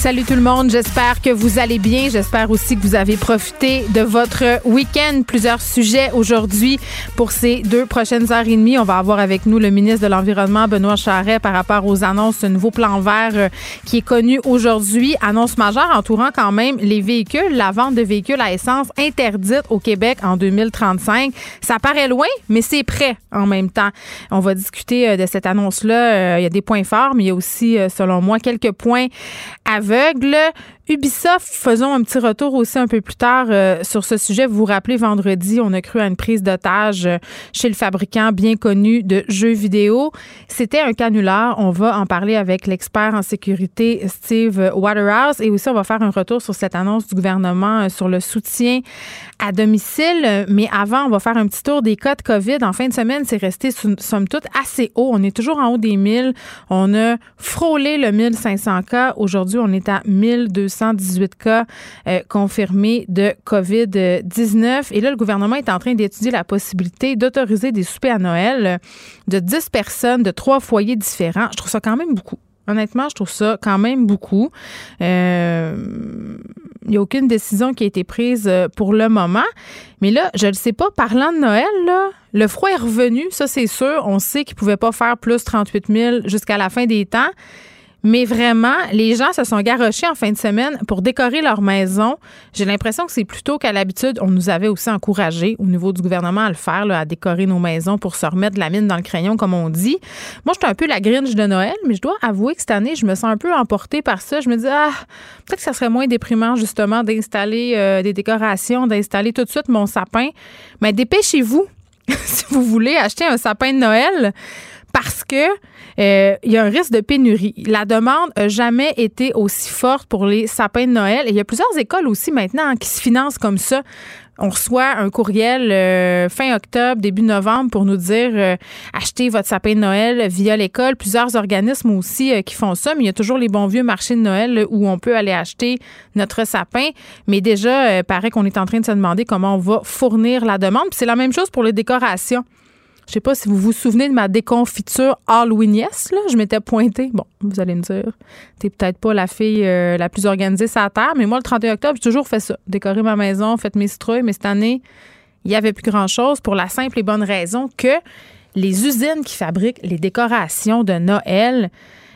Salut tout le monde, j'espère que vous allez bien. J'espère aussi que vous avez profité de votre week-end. Plusieurs sujets aujourd'hui pour ces deux prochaines heures et demie. On va avoir avec nous le ministre de l'Environnement, Benoît Charret, par rapport aux annonces de nouveau plan vert euh, qui est connu aujourd'hui. Annonce majeure entourant quand même les véhicules, la vente de véhicules à essence interdite au Québec en 2035. Ça paraît loin, mais c'est prêt en même temps. On va discuter euh, de cette annonce-là. Euh, il y a des points forts, mais il y a aussi, selon moi, quelques points à aveugle. Ubisoft, faisons un petit retour aussi un peu plus tard euh, sur ce sujet. Vous vous rappelez, vendredi, on a cru à une prise d'otage euh, chez le fabricant bien connu de jeux vidéo. C'était un canular. On va en parler avec l'expert en sécurité Steve Waterhouse et aussi on va faire un retour sur cette annonce du gouvernement euh, sur le soutien à domicile. Mais avant, on va faire un petit tour des cas de COVID. En fin de semaine, c'est resté somme toute assez haut. On est toujours en haut des 1000. On a frôlé le 1500 cas. Aujourd'hui, on est à 1200 118 cas euh, confirmés de COVID-19. Et là, le gouvernement est en train d'étudier la possibilité d'autoriser des soupers à Noël de 10 personnes de trois foyers différents. Je trouve ça quand même beaucoup. Honnêtement, je trouve ça quand même beaucoup. Euh, il n'y a aucune décision qui a été prise euh, pour le moment. Mais là, je ne sais pas, parlant de Noël, le froid est revenu, ça c'est sûr. On sait qu'il ne pouvait pas faire plus 38 000 jusqu'à la fin des temps. Mais vraiment, les gens se sont garochés en fin de semaine pour décorer leur maison. J'ai l'impression que c'est plutôt qu'à l'habitude, on nous avait aussi encouragé au niveau du gouvernement à le faire, à décorer nos maisons pour se remettre de la mine dans le crayon, comme on dit. Moi, je suis un peu la gringe de Noël, mais je dois avouer que cette année, je me sens un peu emportée par ça. Je me dis, ah, peut-être que ça serait moins déprimant, justement, d'installer euh, des décorations, d'installer tout de suite mon sapin. Mais dépêchez-vous si vous voulez acheter un sapin de Noël parce que euh, il y a un risque de pénurie. La demande n'a jamais été aussi forte pour les sapins de Noël. Il y a plusieurs écoles aussi maintenant qui se financent comme ça. On reçoit un courriel euh, fin octobre, début novembre pour nous dire euh, achetez votre sapin de Noël via l'école. Plusieurs organismes aussi qui font ça, mais il y a toujours les bons vieux marchés de Noël où on peut aller acheter notre sapin. Mais déjà, paraît qu'on est en train de se demander comment on va fournir la demande. c'est la même chose pour les décorations. Je sais pas si vous vous souvenez de ma déconfiture Halloween yes, là. Je m'étais pointée. Bon, vous allez me dire, t'es peut-être pas la fille euh, la plus organisée sur la Terre, mais moi, le 31 octobre, j'ai toujours fait ça. Décorer ma maison, fait mes citrouilles, mais cette année, il y avait plus grand-chose pour la simple et bonne raison que les usines qui fabriquent les décorations de Noël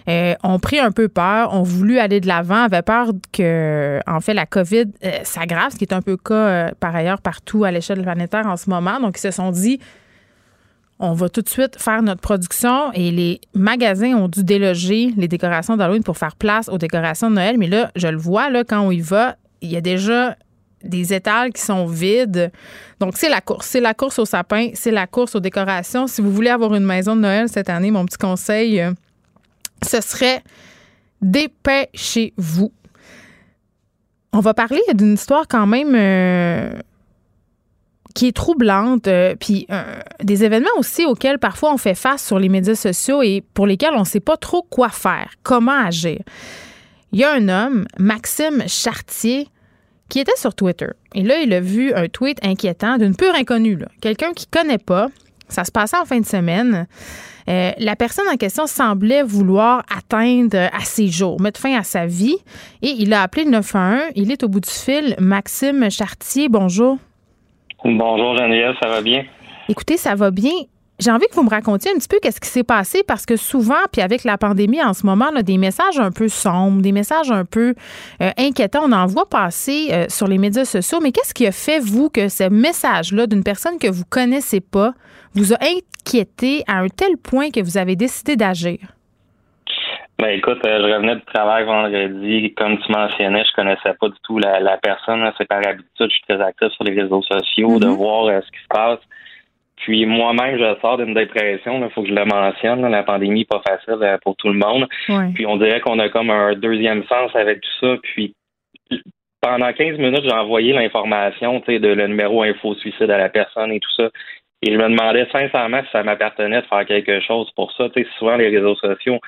euh, ont pris un peu peur, ont voulu aller de l'avant, avaient peur que, en fait, la COVID euh, s'aggrave, ce qui est un peu le cas par ailleurs partout à l'échelle planétaire en ce moment. Donc, ils se sont dit, on va tout de suite faire notre production et les magasins ont dû déloger les décorations d'Halloween pour faire place aux décorations de Noël. Mais là, je le vois, là, quand on y va, il y a déjà des étals qui sont vides. Donc, c'est la course. C'est la course au sapin, c'est la course aux décorations. Si vous voulez avoir une maison de Noël cette année, mon petit conseil, euh, ce serait dépêchez-vous. On va parler d'une histoire quand même euh, qui est troublante, euh, puis euh, des événements aussi auxquels parfois on fait face sur les médias sociaux et pour lesquels on ne sait pas trop quoi faire, comment agir. Il y a un homme, Maxime Chartier, qui était sur Twitter. Et là, il a vu un tweet inquiétant d'une pure inconnue, quelqu'un qu'il ne connaît pas. Ça se passait en fin de semaine. Euh, la personne en question semblait vouloir atteindre à ses jours, mettre fin à sa vie. Et il a appelé le 911. Il est au bout du fil. Maxime Chartier, bonjour. Bonjour Geneviève, ça va bien? Écoutez, ça va bien. J'ai envie que vous me racontiez un petit peu qu'est-ce qui s'est passé parce que souvent, puis avec la pandémie en ce moment, là, des messages un peu sombres, des messages un peu euh, inquiétants, on en voit passer euh, sur les médias sociaux. Mais qu'est-ce qui a fait, vous, que ce message-là d'une personne que vous connaissez pas vous a inquiété à un tel point que vous avez décidé d'agir? Ben écoute, euh, je revenais du travail vendredi. Comme tu mentionnais, je connaissais pas du tout la, personne. C'est par habitude, je suis très actif sur les réseaux sociaux, de mm-hmm. voir euh, ce qui se passe. Puis moi-même, je sors d'une dépression. Il faut que je le mentionne. la pandémie n'est pas facile euh, pour tout le monde. Puis on dirait qu'on a comme un deuxième sens avec tout ça. Puis pendant 15 minutes, j'ai envoyé l'information de le numéro info suicide à la personne et tout ça. Et je me demandais sincèrement si ça m'appartenait de faire quelque chose pour ça. Tu sais, souvent les réseaux sociaux,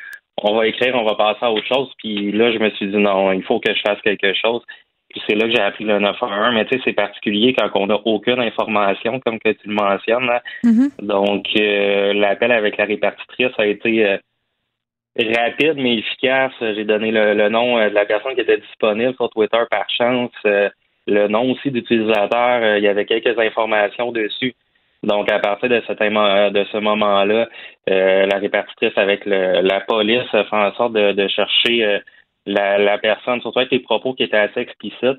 on va écrire, on va passer à autre chose. Puis là, je me suis dit non, il faut que je fasse quelque chose. Puis c'est là que j'ai appris le 911. Mais tu sais, c'est particulier quand on n'a aucune information, comme que tu le mentionnes. Hein. Mm-hmm. Donc, euh, l'appel avec la répartitrice a été euh, rapide mais efficace. J'ai donné le, nom euh, de la personne qui était disponible sur Twitter par chance. le nom aussi d'utilisateur. il y avait quelques informations dessus. Donc, à partir de, de ce moment-là, euh, la répartitrice avec la police fait en sorte de, chercher euh, la, personne, surtout avec les propos qui étaient assez explicites.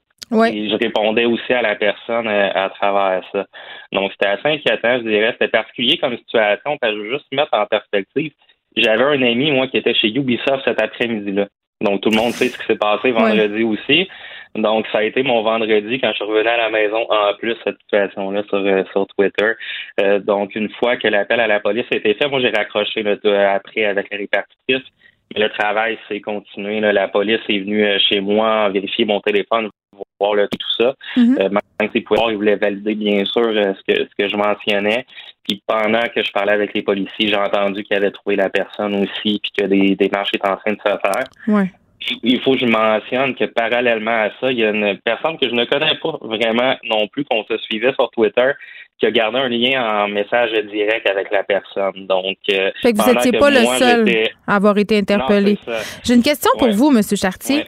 Et je répondais aussi à la personne euh, à travers ça. Donc, c'était assez inquiétant, je dirais. C'était particulier comme situation, parce que je veux juste mettre en perspective. J'avais un ami, moi, qui était chez Ubisoft cet après-midi-là. Donc, tout le monde sait ce qui s'est passé vendredi aussi. Donc, ça a été mon vendredi quand je revenais à la maison, en plus, cette situation-là sur, euh, sur Twitter. Euh, donc, une fois que l'appel à la police a été fait, moi, j'ai raccroché là, après avec la répartitrice. Mais le travail s'est continué. La police est venue euh, chez moi vérifier mon téléphone, voir tout ça. Mm -hmm. ils voulaient valider, bien sûr, ce, que, ce que je mentionnais. Puis pendant que je parlais avec les policiers, j'ai entendu qu'ils avaient trouvé la personne aussi, puis que des démarches étaient en train de se faire. Ouais il faut que je mentionne que parallèlement à ça, il y a une personne que je ne connais pas vraiment non plus, qu'on se suivait sur Twitter, qui a gardé un lien en message direct avec la personne. Donc, euh, fait que vous n'étiez pas le seul à avoir été interpellé. J'ai une question pour vous, M. Chartier.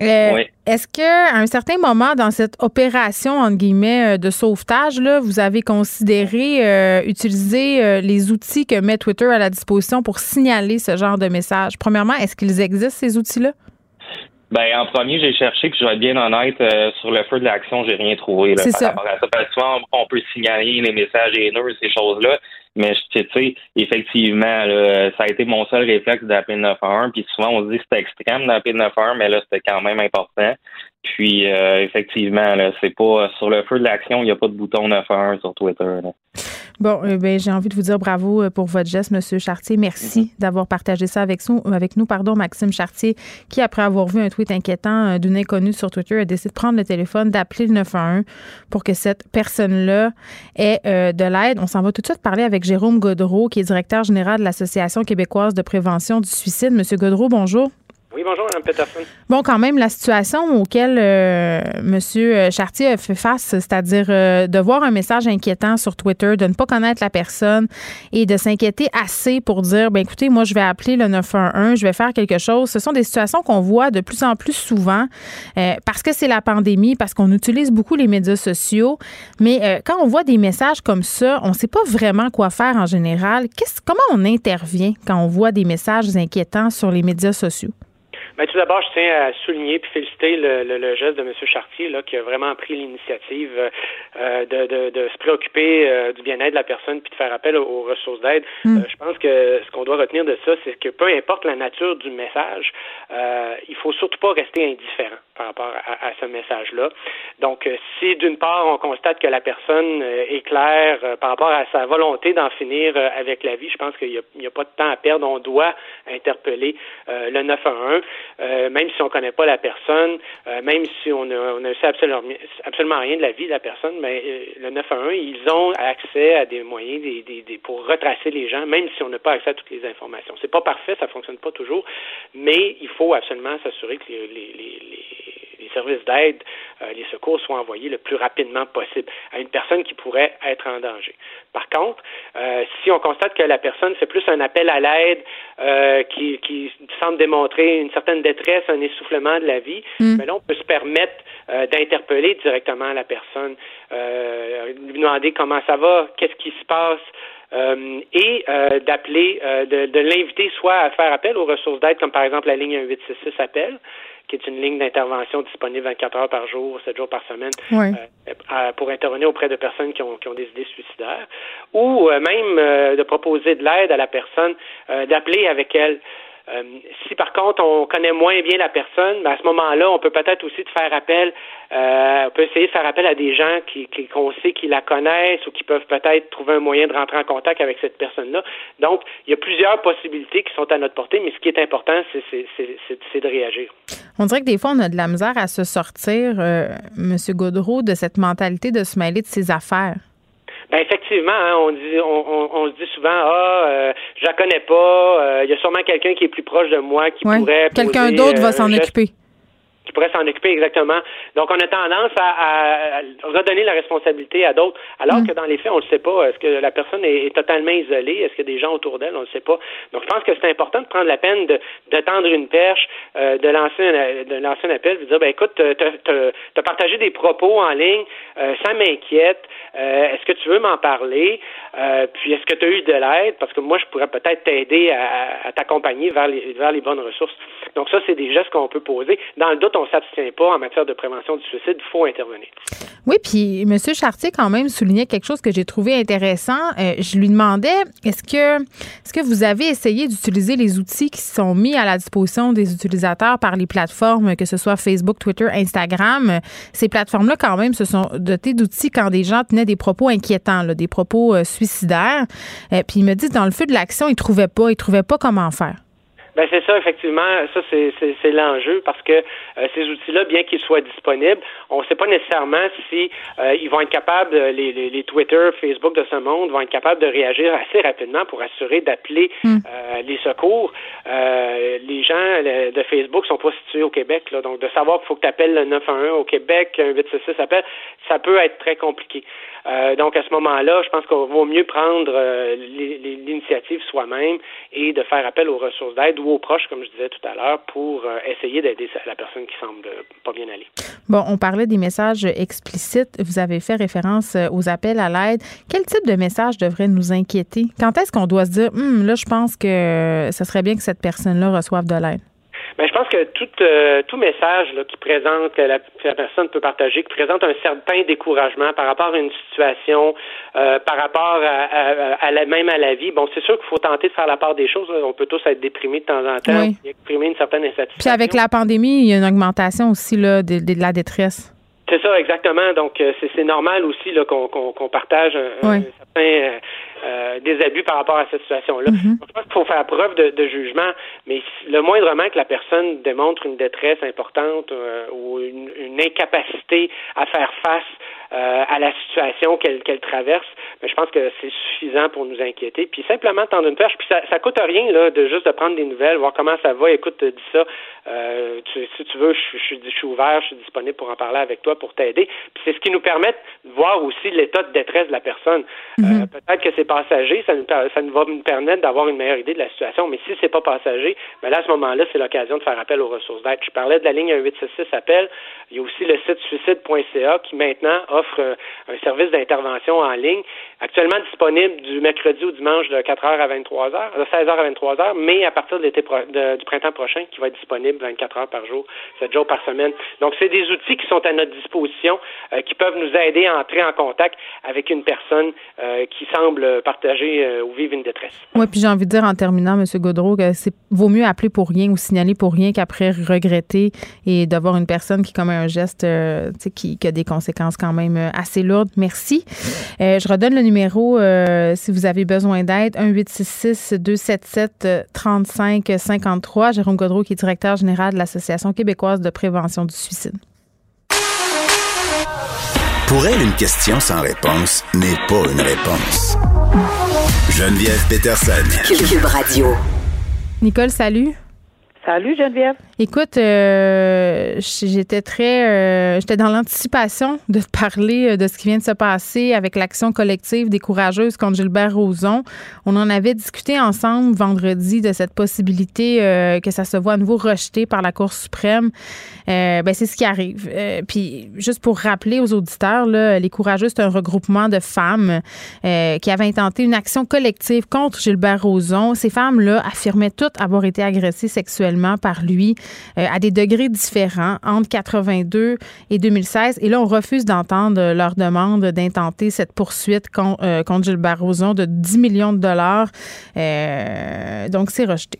Euh, est-ce que à un certain moment dans cette opération entre guillemets euh, de sauvetage, là, vous avez considéré utiliser les outils que met Twitter à la disposition pour signaler ce genre de message? Premièrement, est-ce qu'ils existent ces outils-là? Ben, en premier, j'ai cherché, puis je vais être bien honnête, euh, sur le feu de l'action, j'ai rien trouvé là, par ça. rapport à ça. Parce que souvent, on peut signaler les messages haineux, ces choses-là, mais tu sais, effectivement, là, ça a été mon seul réflexe d'appeler le 911, puis souvent, on se dit que c'était extrême d'appeler le 911, mais là, c'était quand même important. Puis, euh, effectivement, là, c'est pas sur le feu de l'action, il n'y a pas de bouton 911 sur Twitter. Là. Bon, euh, ben, j'ai envie de vous dire bravo euh, pour votre geste, Monsieur Chartier. Merci mm-hmm. d'avoir partagé ça avec nous, avec nous, pardon, Maxime Chartier, qui, après avoir vu un tweet inquiétant euh, d'une inconnue sur Twitter, a décidé de prendre le téléphone, d'appeler le 911 pour que cette personne-là ait de l'aide. On s'en va tout de suite parler avec Jérôme Godreau, qui est directeur général de l'Association québécoise de prévention du suicide. Monsieur Godreau, bonjour. Oui, bonjour, Mme Peterson. Bon, quand même, la situation auquel euh, M. Chartier a fait face, c'est-à-dire euh, de voir un message inquiétant sur Twitter, de ne pas connaître la personne et de s'inquiéter assez pour dire, ben écoutez, moi, je vais appeler le 911, je vais faire quelque chose. Ce sont des situations qu'on voit de plus en plus souvent euh, parce que c'est la pandémie, parce qu'on utilise beaucoup les médias sociaux. Mais quand on voit des messages comme ça, on ne sait pas vraiment quoi faire en général. comment on intervient quand on voit des messages inquiétants sur les médias sociaux? Ben, tout d'abord, je tiens à souligner et féliciter le, le, geste de M. Chartier là, qui a vraiment pris l'initiative euh, de, de, de, se préoccuper euh, du bien-être de la personne puis de faire appel aux, ressources d'aide. Mm. Euh, je pense que ce qu'on doit retenir de ça, c'est que peu importe la nature du message, il faut surtout pas rester indifférent par rapport à, ce message-là. Donc, si d'une part on constate que la personne est claire par rapport à sa volonté d'en finir avec la vie, je pense qu'il n'y a, pas de temps à perdre. On doit interpeller le 911. Euh, même si on ne connaît pas la personne, euh, même si on ne sait absolument, rien de la vie de la personne, mais euh, le 911, ils ont accès à des moyens des, pour retracer les gens, même si on n'a pas accès à toutes les informations. C'est pas parfait, ça fonctionne pas toujours, mais il faut absolument s'assurer que les, les, les services d'aide, les secours soient envoyés le plus rapidement possible à une personne qui pourrait être en danger. Par contre, si on constate que la personne fait plus un appel à l'aide qui, qui semble démontrer une certaine détresse, un essoufflement de la vie, mm. mais là, on peut se permettre euh, d'interpeller directement la personne, euh, lui demander comment ça va, qu'est-ce qui se passe, euh, et d'appeler, de, de l'inviter soit à faire appel aux ressources d'aide, comme par exemple la ligne 1866 appel, qui est une ligne d'intervention disponible 24 heures par jour, 7 jours par semaine, euh, pour intervenir auprès de personnes qui ont, qui ont des idées suicidaires, ou euh, même euh, de proposer de l'aide à la personne, d'appeler avec elle. Euh, si par contre on connaît moins bien la personne, ben à ce moment-là, on peut peut-être aussi faire appel, euh, on peut essayer de faire appel à des gens qui qu'on sait qui la connaissent ou qui peuvent peut-être trouver un moyen de rentrer en contact avec cette personne-là. Donc, il y a plusieurs possibilités qui sont à notre portée, mais ce qui est important, c'est de réagir. On dirait que des fois, on a de la misère à se sortir, euh, M. Gaudreau, de cette mentalité de se mêler de ses affaires. Ben effectivement, hein, on dit, on, on, se dit souvent, ah, euh, je la connais pas. Il euh, y a sûrement quelqu'un qui est plus proche de moi qui pourrait. Quelqu'un d'autre va euh, s'en occuper qui pourrait s'en occuper exactement. Donc, on a tendance à, redonner la responsabilité à d'autres, alors mm. que dans les faits, on ne le sait pas. Est-ce que la personne est, totalement isolée? Est-ce qu'il y a des gens autour d'elle? On ne le sait pas. Donc, je pense que c'est important de prendre la peine de, de tendre une perche, euh, de, lancer un, de lancer un appel, de dire, ben écoute, tu as, partagé des propos en ligne, euh, ça m'inquiète. Euh, est-ce que tu veux m'en parler? puis, est-ce que tu as eu de l'aide? Parce que moi, je pourrais peut-être t'aider à, à t'accompagner vers les, vers les bonnes ressources. Donc, ça, c'est des gestes qu'on peut poser. Dans le doute, on s'abstient pas en matière de prévention du suicide, il faut intervenir. Oui, puis M. Chartier quand même soulignait quelque chose que j'ai trouvé intéressant. Euh, je lui demandais est-ce que est-ce que vous avez essayé d'utiliser les outils qui sont mis à la disposition des utilisateurs par les plateformes, que ce soit Facebook, Twitter, Instagram? Ces plateformes-là, quand même, se sont dotées d'outils quand des gens tenaient des propos inquiétants, des propos euh, suicidaires. Euh, puis il me dit dans le feu de l'action, il trouvait pas, il trouvait pas comment faire. Ben c'est ça, effectivement. Ça, c'est l'enjeu parce que euh, ces outils-là, bien qu'ils soient disponibles, on ne sait pas nécessairement si euh, ils vont être capables, les, les, les, Twitter, Facebook de ce monde vont être capables de réagir assez rapidement pour assurer d'appeler hmm. euh, les secours. les gens de Facebook sont pas situés au Québec, là, donc de savoir qu'il faut que tu appelles le 911 au Québec, un 866 appelle, ça peut être très compliqué. donc à ce moment-là, je pense qu'il vaut mieux prendre l'initiative soi-même et de faire appel aux ressources d'aide aux proches, comme je disais tout à l'heure, pour euh, essayer d'aider la personne qui semble pas bien aller. Bon, on parlait des messages explicites. Vous avez fait référence euh, aux appels à l'aide. Quel type de message devrait nous inquiéter? Quand est-ce qu'on doit se dire, hum, là, je pense que ce serait bien que cette personne-là reçoive de l'aide? Mais je pense que tout, euh, tout message qui présente, que la, personne peut partager, qui présente un certain découragement par rapport à une situation, euh, par rapport à, la, même à la vie, bon, c'est sûr qu'il faut tenter de faire la part des choses. On peut tous être déprimés de temps en temps, et exprimer une certaine insatisfaction. Puis avec la pandémie, il y a une augmentation aussi là, de, la détresse. C'est ça, exactement. Donc, euh, c'est normal aussi qu'on partage un, certain euh, des abus par rapport à cette situation-là. Mhm. Je pense qu'il faut faire preuve de, jugement, mais le moindrement que la personne démontre une détresse importante euh, ou une, incapacité à faire face euh, à la situation qu'elle qu'elle traverse, mais je pense que c'est suffisant pour nous inquiéter. Puis simplement tendre une perche, puis ça, ça coûte rien là de juste de prendre des nouvelles, voir comment ça va. Écoute, dis ça. si tu veux, je, je, je, suis ouvert, je suis disponible pour en parler avec toi, pour t'aider. Puis c'est ce qui nous permet de voir aussi l'état de détresse de la personne. Mhm. Peut-être que c'est passager, ça nous, ça nous va nous permettre d'avoir une meilleure idée de la situation. Mais si c'est pas passager, ben là, à ce moment-là, c'est l'occasion de faire appel aux ressources d'aide. Je parlais de la ligne 1866 appel. Il y a aussi le site suicide.ca qui maintenant offre euh, un service d'intervention en ligne, actuellement disponible du mercredi au dimanche de 4h à 23h, de 16h à 23h, mais à partir de l'été du printemps prochain, qui va être disponible 24 heures par jour, 7 jours par semaine. Donc, c'est des outils qui sont à notre disposition, euh, qui peuvent nous aider à entrer en contact avec une personne euh, qui semble partager ou vivre une détresse. Oui, puis j'ai envie de dire en terminant, M. Gaudreau, que c'est vaut mieux appeler pour rien ou signaler pour rien qu'après regretter et d'avoir une personne qui commet un geste qui, a des conséquences quand même euh, assez lourdes. Merci. je redonne le numéro si vous avez besoin d'aide 1866 277 3553 Jérôme Gaudreau qui est directeur général de l'Association québécoise de prévention du suicide. Pour elle, une question sans réponse n'est pas une réponse. Geneviève Peterson. Cube Radio. Nicole, salut. Salut Geneviève. Écoute, euh, j'étais très, euh, j'étais dans l'anticipation de parler euh, de ce qui vient de se passer avec l'action collective des courageuses contre Gilbert Rozon. On en avait discuté ensemble vendredi de cette possibilité que ça se voit à nouveau rejeté par la Cour suprême. ben c'est ce qui arrive. puis juste pour rappeler aux auditeurs, là, les courageuses c'est un regroupement de femmes qui avaient intenté une action collective contre Gilbert Rozon. Ces femmes-là affirmaient toutes avoir été agressées sexuellement par lui à des degrés différents entre 82 et 2016. Et là, on refuse d'entendre leur demande d'intenter cette poursuite contre Gilles Barroson de 10 millions de dollars. donc, c'est rejeté.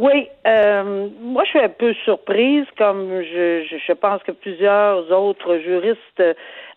Oui, euh, moi je suis un peu surprise, comme je, je, pense que plusieurs autres juristes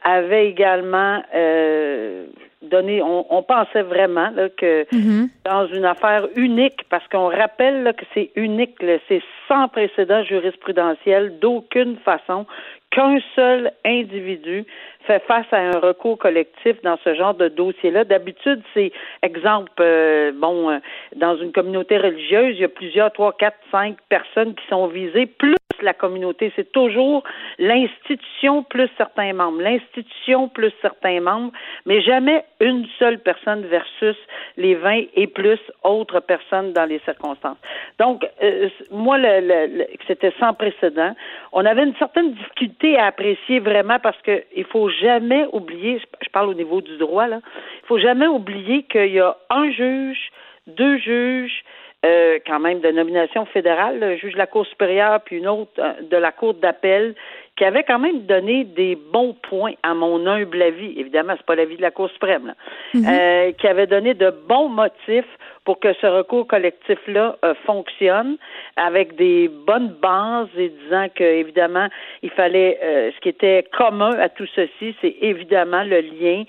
avaient également euh, donné. On, pensait vraiment que mm-hmm. dans une affaire unique, parce qu'on rappelle que c'est unique, c'est sans précédent jurisprudentiel d'aucune façon qu'un seul individu fait face à un recours collectif dans ce genre de dossier-là. D'habitude, c'est exemple, euh, bon, euh, dans une communauté religieuse, il y a plusieurs, trois, quatre, cinq personnes qui sont visées, plus la communauté. C'est toujours l'institution plus certains membres, l'institution plus certains membres, mais jamais une seule personne versus les 20 et plus autres personnes dans les circonstances. Donc, euh, moi, le, c'était sans précédent. On avait une certaine difficulté à apprécier vraiment parce que il faut jamais oublier, je parle au niveau du droit, là, il faut jamais oublier qu'il y a un juge, deux juges, euh, quand même de nomination fédérale, le juge de la Cour supérieure, puis une autre euh, de la Cour d'appel, qui avait quand même donné des bons points à mon humble avis. Évidemment, c'est pas l'avis de la Cour suprême, là. Mhm. Euh, qui avait donné de bons motifs pour que ce recours collectif-là fonctionne avec des bonnes bases et disant que évidemment il fallait ce qui était commun à tout ceci, c'est évidemment le lien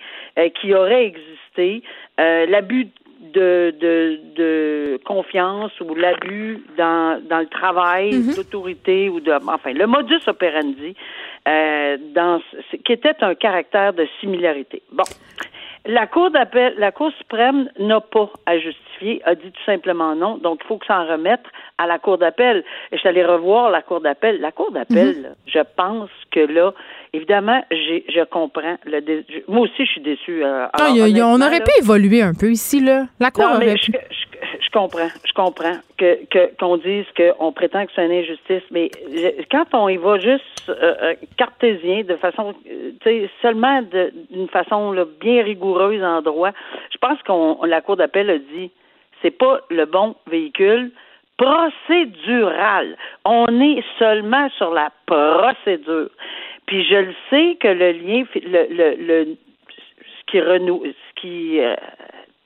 qui aurait existé, l'abus de, de, de confiance ou l'abus dans, dans le travail mhm. d'autorité ou de enfin le modus operandi euh, dans qui était un caractère de similarité. Bon. La Cour d'appel, la Cour suprême n'a pas à justifier, a dit tout simplement non. Donc, il faut que ça en remette à la Cour d'appel. Je suis allée revoir la Cour d'appel. La Cour d'appel, mhm. je pense que là, Évidemment, je comprends. Le Moi aussi, je suis déçue. Euh, on aurait pu évoluer un peu ici, là. La Cour aurait je, Je, comprends, je comprends que qu'on dise qu'on prétend que c'est une injustice, mais quand on y va juste euh, euh, cartésien, de façon, tu sais, seulement d'une façon bien rigoureuse en droit, je pense qu'on la Cour d'appel a dit c'est pas le bon véhicule procédural. On est seulement sur la procédure. Puis je le sais que le lien, le, le, le ce qui renoue, ce qui euh,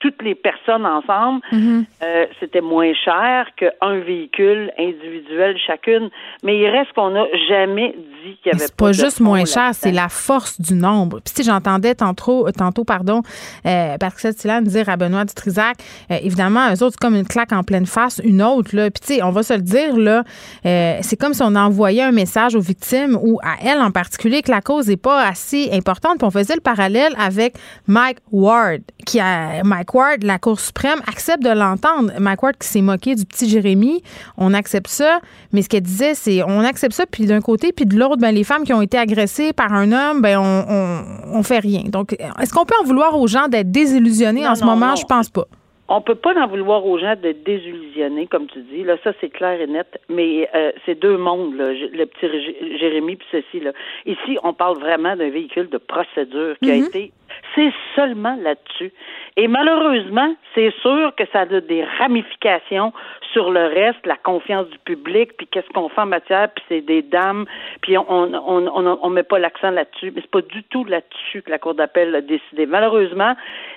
toutes les personnes ensemble, mhm. euh, c'était moins cher qu'un véhicule individuel chacune. Mais il reste qu'on n'a jamais dit qu'il y avait C'est pas, juste moins cher, c'est la force du nombre. Puis si j'entendais tantôt, tantôt pardon, euh, Patrick Tillan dire à Benoît Dutrisac, euh, évidemment, eux autres, c'est comme une claque en pleine face, une autre, là. Puis tu sais, on va se le dire, là, euh, c'est comme si on envoyait un message aux victimes ou à elles en particulier que la cause n'est pas assez importante. Puis on faisait le parallèle avec Mike Ward, qui a Mike Ward, la Cour suprême, accepte de l'entendre. Mike Ward qui s'est moqué du petit Jérémy, on accepte ça. Mais ce qu'elle disait, c'est on accepte ça, puis d'un côté, puis de l'autre, ben, les femmes qui ont été agressées par un homme, ben, on, on, fait rien. Donc, est-ce qu'on peut en vouloir aux gens d'être désillusionnés en ce moment? Je pense pas. On peut pas en vouloir aux gens de désillusionner, comme tu dis. Là, ça c'est clair et net. Mais euh, c'est deux mondes, là, le petit Jérémy puis ceci là. Ici, on parle vraiment d'un véhicule de procédure qui a mm-hmm. été. C'est seulement là-dessus. Et malheureusement, c'est sûr que ça a des ramifications sur le reste, la confiance du public, puis qu'est-ce qu'on fait en matière, puis c'est des dames, puis on on, on, on, met pas l'accent là-dessus. Mais c'est pas du tout là-dessus que la Cour d'appel a décidé. Malheureusement,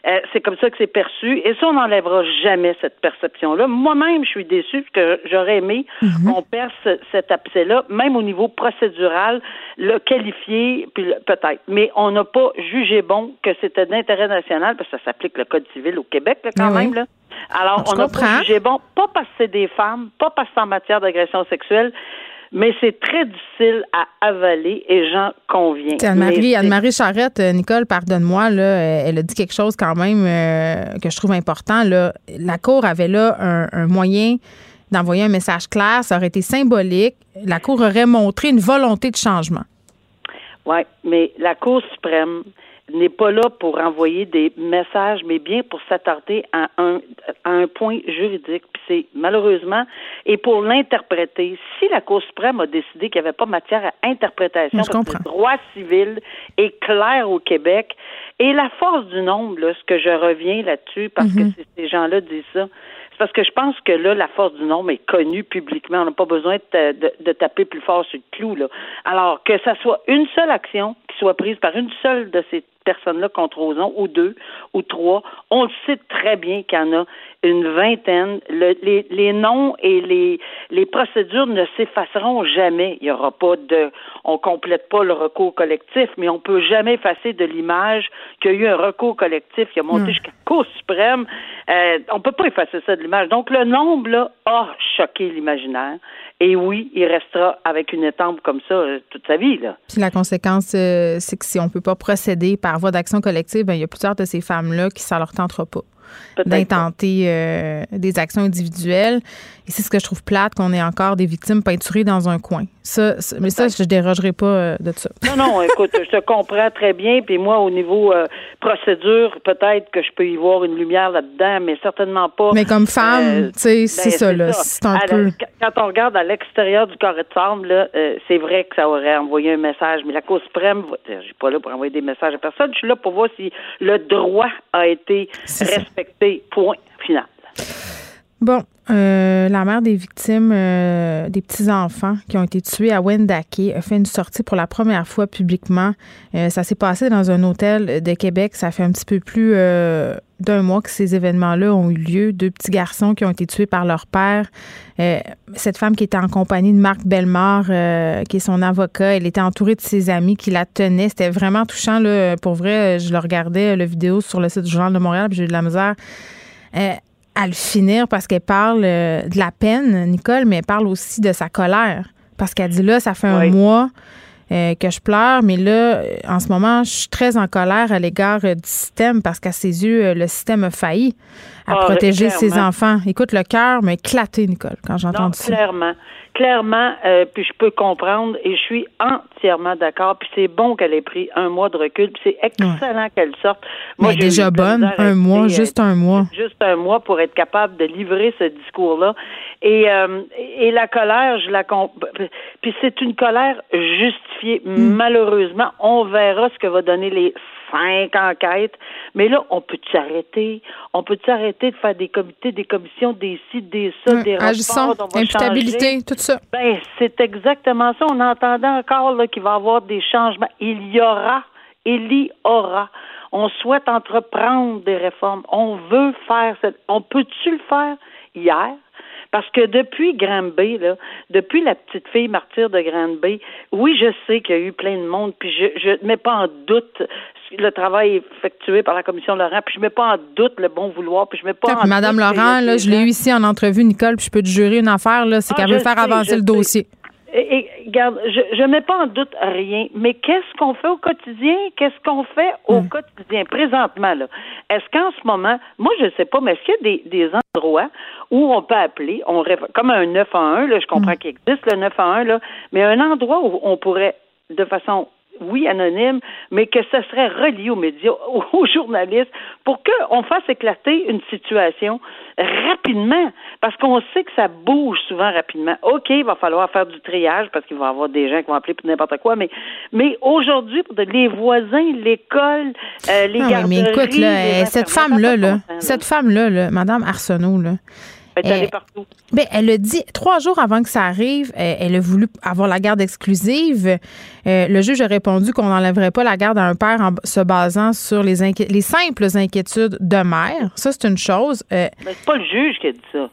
euh, c'est comme ça que c'est perçu, et ça, on n'enlèvera jamais cette perception-là. Moi-même, je suis déçue, parce que j'aurais aimé mhm. qu'on perce cet abcès-là, même au niveau procédural, le qualifier, puis peut-être. Mais on n'a pas jugé bon que c'était d'intérêt national, parce que ça s'applique le Code civil au Québec, quand même. Là. Alors, on a pas jugé bon, pas parce que c'est des femmes, pas parce que c'est en matière d'agression sexuelle, mais c'est très difficile à avaler et j'en conviens. Anne-Marie, Anne-Marie Charrette, euh, Nicole, pardonne-moi, là, elle a dit quelque chose quand même euh, que je trouve important. Là. La Cour avait là un moyen d'envoyer un message clair, ça aurait été symbolique. La Cour aurait montré une volonté de changement. Oui, mais la Cour suprême, n'est pas là pour envoyer des messages, mais bien pour s'attarder à un, à un point juridique. Puis c'est malheureusement, et pour l'interpréter, si la Cour suprême a décidé qu'il n'y avait pas matière à interprétation, parce que le droit civil est clair au Québec, et la force du nombre, là, ce que je reviens là-dessus, parce que mhm. ces gens-là disent ça, parce que je pense que là, la force du nombre est connue publiquement. On n'a pas besoin de, de, taper plus fort sur le clou. Là. Alors, que ça soit une seule action qui soit prise par une seule de ces personnes-là contre Roson, ou deux, ou trois, on le sait très bien qu'il y en a une vingtaine. les, les noms et les, les procédures ne s'effaceront jamais. Il n'y aura pas de, on complète pas le recours collectif, mais on peut jamais effacer de l'image qu'il y a eu un recours collectif qui a monté hmm. jusqu'à la Cour suprême. Euh, on peut pas effacer ça de l'image. Donc le nombre là a choqué l'imaginaire. Et oui, il restera avec une étampe comme ça euh, toute sa vie. Là. Puis la conséquence, euh, c'est que si on ne peut pas procéder par voie d'action collective, ben, il y a plusieurs de ces femmes-là qui ça leur tentera pas d'intenter euh, des actions individuelles. Et c'est ce que je trouve plate, qu'on ait encore des victimes peinturées dans un coin. Ça, mais ça, je ne dérogerai pas euh, de ça. Non, non, écoute, je te comprends très bien. Puis moi, au niveau euh, procédure, peut-être que je peux y voir une lumière là-dedans, mais certainement pas. Mais comme femme, tu sais, c'est ben, ça, là. C'est un peu. quand on regarde à l'extérieur du carré de là, c'est vrai que ça aurait envoyé un message. Mais la Cour suprême, je suis pas là pour envoyer des messages à personne. Je suis là pour voir si le droit a été respecté. Point final. Bon, euh, la mère des victimes euh, des petits-enfants qui ont été tués à Wendake a fait une sortie pour la première fois publiquement. Euh, ça s'est passé dans un hôtel de Québec. Ça fait un petit peu plus d'un mois que ces événements-là ont eu lieu. Deux petits garçons qui ont été tués par leur père. cette femme qui était en compagnie de Marc Bellemare, qui est son avocat, elle était entourée de ses amis qui la tenaient. C'était vraiment touchant. Là. Pour vrai, je le regardais, la vidéo sur le site du Journal de Montréal, puis j'ai eu de la misère à le finir parce qu'elle parle euh, de la peine, Nicole, mais elle parle aussi de sa colère. Parce qu'elle dit là, ça fait un mois euh, que je pleure, mais là, en ce moment, je suis très en colère à l'égard euh, du système parce qu'à ses yeux, le système a failli à ah, protéger ses enfants. Écoute, le cœur m'a éclaté, Nicole, quand j'entends ça. Clairement clairement, euh, puis je peux comprendre et je suis entièrement d'accord. Puis c'est bon qu'elle ait pris un mois de recul. Puis c'est excellent qu'elle sorte. Moi, Mais déjà bonne, un mois, juste un mois. Juste un mois pour être capable de livrer ce discours-là. Et, euh, et la colère, je la puis c'est une colère justifiée. Mm. Malheureusement, on verra ce que va donner les cinq enquêtes. Mais là, on peut-tu arrêter? On peut-tu arrêter de faire des comités, des commissions, des sites, des ça, des rapports? imputabilité, tout ça. Ben, c'est exactement ça. On entendait encore qu'il va y avoir des changements. Il y aura, il y aura. On souhaite entreprendre des réformes. On veut faire cette. On peut-tu le faire hier? Parce que depuis Granby, là, depuis la petite fille martyre de Granby, oui, je sais qu'il y a eu plein de monde, puis je ne mets pas en doute le travail effectué par la commission Laurent, puis je mets pas en doute le bon vouloir, puis je mets pas en Madame Laurent, là, je l'ai eu ici en entrevue, Nicole, puis je peux te jurer une affaire, là, c'est ah, qu'elle veut faire avancer le dossier. Et, regarde, je ne mets pas en doute rien, mais qu'est-ce qu'on fait au quotidien? Qu'est-ce qu'on fait au hmm. quotidien? Présentement? là Est-ce qu'en ce moment, moi je ne sais pas, mais est-ce qu'il y a des, des endroits où on peut appeler, on comme un 9 à 1, là, je comprends hmm. qu'il existe le 9 à 1, là, mais un endroit où on pourrait, de façon oui, anonyme, mais que ce serait relié aux médias, aux journalistes, pour qu'on fasse éclater une situation rapidement, parce qu'on sait que ça bouge souvent rapidement. OK, il va falloir faire du triage, parce qu'il va y avoir des gens qui vont appeler pour n'importe quoi, mais, mais aujourd'hui, les voisins, l'école, euh, les garderies... mais écoute, là, cette femme-là, là, cette femme-là, là, Madame Arsenault, là, elle est partout. Ben, elle a dit trois jours avant que ça arrive, euh, elle a voulu avoir la garde exclusive. Euh, le juge a répondu qu'on n'enlèverait pas la garde à un père en se basant sur les, les simples inquiétudes de mère. Ça, c'est une chose. Euh, Mais c'est pas le juge qui a dit ça.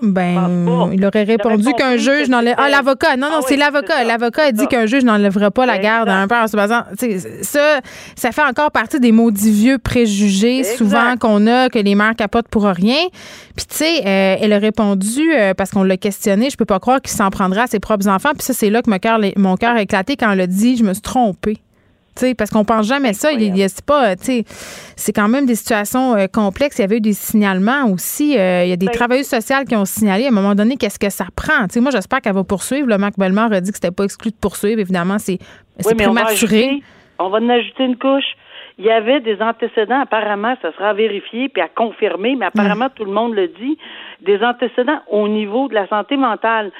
Ben, il aurait répondu qu'un juge n'enlève. Ah, l'avocat. Non, non, ah c'est l'avocat. L'avocat a dit qu'un juge n'enlèverait pas la garde à un père en se basant. Ça, ça fait encore partie des maudits vieux préjugés souvent qu'on a que les mères capotent pour rien. Puis, tu sais, euh, elle a répondu euh, parce qu'on l'a questionné. Je peux pas croire qu'il s'en prendra à ses propres enfants. Puis, ça, c'est là que mon cœur, mon cœur a éclaté quand elle a dit Je me suis trompée parce qu'on pense jamais ça. Il, il pas, c'est quand même des situations euh, complexes. Il y avait eu des signalements aussi. Euh, il y a des ben travailleurs sociaux qui ont signalé à un moment donné qu'est-ce que ça prend? moi, j'espère qu'elle va poursuivre. Le Marc Bellemare a dit que c'était pas exclu de poursuivre. Évidemment, c'est prématuré. On va, en ajouter une couche. il y avait des antécédents, apparemment, ça sera vérifié puis à confirmer, mais apparemment, mm. tout le monde le dit, des antécédents au niveau de la santé mentale.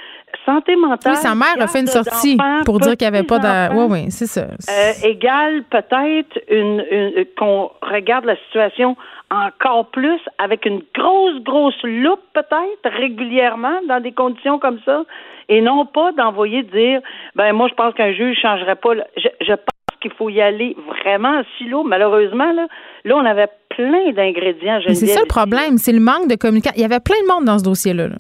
Santé mentale. Oui, sa mère a fait une sortie pour dire qu'il n'y avait pas de. Oui, oui, c'est ça. Euh, égale peut-être une, une qu'on regarde la situation encore plus avec une grosse, grosse loupe peut-être régulièrement dans des conditions comme ça et non pas d'envoyer dire ben moi je pense qu'un juge changerait pas. Je, je pense qu'il faut y aller vraiment en silo. Malheureusement, là, là on avait plein d'ingrédients. C'est ça le problème, c'est le manque de communication. Il y avait plein de monde dans ce dossier-là. là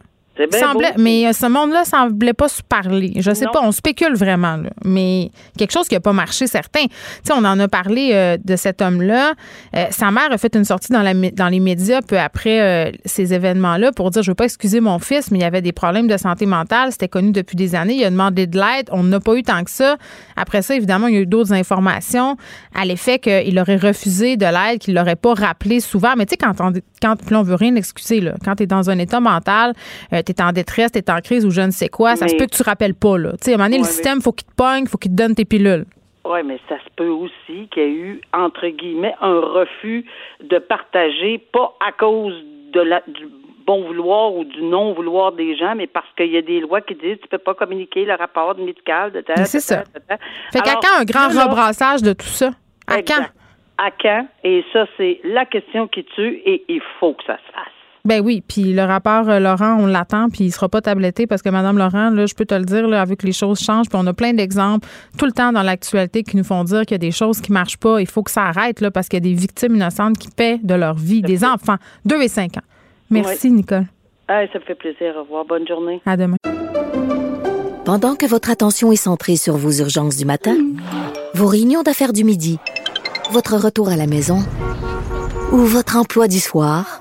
semblait, mais euh, ce monde-là semblait pas se parler. Je sais pas, on spécule vraiment, mais quelque chose qui a pas marché, certain. Tu sais, on en a parlé euh, de cet homme-là. Euh, sa mère a fait une sortie dans, la, dans les médias peu après ces événements-là pour dire, je veux pas excuser mon fils, mais il y avait des problèmes de santé mentale. C'était connu depuis des années. Il a demandé de l'aide. On n'a pas eu tant que ça. Après ça, évidemment, il y a eu d'autres informations à l'effet qu'il aurait refusé de l'aide, qu'il l'aurait pas rappelé souvent. Mais tu sais, quand on, quand, on veut rien excuser, là, quand tu es dans un état mental, tu en détresse, tu es en crise ou je ne sais quoi, ça se peut que tu rappelles pas. Là. à un moment donné, le système, faut qu'il te pogne, faut qu'il te donne tes pilules. Oui, mais ça se peut aussi qu'il y ait eu, entre guillemets, un refus de partager, pas à cause de la, du bon vouloir ou du non vouloir des gens, mais parce qu'il y a des lois qui disent tu peux pas communiquer le rapport médical de tel. C'est ça. Fait qu'à quand un grand rebrassage de tout ça? À quand? À quand? Et ça, c'est la question qui tue et il faut que ça se fasse. Ben oui, puis le rapport euh, Laurent, on l'attend, puis il sera pas tabletté parce que Madame Laurent, là, je peux te le dire, là, avec les choses changent, puis on a plein d'exemples tout le temps dans l'actualité qui nous font dire qu'il y a des choses qui marchent pas. Il faut que ça arrête là, parce qu'il y a des victimes innocentes qui paient de leur vie, des enfants, 2 et 5 ans. Merci, Nicole. ça me fait plaisir. Au revoir. Bonne journée. À demain. Pendant que votre attention est centrée sur vos urgences du matin, vos réunions d'affaires du midi, votre retour à la maison ou votre emploi du soir,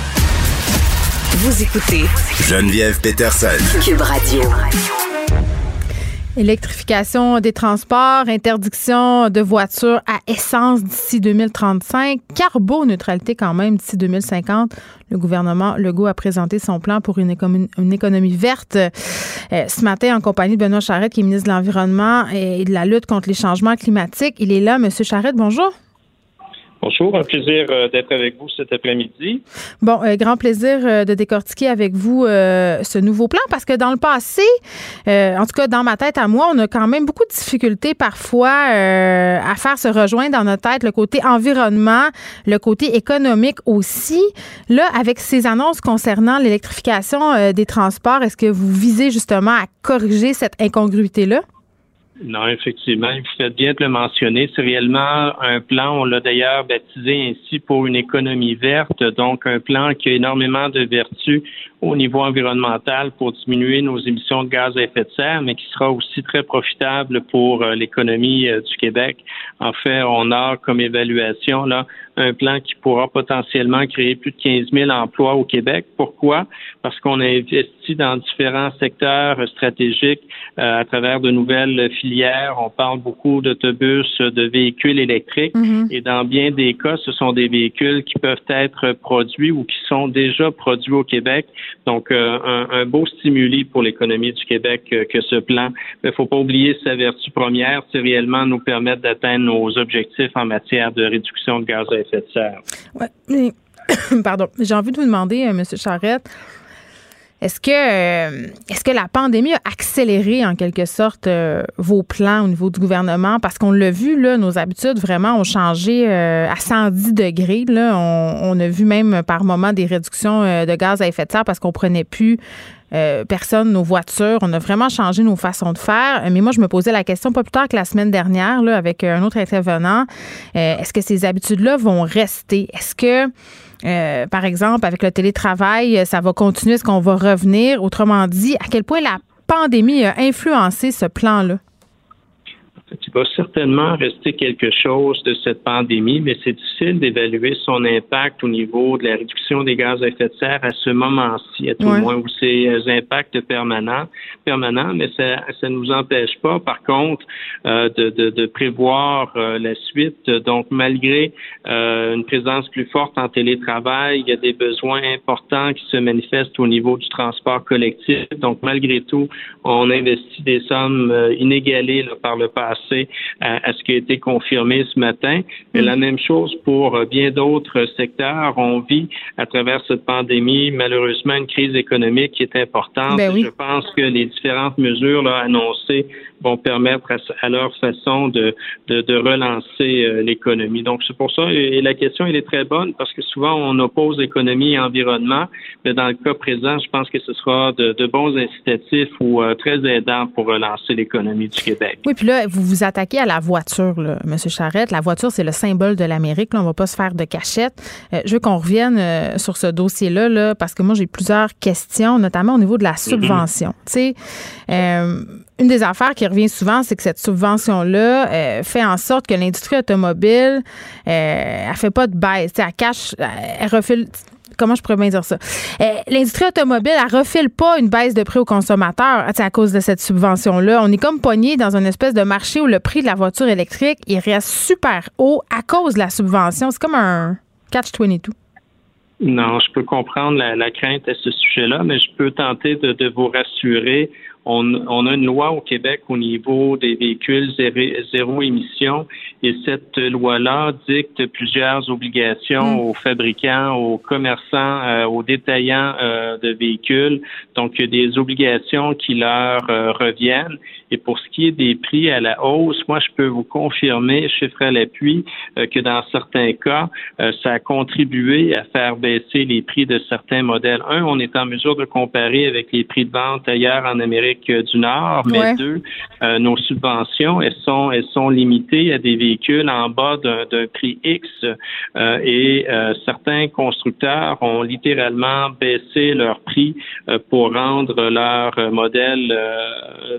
Vous écoutez Geneviève Peterson. Cube Radio. Électrification des transports, interdiction de voitures à essence d'ici 2035, carboneutralité quand même d'ici 2050. Le gouvernement Legault a présenté son plan pour une économie, une économie verte euh, ce matin en compagnie de Benoît Charette, qui est ministre de l'Environnement et de la lutte contre les changements climatiques. Il est là, Monsieur Charette, bonjour. Bonjour, un plaisir euh, d'être avec vous cet après-midi. Bon, euh, grand plaisir euh, de décortiquer avec vous ce nouveau plan parce que dans le passé, en tout cas dans ma tête à moi, on a quand même beaucoup de difficultés parfois à faire se rejoindre dans notre tête le côté environnement, le côté économique aussi. Là, avec ces annonces concernant l'électrification des transports, est-ce que vous visez justement à corriger cette incongruité-là? Non, effectivement, vous faites bien de le mentionner. C'est réellement un plan, on l'a d'ailleurs baptisé ainsi pour une économie verte, donc un plan qui a énormément de vertus au niveau environnemental pour diminuer nos émissions de gaz à effet de serre, mais qui sera aussi très profitable pour euh, l'économie euh, du Québec. En fait, on a comme évaluation là un plan qui pourra potentiellement créer plus de 15 000 emplois au Québec. Pourquoi? Parce qu'on a investi dans différents secteurs stratégiques euh, à travers de nouvelles filières. On parle beaucoup d'autobus, de véhicules électriques mm-hmm. et dans bien des cas, ce sont des véhicules qui peuvent être produits ou qui sont déjà produits au Québec. Donc, euh, un, beau stimuli pour l'économie du Québec euh, que ce plan. Il ne faut pas oublier sa vertu première, c'est réellement nous permettre d'atteindre nos objectifs en matière de réduction de gaz à Oui, mais, pardon, j'ai envie de vous demander, euh, M. Charrette, est-ce que, euh, est-ce que la pandémie a accéléré en quelque sorte euh, vos plans au niveau du gouvernement? Parce qu'on l'a vu, là, nos habitudes vraiment ont changé à 110 degrés. Là. On, a vu même par moments des réductions de gaz à effet de serre parce qu'on prenait plus personne nos voitures. On a vraiment changé nos façons de faire. Mais moi, je me posais la question pas plus tard que la semaine dernière là, avec un autre intervenant. est-ce que ces habitudes-là vont rester? Est-ce que euh, par exemple, avec le télétravail, ça va continuer, est-ce qu'on va revenir? Autrement dit, à quel point la pandémie a influencé ce plan-là? Va certainement rester quelque chose de cette pandémie, mais c'est difficile d'évaluer son impact au niveau de la réduction des gaz à effet de serre à ce moment-ci, à tout le moins, où c'est euh, impacts permanents, permanents, mais ça ne nous empêche pas, par contre, euh, de, de, de, prévoir euh, la suite. Donc, malgré une présence plus forte en télétravail, il y a des besoins importants qui se manifestent au niveau du transport collectif. Donc, malgré tout, on investit des sommes inégalées par le passé à, ce qui a été confirmé ce matin. Mais la mm. même chose pour euh, bien d'autres secteurs. On vit à travers cette pandémie, malheureusement, une crise économique qui est importante. Ben Je pense que les différentes mesures là, annoncées vont permettre à, leur façon de, de, de relancer euh, l'économie. Donc, c'est pour ça, et la question, elle est très bonne parce que souvent, on oppose économie et environnement, mais dans le cas présent, je pense que ce sera de, de bons incitatifs ou euh, très aidants pour relancer l'économie du Québec. Oui, puis là, vous vous attaquez à la voiture, là, M. Charrette. La voiture, c'est le symbole de l'Amérique. Là, on va pas se faire de cachette. Euh, je veux qu'on revienne sur ce dossier-là, là, parce que moi, j'ai plusieurs questions, notamment au niveau de la mm-hmm. subvention. Tu sais, une des affaires qui revient souvent, c'est que cette subvention-là euh, fait en sorte que l'industrie automobile, euh, elle fait pas de baisse. Elle cache, elle refile comment je pourrais bien dire ça? Euh, l'industrie automobile, elle refile pas une baisse de prix aux consommateurs à cause de cette subvention-là. On est comme pogné dans une espèce de marché où le prix de la voiture électrique, il reste super haut à cause de la subvention. C'est comme un catch-22. Non, je peux comprendre la, crainte à ce sujet-là, mais je peux tenter de vous rassurer on, a une loi au Québec au niveau des véhicules zéro, émission et cette loi-là dicte plusieurs obligations mm. aux fabricants, aux commerçants, euh, aux détaillants euh, de véhicules. Donc, il y a des obligations qui leur euh, reviennent. Et pour ce qui est des prix à la hausse, moi, je peux vous confirmer, chiffre à l'appui, que dans certains cas, ça a contribué à faire baisser les prix de certains modèles. Un, on est en mesure de comparer avec les prix de vente ailleurs en Amérique du Nord, mais deux, euh, nos subventions, elles sont, elles sont limitées à des véhicules en bas d'un prix X euh, et euh, certains constructeurs ont littéralement baissé leur prix pour rendre leur modèle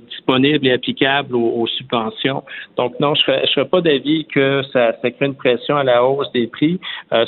disponible et applicable aux, subventions. Donc non, je ne serais pas d'avis que ça, ça crée une pression à la hausse des prix.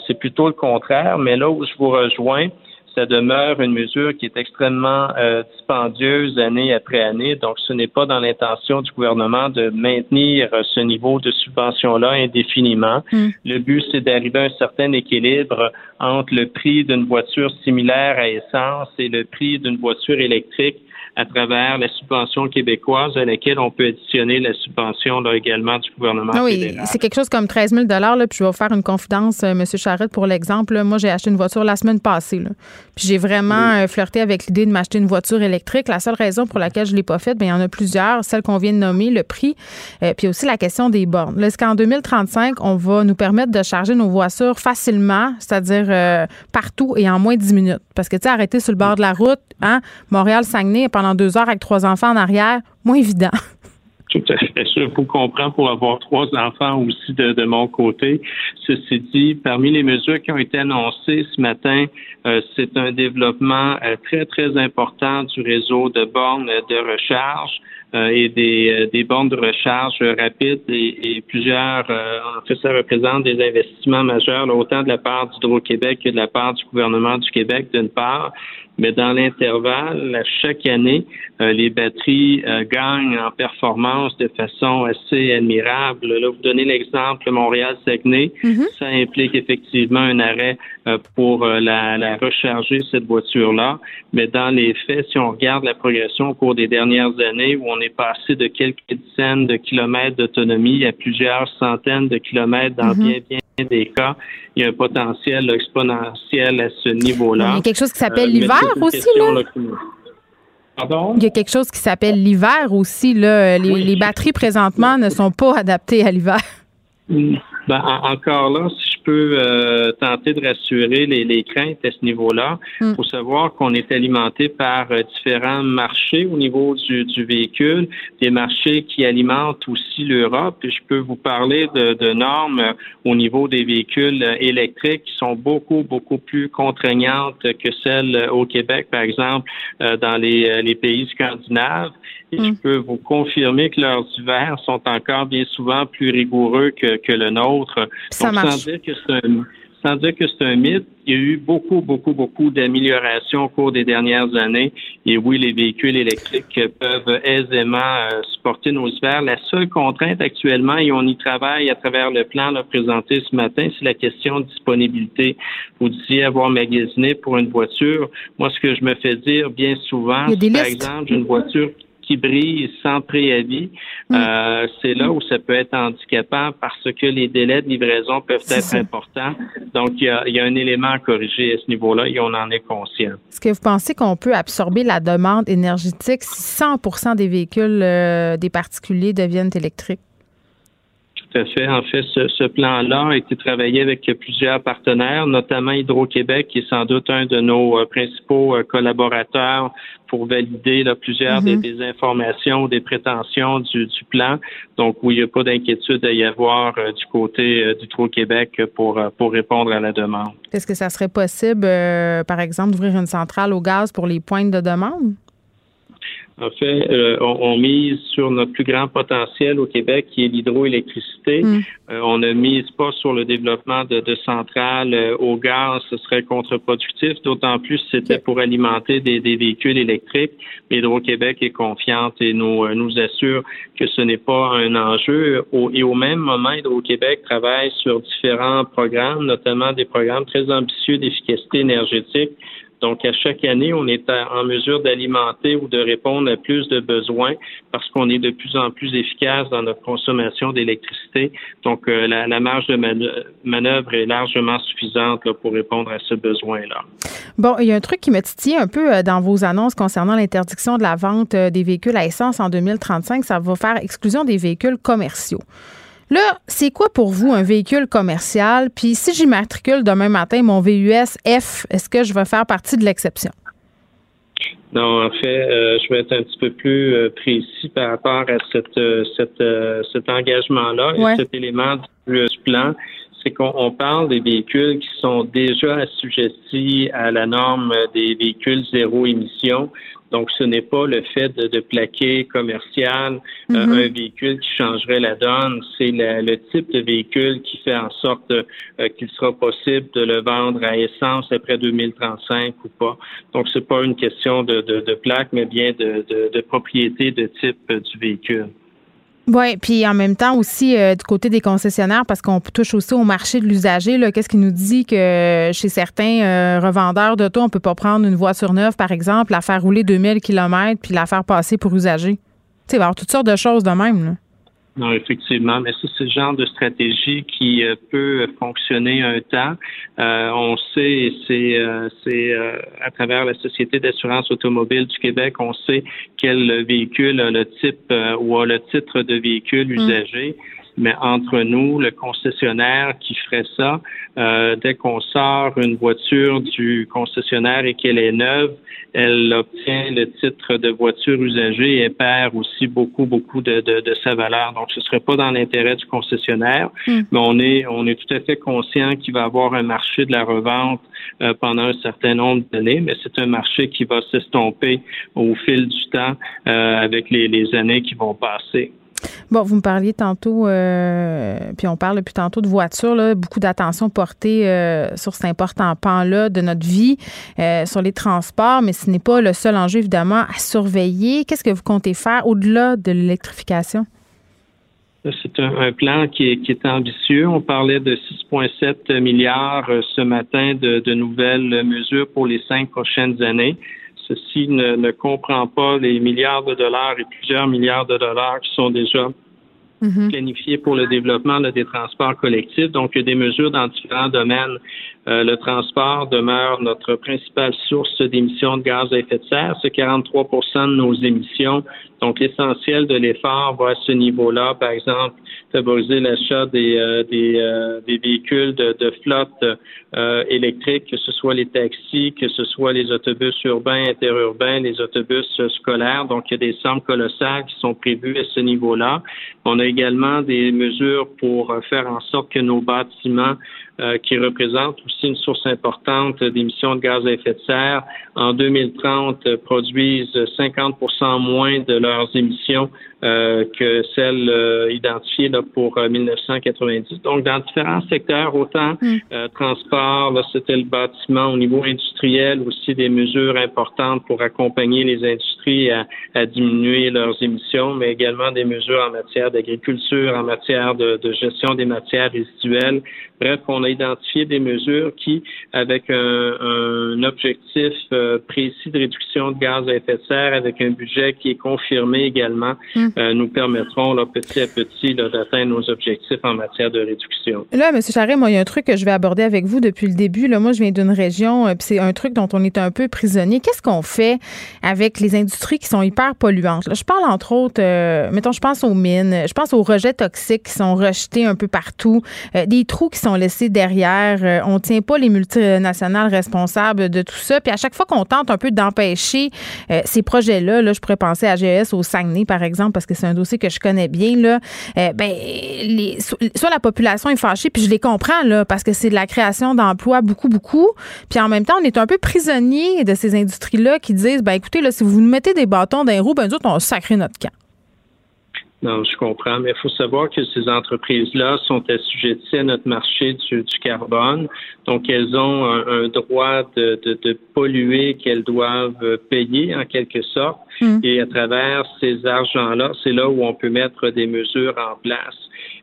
C'est plutôt le contraire, mais là où je vous rejoins, ça demeure une mesure qui est extrêmement euh, dispendieuse année après année. Donc, ce n'est pas dans l'intention du gouvernement de maintenir euh, ce niveau de subvention-là indéfiniment. Hmm. Le but, c'est d'arriver à un certain équilibre entre le prix d'une voiture similaire à essence et le prix d'une voiture électrique à travers la subvention québécoise à laquelle on peut additionner la subvention là, également du gouvernement ah oui, c'est quelque chose comme 13 000 là, puis je vais vous faire une confidence, euh, M. Charrette, pour l'exemple. Moi, j'ai acheté une voiture la semaine passée. Là, puis j'ai vraiment euh, flirté avec l'idée de m'acheter une voiture électrique. La seule raison pour laquelle je ne l'ai pas faite, bien, il y en a plusieurs. Celle qu'on vient de nommer, le prix, euh, puis aussi la question des bornes. Est-ce qu'en 2035, on va nous permettre de charger nos voitures facilement, c'est-à-dire partout et en moins de 10 minutes? Parce que, tu sais, arrêter sur le bord de la route, hein, Montréal-Saguenay, pendant deux heures avec trois enfants en arrière, moins évident. Tout à fait. Je vous comprends pour avoir trois enfants aussi de, mon côté. Ceci dit, parmi les mesures qui ont été annoncées ce matin, euh, c'est un développement euh, très, très important du réseau de bornes de recharge. Euh, et des, des bornes de recharge rapides et, plusieurs, en fait, ça représente des investissements majeurs, autant de la part d'Hydro-Québec que de la part du gouvernement du Québec, d'une part, mais dans l'intervalle, chaque année, euh, les batteries euh, gagnent en performance de façon assez admirable. Là, vous donnez l'exemple Montréal-Saguenay. Mhm. Ça implique effectivement un arrêt pour la, la, recharger, cette voiture-là. Mais dans les faits, si on regarde la progression au cours des dernières années, où on est passé de quelques dizaines de kilomètres d'autonomie à plusieurs centaines de kilomètres dans mhm. bien, bien des cas, il y a un potentiel exponentiel à ce niveau-là. Il y a quelque chose qui s'appelle euh, l'hiver aussi, là? Pardon? Il y a quelque chose qui s'appelle l'hiver aussi. Là. Les, batteries présentement ne sont pas adaptées à l'hiver. Hmm. Ben, encore là, si je peux euh, tenter de rassurer les, les, craintes à ce niveau-là. Il mm. faut savoir qu'on est alimenté par euh, différents marchés au niveau du, du, véhicule, des marchés qui alimentent aussi l'Europe. je peux vous parler de, de, normes au niveau des véhicules électriques qui sont beaucoup, beaucoup plus contraignantes que celles au Québec, par exemple, dans les, les pays scandinaves. Je mm. peux vous confirmer que leurs hivers sont encore bien souvent plus rigoureux que, que le nôtre. Ça Donc, sans dire que c'est un sans dire que c'est un mythe, il y a eu beaucoup, beaucoup, beaucoup d'améliorations au cours des dernières années. Et oui, les véhicules électriques peuvent aisément euh, supporter nos hivers. La seule contrainte actuellement, et on y travaille à travers le plan là, présenté ce matin, c'est la question de disponibilité. Vous disiez avoir magasiné pour une voiture. Moi, ce que je me fais dire bien souvent, par exemple, une voiture qui brille sans préavis, hmm. euh, c'est là où ça peut être handicapant parce que les délais de livraison peuvent être importants. Donc, il y, a, un élément à corriger à ce niveau-là et on en est conscient. Est-ce que vous pensez qu'on peut absorber la demande énergétique si 100% des véhicules euh, des particuliers deviennent électriques? Tout à fait. En fait, ce, plan-là a été travaillé avec plusieurs partenaires, notamment Hydro-Québec, qui est sans doute un de nos euh, principaux collaborateurs pour valider plusieurs mhm. des, informations, des prétentions du, plan. Donc, où il n'y a pas d'inquiétude à y avoir euh, du côté euh, du Trou-Québec pour, euh, pour répondre à la demande. Est-ce que ça serait possible, par exemple, d'ouvrir une centrale au gaz pour les pointes de demande? En fait, euh, on, mise sur notre plus grand potentiel au Québec, qui est l'hydroélectricité. Mm. Euh, on ne mise pas sur le développement de, centrales euh, au gaz, ce serait contre-productif, d'autant plus si c'était pour alimenter des, véhicules électriques. Hydro-Québec est confiante et nous, nous assure que ce n'est pas un enjeu. et au même moment, Hydro-Québec travaille sur différents programmes, notamment des programmes très ambitieux d'efficacité énergétique donc, à chaque année, on est en mesure d'alimenter ou de répondre à plus de besoins parce qu'on est de plus en plus efficace dans notre consommation d'électricité. Donc, euh, la, marge de manœuvre est largement suffisante pour répondre à ce besoin-là. Bon, il y a un truc qui me titille un peu euh, dans vos annonces concernant l'interdiction de la vente euh, des véhicules à essence en 2035. Ça va faire exclusion des véhicules commerciaux. Là, c'est quoi pour vous un véhicule commercial? Puis si j'immatricule demain matin mon VUS F, est-ce que je vais faire partie de l'exception? Non, en fait, euh, je vais être un petit peu plus euh, précis par rapport à cette, euh, cet engagement-là et cet élément du plan. C'est qu'on parle des véhicules qui sont déjà assujettis à la norme des véhicules zéro émission. Donc, ce n'est pas le fait de, plaquer commercial euh, mhm. un véhicule qui changerait la donne. C'est le type de véhicule qui fait en sorte euh, qu'il sera possible de le vendre à essence après 2035 ou pas. Donc, c'est pas une question de, de, plaque, mais bien de, de propriété de type du véhicule. Oui, puis en même temps aussi euh, du côté des concessionnaires, parce qu'on touche aussi au marché de l'usager, qu'est-ce qui nous dit que chez certains euh, revendeurs d'auto, on peut pas prendre une voiture neuve, par exemple, la faire rouler 2000 km puis la faire passer pour usager? Tu sais, il va y avoir toutes sortes de choses de même. Là. Non, effectivement, mais ça, c'est le genre de stratégie qui euh, peut fonctionner un temps. Euh, on sait, c'est euh, c'est à travers la Société d'assurance automobile du Québec, on sait quel véhicule a le type ou a le titre de véhicule mm. usagé mais entre nous, le concessionnaire qui ferait ça, euh, dès qu'on sort une voiture du concessionnaire et qu'elle est neuve, elle obtient le titre de voiture usagée et perd aussi beaucoup, beaucoup de, de, de sa valeur. Donc, ce serait pas dans l'intérêt du concessionnaire, hmm. mais on est, on est tout à fait conscient qu'il va y avoir un marché de la revente euh, pendant un certain nombre d'années, mais c'est un marché qui va s'estomper au fil du temps euh, avec les, les années qui vont passer. Bon, vous me parliez tantôt, euh, puis on parle depuis tantôt de voitures, beaucoup d'attention portée euh, sur cet important pan-là de notre vie, euh, sur les transports, mais ce n'est pas le seul enjeu, évidemment, à surveiller. Qu'est-ce que vous comptez faire au-delà de l'électrification? C'est un, plan qui est, ambitieux. On parlait de 6,7 milliards ce matin de, nouvelles mesures pour les cinq prochaines années. Ceci ne, comprend pas les milliards de dollars et plusieurs milliards de dollars qui sont déjà mhm. planifiés pour le développement des transports collectifs. Donc, il y a des mesures dans différents domaines le transport demeure notre principale source d'émissions de gaz à effet de serre. C'est 43 de nos émissions. Donc, l'essentiel de l'effort va à ce niveau-là. Par exemple, favoriser l'achat des, euh, des, euh, des, véhicules de, de flotte euh, électrique, que ce soit les taxis, que ce soit les autobus urbains, interurbains, les autobus scolaires. Donc, il y a des sommes colossales qui sont prévues à ce niveau-là. On a également des mesures pour faire en sorte que nos bâtiments euh, qui représentent aussi une source importante d'émissions de gaz à effet de serre, en 2030 produisent 50% moins de leurs émissions euh, que celles euh, identifiées là, pour 1990. Euh, Donc, dans différents secteurs, autant mm. transport, là, c'était le bâtiment, au niveau industriel, aussi des mesures importantes pour accompagner les industries à, à diminuer leurs émissions, mais également des mesures en matière d'agriculture, en matière de, de, gestion des matières résiduelles. Bref, on a identifié des mesures qui, avec un, un objectif précis de réduction de gaz à effet de serre, avec un budget qui est confirmé également, mm. Euh, nous permettront là, petit à petit d'atteindre nos objectifs en matière de réduction. Là, M. Charret, moi, il y a un truc que je vais aborder avec vous depuis le début. Là, moi, je viens d'une région, euh, puis c'est un truc dont on est un peu prisonnier. Qu'est-ce qu'on fait avec les industries qui sont hyper polluantes? Là, je parle entre autres, euh, mettons, je pense aux mines, je pense aux rejets toxiques qui sont rejetés un peu partout, des trous qui sont laissés derrière. on ne tient pas les multinationales responsables de tout ça. Puis à chaque fois qu'on tente un peu d'empêcher ces projets-là, là, je pourrais penser à GES au Saguenay, par exemple, parce que c'est un dossier que je connais bien, là, euh, ben, les, soit la population est fâchée, puis je les comprends, là, parce que c'est de la création d'emplois beaucoup, beaucoup. Puis en même temps, on est un peu prisonnier de ces industries-là qui disent, ben écoutez, là, si vous nous mettez des bâtons dans les roues, ben nous autres, on sacré notre camp. Non, je comprends, mais il faut savoir que ces entreprises-là sont assujetties à notre marché du, carbone. Donc, elles ont un, droit de, polluer qu'elles doivent payer en quelque sorte. Hmm. Et à travers ces argents-là, c'est là où on peut mettre des mesures en place.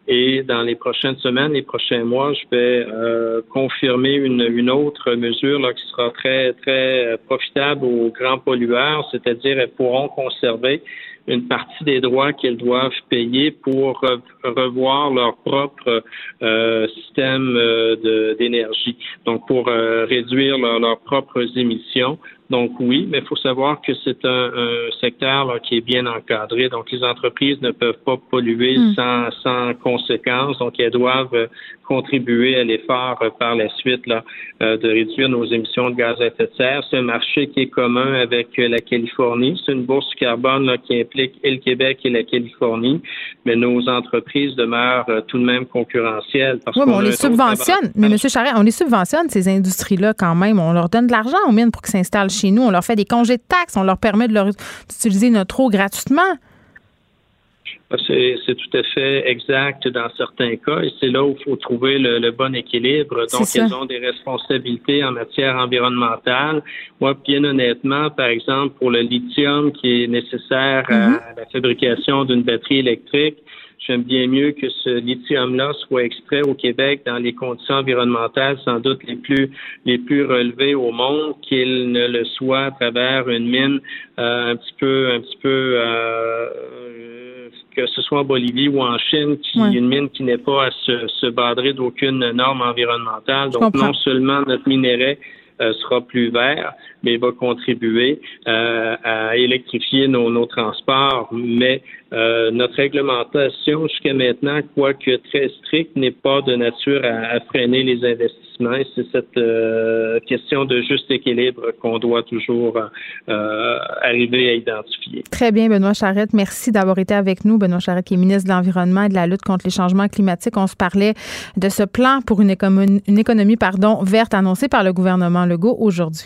Et dans les prochaines semaines, les prochains mois, je vais euh, confirmer une, une, autre mesure là, qui sera très, très profitable aux grands pollueurs, c'est-à-dire elles pourront conserver une partie des droits qu'elles doivent payer pour revoir leur propre euh, système euh, d'énergie, donc pour euh, réduire leurs propres émissions. Donc oui, mais il faut savoir que c'est un, secteur qui est bien encadré. Donc les entreprises ne peuvent pas polluer hmm. sans, sans conséquence. Donc elles doivent contribuer à l'effort euh, par la suite là, euh, de réduire nos émissions de gaz à effet de serre. C'est un marché qui est commun avec euh, la Californie. C'est une bourse carbone là, qui implique et le Québec et la Californie, mais nos entreprises demeurent tout de même concurrentielles. Parce oui, mais on, les subventionne. Mais M. Charret, on les subventionne, ces industries-là, quand même. On leur donne de l'argent aux mines pour qu'ils s'installent chez nous. On leur fait des congés de taxes. On leur permet de leur d'utiliser notre eau gratuitement. C'est tout à fait exact dans certains cas et c'est là où il faut trouver le, bon équilibre. Donc, elles ont des responsabilités en matière environnementale. Moi, bien honnêtement, par exemple, pour le lithium qui est nécessaire à mm-hmm. la fabrication d'une batterie électrique, j'aime bien mieux que ce lithium-là soit extrait au Québec dans les conditions environnementales sans doute les plus les plus relevées au monde qu'il ne le soit à travers une mine euh, un petit peu un petit peu euh, que ce soit en Bolivie ou en Chine, qui une mine qui n'est pas à se, se badrer d'aucune norme environnementale. Donc, non seulement notre minerai euh, sera plus vert, mais va contribuer euh, à électrifier nos, transports. Mais euh, notre réglementation jusqu'à maintenant, quoique très stricte, n'est pas de nature à, freiner les investissements. C'est cette euh, question de juste équilibre qu'on doit toujours arriver à identifier. Très bien, Benoît Charrette. Merci d'avoir été avec nous. Benoît Charrette, qui est ministre de l'Environnement et de la lutte contre les changements climatiques. On se parlait de ce plan pour une économie, verte annoncé par le gouvernement Legault aujourd'hui.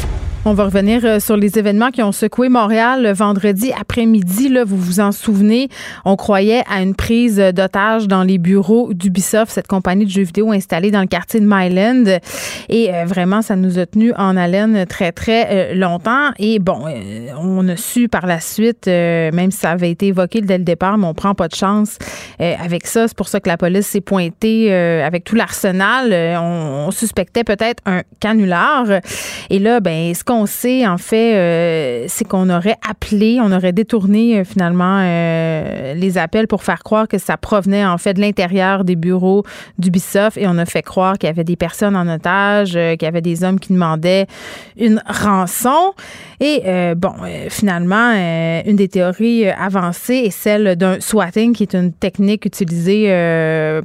On va revenir euh, sur les événements qui ont secoué Montréal le vendredi après-midi. Là, vous vous en souvenez, on croyait à une prise d'otage dans les bureaux d'Ubisoft, cette compagnie de jeux vidéo installée dans le quartier de Myland. Et euh, vraiment, ça nous a tenu en haleine très, très euh, longtemps. Et bon, on a su par la suite, même si ça avait été évoqué dès le départ, mais on prend pas de chance avec ça. C'est pour ça que la police s'est pointée avec tout l'arsenal. On, suspectait peut-être un canular. Et là, ben, qu'on sait, en fait, euh, c'est qu'on aurait appelé, on aurait détourné euh, finalement euh, les appels pour faire croire que ça provenait en fait de l'intérieur des bureaux d'Ubisoft et on a fait croire qu'il y avait des personnes en otage, qu'il y avait des hommes qui demandaient une rançon. Et bon, finalement, une des théories avancées est celle d'un swatting, qui est une technique utilisée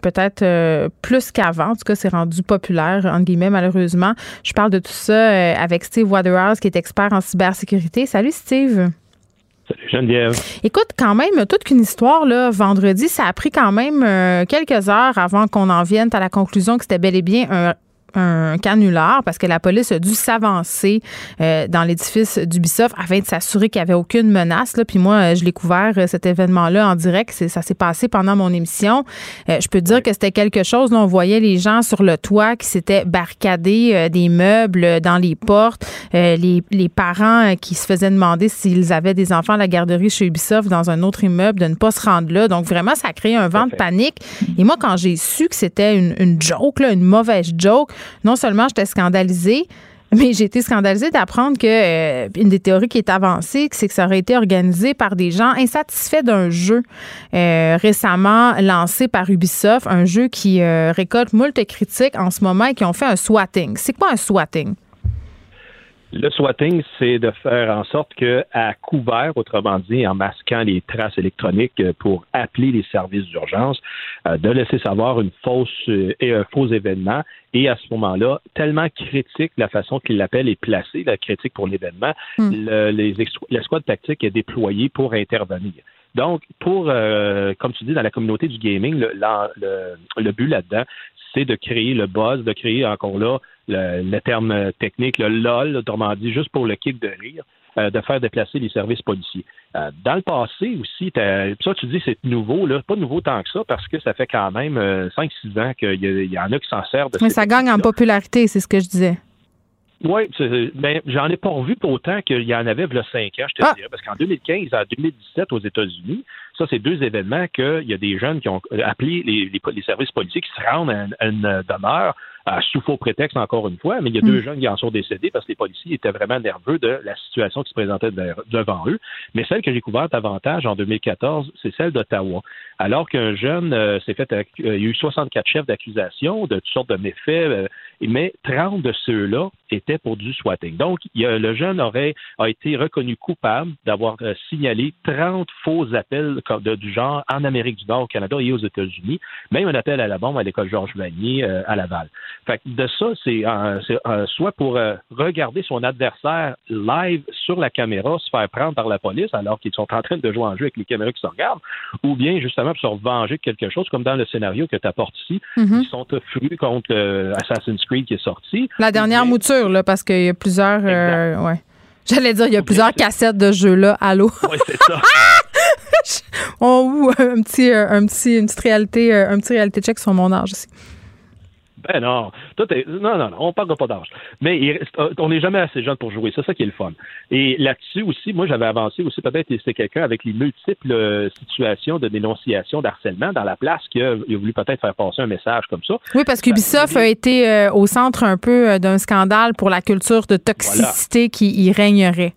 peut-être plus qu'avant. En tout cas, c'est rendu populaire, entre guillemets, malheureusement. Je parle de tout ça avec Steve Qui est expert en cybersécurité. Salut, Steve. Salut Geneviève. Écoute, quand même, toute qu'une histoire, là, vendredi, ça a pris quand même euh, quelques heures avant qu'on en vienne à la conclusion que c'était bel et bien un un canular parce que la police a dû s'avancer euh, dans l'édifice d'Ubisoft afin de s'assurer qu'il n'y avait aucune menace. Là. Puis moi, je l'ai couvert euh, cet événement-là en direct. Ça s'est passé pendant mon émission. Euh, je peux dire que c'était quelque chose. Là, on voyait les gens sur le toit qui s'étaient barricadés des meubles dans les portes. Les, les, parents qui se faisaient demander s'ils avaient des enfants à la garderie chez Ubisoft dans un autre immeuble de ne pas se rendre là. Donc vraiment, ça a créé un vent de panique. Et moi, quand j'ai su que c'était une, une joke, là, une mauvaise joke, non seulement j'étais scandalisée, mais j'ai été scandalisée d'apprendre que euh, une des théories qui est avancée, c'est que ça aurait été organisé par des gens insatisfaits d'un jeu euh, récemment lancé par Ubisoft, un jeu qui euh, récolte moult critiques en ce moment et qui ont fait un swatting. C'est quoi un swatting? Le swatting, c'est de faire en sorte que, à couvert, autrement dit, en masquant les traces électroniques pour appeler les services d'urgence, euh, de laisser savoir une fausse euh, et un faux événement. Et à ce moment-là, tellement critique la façon qu'il l'appelle est placée, la critique pour l'événement, hmm. le, l'escouade tactique est déployée pour intervenir. Donc, pour, euh, comme tu dis, dans la communauté du gaming, le, le but là-dedans, c'est de créer le buzz, de créer encore là le, terme technique, le LOL, autrement dit, juste pour le kick de rire, euh, de faire déplacer les services policiers. Euh, dans le passé aussi, ça tu dis c'est nouveau, là, pas nouveau tant que ça, parce que ça fait quand même 5-6 euh, ans qu'il y, en a qui s'en servent. Mais ça gagne en popularité, c'est ce que je disais. Oui, ben, j'en ai pas revu autant qu'il y en avait il y a 5 ans, je te ah! dirais, parce qu'en 2015 à 2017 aux États-Unis, ça, c'est deux événements qu'il y a des jeunes qui ont appelé les, les, services policiers qui se rendent à une demeure sous faux prétexte encore une fois, mais il y a deux hmm. jeunes qui en sont décédés parce que les policiers étaient vraiment nerveux de la situation qui se présentait devant eux. Mais celle que j'ai couverte davantage en 2014, c'est celle d'Ottawa. Alors qu'un jeune euh, s'est fait, euh, il y a eu 64 chefs d'accusation de toutes sortes de méfaits, euh, mais 30 de ceux-là étaient pour du swatting. Donc, il y a, le jeune aurait a été reconnu coupable d'avoir signalé 30 faux appels de, du genre en Amérique du Nord, au Canada et aux États-Unis, même un appel à la bombe à l'école Georges Vanier à Laval. Fait de ça, c'est euh, euh, soit pour euh, regarder son adversaire live sur la caméra, se faire prendre par la police alors qu'ils sont en train de jouer en jeu avec les caméras qui se regardent, ou bien justement pour se venger de quelque chose, comme dans le scénario que tu apportes ici. Mm-hmm. Ils sont furieux contre Assassin's Creed qui est sorti. La dernière mouture, là, parce qu'il y a plusieurs. ouais. J'allais dire, il y a plusieurs cassettes de jeux-là. Allô? Oui, c'est ça. On un petit, un petit, une petite réalité, un petit réalité check sur mon âge aussi. Ben non, tout est, non, non, non, on parle pas d'âge. Mais euh, on n'est jamais assez jeune pour jouer. C'est ça qui est le fun. Et là-dessus aussi, moi, j'avais avancé aussi peut-être c'est quelqu'un avec les multiples euh, situations de dénonciation, d'harcèlement dans la place qui a, voulu peut-être faire passer un message comme ça. Oui, parce qu'Ubisoft a été euh, au centre un peu d'un scandale pour la culture de toxicité qui y régnerait.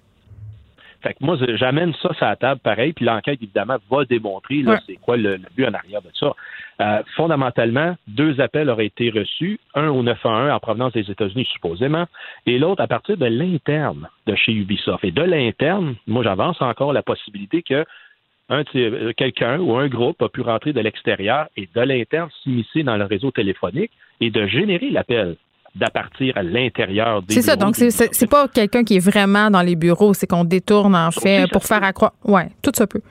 Fait que moi, j'amène ça sur la table pareil, puis l'enquête, évidemment, va démontrer là, c'est quoi le, but en arrière de ça. Euh, fondamentalement, deux appels auraient été reçus, un au 911 en provenance des États-Unis supposément, et l'autre à partir de l'interne de chez Ubisoft. Et de l'interne, moi j'avance encore la possibilité que euh, quelqu'un ou un groupe a pu rentrer de l'extérieur et de l'interne s'immiscer dans le réseau téléphonique et de générer l'appel d'appartir à l'intérieur des C'est ça, donc c'est pas quelqu'un qui est vraiment dans les bureaux, c'est qu'on détourne en fait pour faire accroître. Ouais, tout ça peut.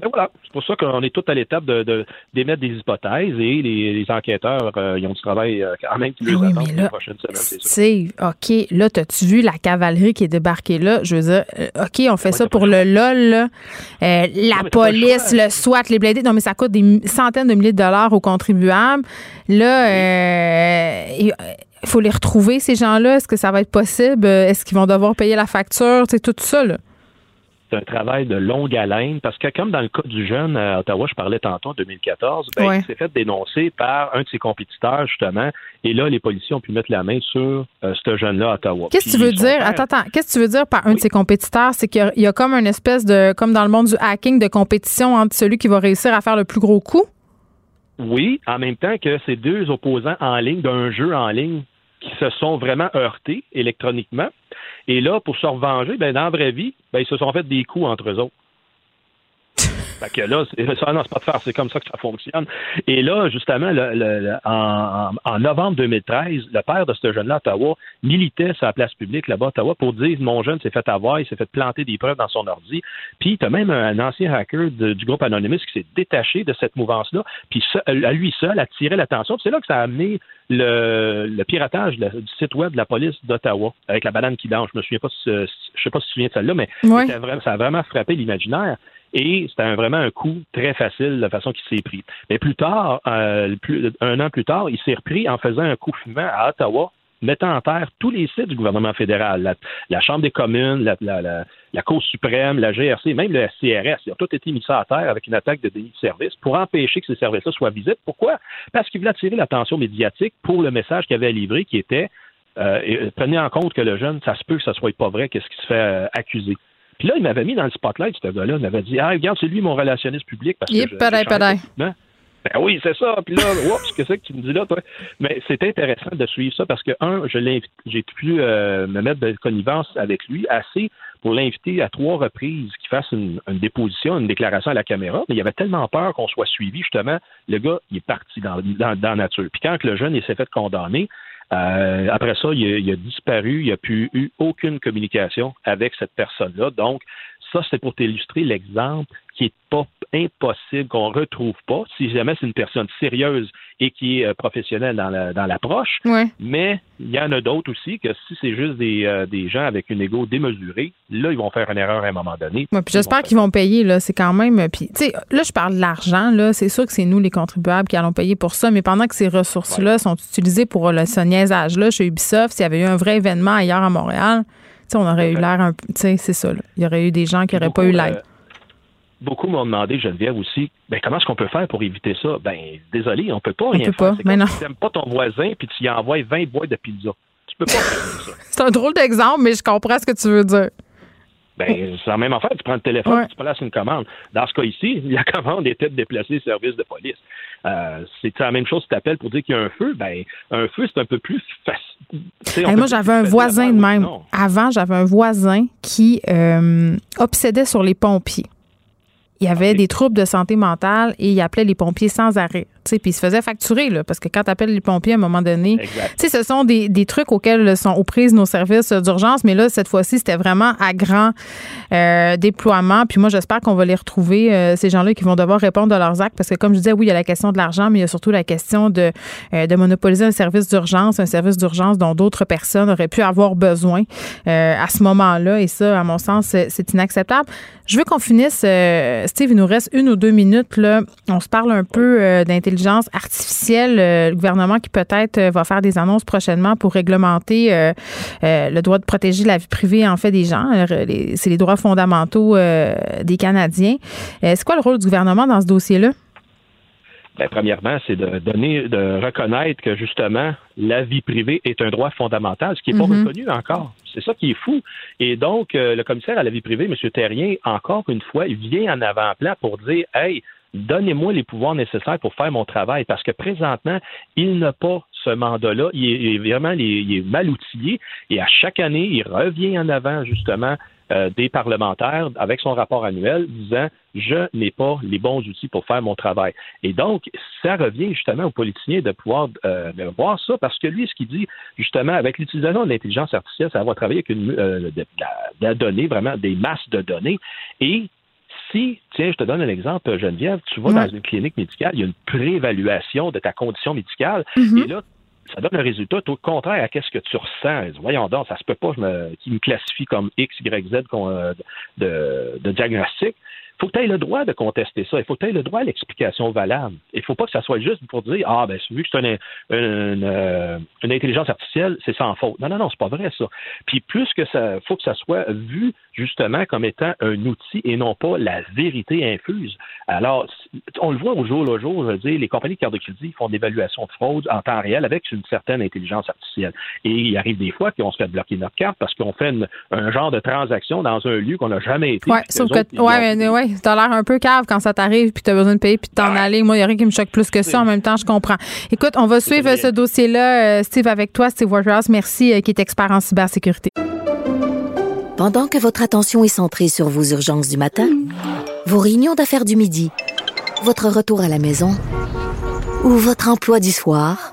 Ben voilà, c'est pour ça qu'on est tout à l'étape de, d'émettre des hypothèses et les, enquêteurs, euh, ils ont du travail euh, quand même qui les oui, les prochaines semaines, c'est OK, là, t'as-tu vu la cavalerie qui est débarquée là? Je veux dire, euh, OK, on fait ça pour le LOL, la police, le SWAT, les blindés. Non, mais ça coûte des centaines de milliers de dollars aux contribuables. Là, il faut les retrouver, ces gens-là? Est-ce que ça va être possible? Est-ce qu'ils vont devoir payer la facture? C'est tout ça, là c'est un travail de longue haleine parce que comme dans le cas du jeune à Ottawa, je parlais tantôt en 2014, ben, il s'est fait dénoncer par un de ses compétiteurs justement, et là les policiers ont pu mettre la main sur euh, ce jeune-là à Ottawa. Qu'est-ce que tu veux dire? Attends, attends, qu'est-ce que tu veux dire par un de ses compétiteurs? C'est qu'il y, a comme une espèce de, comme dans le monde du hacking, de compétition entre celui qui va réussir à faire le plus gros coup? Oui, en même temps que ces deux opposants en ligne d'un jeu en ligne qui se sont vraiment heurtés électroniquement. Et là, pour se revenger, ben, dans la vraie vie, ben, ils se sont fait des coups entre eux autres. Fait que là, c'est, ça, non, c'est pas de faire, c'est comme ça que ça fonctionne. Et là, justement, le, en, novembre 2013, le père de ce jeune-là, Ottawa, militait sur la place publique là-bas, Ottawa, pour dire mon jeune s'est fait avoir, il s'est fait planter des preuves dans son ordi. Puis, tu as même un ancien hacker du groupe Anonymous qui s'est détaché de cette mouvance-là, puis à lui seul, attiré l'attention. c'est là que ça a amené le, piratage du site web de la police d'Ottawa avec la banane qui danse. Je me souviens pas, je sais pas si tu te souviens de celle-là, mais ça a vraiment frappé l'imaginaire. Et c'était vraiment un coup très facile, la façon qu'il s'est pris. Mais plus tard, euh, un an plus tard, il s'est repris en faisant un coup fumant à Ottawa, mettant en terre tous les sites du gouvernement fédéral, la, Chambre des communes, la, la, Cour suprême, la GRC, même le CRS. Ils ont tous été mis ça à terre avec une attaque de déni de service pour empêcher que ces services-là soient visibles. Pourquoi? Parce qu'il voulait attirer l'attention médiatique pour le message qu'il avait à livrer qui était euh, prenez en compte que le jeune, ça se peut que ça soit pas vrai, qu'est-ce qui se fait euh, accuser. Puis là, il m'avait mis dans le spotlight, ce gars-là. Il m'avait dit Ah, regarde, c'est lui mon relationniste public. Parce que je, ben oui, c'est ça. Puis là, oups, qu'est-ce que tu me dis là, toi? Mais c'est intéressant de suivre ça parce que, un, je j'ai pu euh, me mettre de connivence avec lui assez pour l'inviter à trois reprises qu'il fasse une, déposition, une déclaration à la caméra. Mais il avait tellement peur qu'on soit suivi, justement. Le gars, il est parti dans, dans, dans la nature. Puis quand le jeune il s'est fait condamner, euh, après ça, il a, disparu, il n'y a plus eu aucune communication avec cette personne-là. Donc, ça, c'est pour t'illustrer l'exemple qui est pas impossible, qu'on retrouve pas, si jamais c'est une personne sérieuse et qui est euh, professionnelle dans l'approche. Mais il y en a d'autres aussi que si c'est juste des, euh, des, gens avec une égo démesurée, là, ils vont faire une erreur à un moment donné. j'espère qu'ils vont payer, là. C'est quand même. Puis, tu sais, là, je parle de l'argent, là. C'est sûr que c'est nous, les contribuables, qui allons payer pour ça. Mais pendant que ces ressources-là sont utilisées pour le, ce niaisage-là chez Ubisoft, s'il y avait eu un vrai événement ailleurs à Montréal, on aurait eu l'air un peu. Tu sais, c'est ça. Il y aurait eu des gens qui n'auraient pas eu l'aide. Euh, beaucoup m'ont demandé, Geneviève aussi, ben, comment est-ce qu'on peut faire pour éviter ça? Ben, désolé, on peut pas on rien peut faire. Pas, mais non. Tu n'aimes pas ton voisin puis tu y envoies 20 boîtes de pizza. Tu peux pas faire ça. c'est un drôle d'exemple, mais je comprends ce que tu veux dire. Ben, c'est la même affaire. Tu prends le téléphone, tu places une commande. Dans ce cas ici, la commande était de déplacer le service de police. Euh, c'est la même chose si tu appelles pour dire qu'il y a un feu. Ben, un feu, c'est un peu plus facile. moi, j'avais un voisin de même. Avant, j'avais un voisin qui euh, obsédait sur les pompiers. Il y avait des troubles de santé mentale et il appelait les pompiers sans arrêt. Puis il se faisait facturer, là, parce que quand tu appelles les pompiers à un moment donné, ce sont des, des, trucs auxquels sont aux prises nos services d'urgence, mais là, cette fois-ci, c'était vraiment à grand euh, déploiement. Puis moi, j'espère qu'on va les retrouver, euh, ces gens-là qui vont devoir répondre de leurs actes, parce que comme je disais, oui, il y a la question de l'argent, mais il y a surtout la question de, euh, de monopoliser un service d'urgence, un service d'urgence dont d'autres personnes auraient pu avoir besoin à ce moment-là. Et ça, à mon sens, c'est inacceptable. Je veux qu'on finisse, Il nous reste une ou deux minutes. On se parle un peu d'intelligence artificielle, euh, le gouvernement qui peut-être euh, va faire des annonces prochainement pour réglementer euh, le droit de protéger la vie privée en fait des gens. C'est les droits fondamentaux des Canadiens. c'est quoi le rôle du gouvernement dans ce dossier-là? Bien, premièrement, c'est de donner, de reconnaître que justement la vie privée est un droit fondamental, ce qui n'est pas mm-hmm. reconnu encore. C'est ça qui est fou. Et donc, le commissaire à la vie privée, M. Terrien, encore une fois, il vient en avant-plan pour dire, hey, donnez-moi les pouvoirs nécessaires pour faire mon travail, parce que présentement, il n'a pas ce mandat-là. Il est, vraiment il est mal outillé et à chaque année, il revient en avant justement euh, des parlementaires avec son rapport annuel disant je n'ai pas les bons outils pour faire mon travail. Et donc, ça revient justement aux politiciens de pouvoir euh, voir ça parce que lui, ce qu'il dit justement avec l'utilisation de l'intelligence artificielle, ça va travailler avec une, euh, de, la, donnée, vraiment des masses de données et si, tiens, je te donne un exemple, Geneviève, tu vas dans une clinique médicale, il y a une préévaluation de ta condition médicale, Mm-hmm. et là, ça donne un résultat tout contraire à qu'est-ce que tu ressens. Voyons donc, ça se peut pas je me, qu'il me classifie comme X, Y, Z euh, de, de diagnostic. Il faut que tu aies le droit de contester ça. Il faut que tu aies le droit à l'explication valable. Il ne faut pas que ça soit juste pour dire Ah, ben, vu que c'est une, une, euh, une intelligence artificielle, c'est sans faute. Non, non, non, c'est pas vrai, ça. Puis plus que ça, faut que ça soit vu justement comme étant un outil et non pas la vérité infuse. Alors, on le voit au jour le jour, je veux dire, les compagnies de carte de crédit font de l'évaluation de fraude en temps réel avec une certaine intelligence artificielle. Et il arrive des fois qu'on se fait bloquer notre carte parce qu'on fait une- un genre de transaction dans un lieu qu'on n'a jamais été. Sauf que, ouais, ouais, t'as l'air un peu cave quand ça t'arrive puis t'as besoin de payer puis de t'en aller. Moi, il y a rien qui me choque plus que ça. En même temps, je comprends. Écoute, on va suivre ce dossier-là, euh, Steve, avec toi, Steve Waterhouse. Merci, euh, qui est expert en cybersécurité. Pendant que votre attention est centrée sur vos urgences du matin, vos réunions d'affaires du midi, votre retour à la maison ou votre emploi du soir,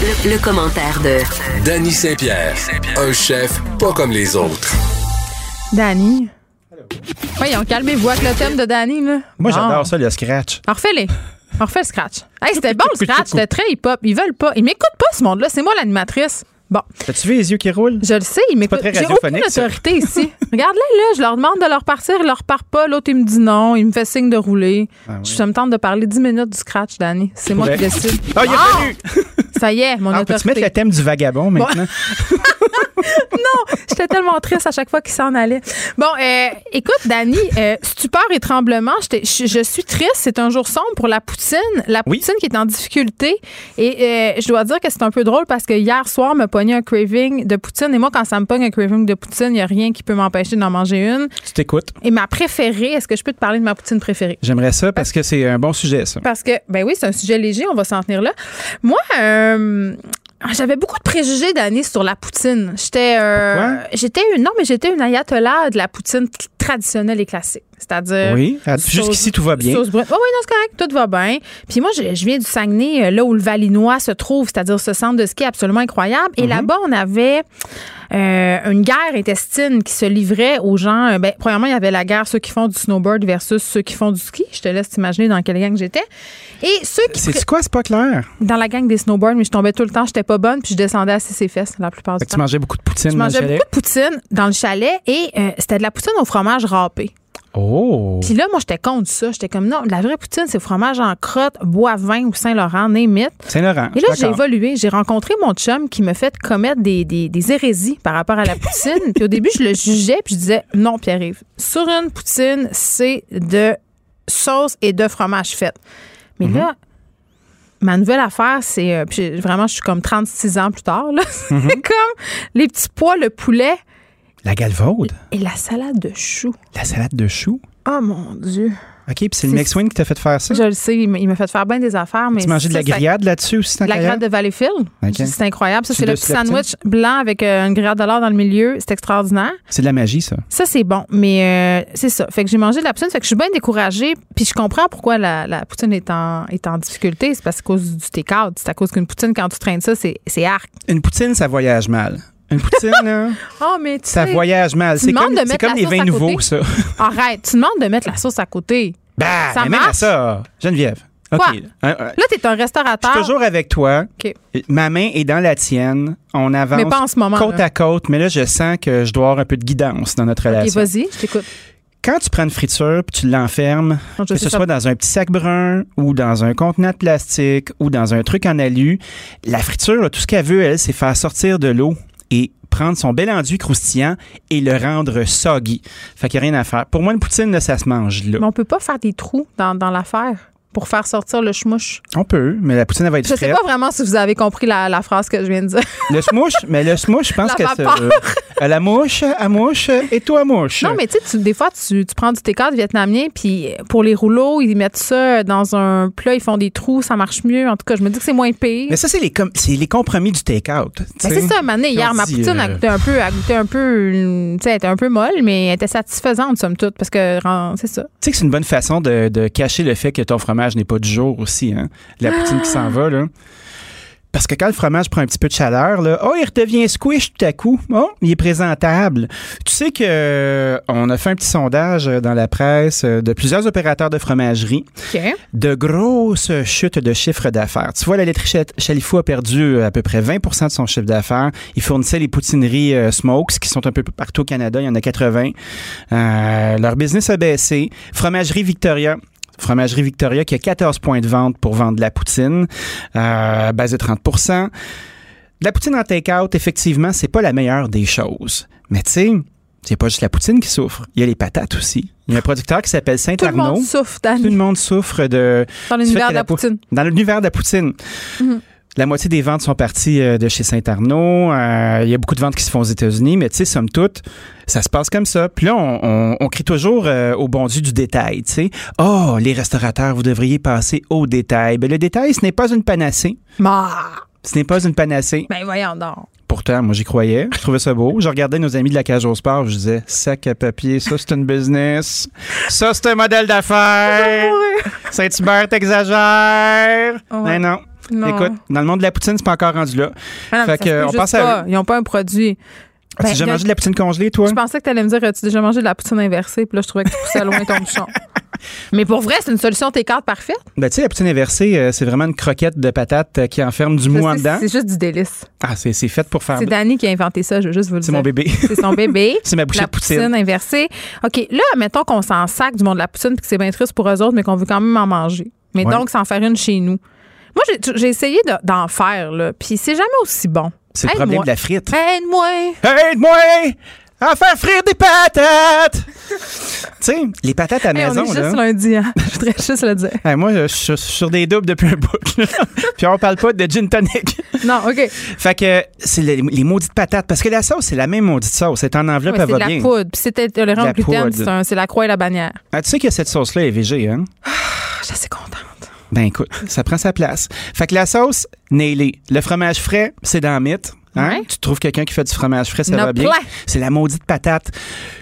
Le, le commentaire de Danny Saint-Pierre, un chef pas comme les autres. Danny. Voyons, calmez-vous avec le thème de Danny, là. Moi, j'adore ça, le scratch. Alors, refais-les. On refait le scratch. Hey, c'était bon, le scratch. C'était très hip-hop. Ils veulent pas. Ils m'écoutent pas, ce monde-là. C'est moi l'animatrice. Bon, T'as-tu vu les yeux qui roulent? je le sais, ils m'écoutent. très J'ai aucune autorité ici. Regarde-les, là. Je leur demande de leur partir. Ils leur partent pas. L'autre, il me dit non. Il me fait signe de rouler. Ah oui. Je me tente de parler 10 minutes du scratch, Danny. C'est moi qui décide. Ah, il est Ah! venu! Ça y est, mon Ah, peux-tu autorité. mettre le thème du vagabond maintenant? J'étais tellement triste à chaque fois qu'il s'en allait. Bon, euh, écoute, Dani, euh, stupeur et tremblement, je, je suis triste. C'est un jour sombre pour la poutine. La Oui. poutine qui est en difficulté. Et euh, je dois dire que c'est un peu drôle parce que hier soir, me pognait un craving de poutine. Et moi, quand ça me pogne un craving de poutine, il n'y a rien qui peut m'empêcher d'en manger une. Tu t'écoutes. Et ma préférée, est-ce que je peux te parler de ma poutine préférée? J'aimerais ça parce que c'est un bon sujet, ça. Parce que, ben oui, c'est un sujet léger, on va s'en tenir là. Moi, euh, j'avais beaucoup de préjugés d'années sur la poutine. J'étais, euh, j'étais une, non, mais j'étais une ayatollah de la poutine t- traditionnelle et classique. C'est-à-dire. Oui. Jusqu'ici, tout va bien. Sauce brune. Oui, oui, non, c'est correct. Tout va bien. Puis moi, je, je viens du Saguenay, euh, là où le Valinois se trouve, c'est-à-dire ce centre de ski absolument incroyable. Mhm. Et là-bas, on avait euh, une guerre intestine qui se livrait aux gens. Euh, Ben, premièrement, il y avait la guerre ceux qui font du snowboard versus ceux qui font du ski. Je te laisse t'imaginer dans quelle gang j'étais. Et ceux qui C'est quoi? C'est pas clair. dans la gang des snowboards, mais je tombais tout le temps, j'étais pas bonne, puis je descendais assez ses fesses la plupart Fait du tu temps. mangeais beaucoup de poutine Je mangeais beaucoup de poutine dans le chalet et euh, c'était de la poutine au fromage râpé. Oh! Puis là, moi, j'étais contre ça. J'étais comme, non, la vraie poutine, c'est fromage en crotte, bois-vin ou Saint-Laurent, némite. Saint-Laurent. Et là, j'ai évolué. J'ai rencontré mon chum qui me fait commettre des, des, des hérésies par rapport à la poutine. puis au début, je le jugeais, puis je disais, non, Pierre-Yves, sur une poutine, c'est de sauce et de fromage fait. Mais Mhm. là, ma nouvelle affaire, c'est. euh, puis vraiment, je suis comme 36 ans plus tard, là. Mhm. c'est comme les petits pois, le poulet La galvaude? et la salade de choux. La salade de choux? Oh mon Dieu. OK, puis c'est le Mexicain qui t'a fait faire ça? Je le sais, il m'a fait faire bien des affaires, mais. Tu mangeais de la grillade là-dessus aussi, La grillade de Valleyfield. OK. C'est incroyable. Ça, c'est le petit sandwich blanc avec euh, une grillade de l'or dans le milieu. C'est extraordinaire. C'est de la magie, ça. Ça, c'est bon. Mais euh, c'est ça. Fait que j'ai mangé de la poutine. Fait que je suis bien découragée. Puis je comprends pourquoi la, la poutine est en, est en difficulté. C'est parce que cause du take-out. C'est à cause qu'une poutine, quand tu traînes ça, c'est arc. Une poutine, ça voyage mal. Une poutine, là, Oh, mais tu ça sais, voyage mal. C'est comme, de c'est mettre comme la les vins nouveaux, ça. Arrête. Tu demandes de mettre la sauce à côté. Bah, Ça mais même à marche? ça, Geneviève. OK. Quoi? Là, t'es un Je restaurateur. suis toujours avec toi. Ma main est dans la tienne. On avance Mais pas en ce moment. côte là. à côte. Mais là, je sens que je dois avoir un peu de guidance dans notre OK, relation. vas-y, je t'écoute. Quand tu prends une friture puis tu l'enfermes, je que sais ce ça- soit dans un petit sac brun ou dans un contenant de plastique ou dans un truc en alu, la friture, là, tout ce qu'elle veut, elle, c'est faire sortir de l'eau et prendre son bel enduit croustillant et le rendre soggy. Fait qu'il n'y a rien à faire. Pour moi, une poutine, ça se mange là. Mais on peut pas faire des trous dans l'affaire pour faire sortir le schmouche. On peut, mais la poutine, elle va être Je sais pas vraiment si vous avez compris la, la phrase que je viens de dire. Le smouche, mais le smouche, je pense que c'est. euh, la mouche, à mouche, et toi, mouche. Non, mais tu sais, des fois, tu, tu prends du T4 vietnamien, puis pour les rouleaux, ils mettent ça dans un plat, ils font des trous, ça marche mieux. En tout cas, je me dis que c'est moins pire. Mais ça, c'est les, com- c'est les compromis du take-out. Ben, c'est ça, Mané. Hier, ma poutine a euh, goûté un peu, a goûté un peu, tu sais, était un peu molle, mais elle était satisfaisante, somme toute, parce que, c'est ça. Tu sais que c'est une bonne façon de, de cacher le fait que ton fromage n'est pas du jour aussi, hein? La poutine qui s'en va, là. Parce que quand le fromage prend un petit peu de chaleur, là, oh, il redevient squish tout à coup. Oh, il est présentable. Tu sais que euh, on a fait un petit sondage euh, dans la presse euh, de plusieurs opérateurs de fromagerie. De grosses chutes de chiffre d'affaires. Tu vois, la laiterie Chal- Chalifou a perdu à peu près 20% de son chiffre d'affaires. Il fournissait les poutineries euh, Smokes, qui sont un peu partout au Canada. Il y en a 80. Euh, leur business a baissé. Fromagerie Victoria. Fromagerie Victoria qui a 14 points de vente pour vendre de la poutine, euh, basé 30 De La poutine en take-out, effectivement, c'est pas la meilleure des choses. Mais tu sais, c'est pas juste la poutine qui souffre. Il y a les patates aussi. Il y a un producteur qui s'appelle Tout le Saint-Arnaud. monde souffre, Dan, Tout le monde souffre de. dans l'univers de la pou- poutine. Dans l'univers de la poutine. Mhm. La moitié des ventes sont parties euh, de chez Saint-Arnaud. Euh, Il y a beaucoup de ventes qui se font aux États-Unis, mais tu sais, somme toute, ça se passe comme ça. Puis là, on, on- on crie toujours euh, au bon Dieu du détail, tu sais. Oh, les restaurateurs, vous devriez passer au détail. Ben, le détail, ce n'est pas une panacée. Bah, Ce n'est pas une panacée. ben voyons donc. Pourtant, moi, j'y croyais. Je trouvais ça beau. Je regardais nos amis de la cage au sport. Je disais, sac à papier, ça, c'est une business. Ça, c'est un modèle d'affaires. Saint-Hubert, t'exagères. Ouais. Mais non. Non. Écoute, dans le monde de la poutine, c'est pas encore rendu là. Ah non, fait que, on pense à. Ils n'ont pas un produit. As-tu Ben, déjà mangé de la poutine congelée, toi? Je pensais que tu allais me dire as-tu déjà mangé de la poutine inversée? Puis là, je trouvais que tu poussais loin ton bouchon. Mais pour vrai, c'est une solution T4 parfaite. Ben, tu sais, la poutine inversée, euh, c'est vraiment une croquette de patates euh, qui enferme du mou en C'est- dedans. C'est juste du délice. Ah, c'est c'est fait pour faire. C'est Danny qui a inventé ça, je veux juste vous le C'est dire. mon bébé. C'est son bébé. C'est ma bouchée de poutine. inversée. OK, là, mettons qu'on s'en sac du monde de la poutine puis que c'est bien triste pour eux autres, mais qu'on veut quand même en manger. Mais Ouais. donc, s'en faire une chez nous. Moi, j'ai- essayé de- d'en faire, là, puis c'est jamais aussi bon. C'est le problème de la frite. Aide-moi! Aide-moi à faire frire des patates! tu sais, les patates à Hey, on maison, est juste là. lundi, hein? Je voudrais juste le dire. Hey, moi, je suis sur des doubles depuis un bout. Puis on parle pas de gin tonic. Non, OK. Fait que c'est les, les maudites patates. Parce que la sauce, c'est la même maudite sauce. C'est en enveloppe, Ouais, elle c'est de va la bien. poudre. Puis c'est intolérant la au gluten, c'est c'est la croix et la bannière. Ah, tu sais que cette sauce-là est végé, hein? Ah, Je suis assez contente. Ben écoute, ça prend sa place. Fait que la sauce, nailée. Le fromage frais, c'est dans le mythe. Hein? Ouais. Tu trouves quelqu'un qui fait du fromage frais, ça va bien? C'est la maudite patate.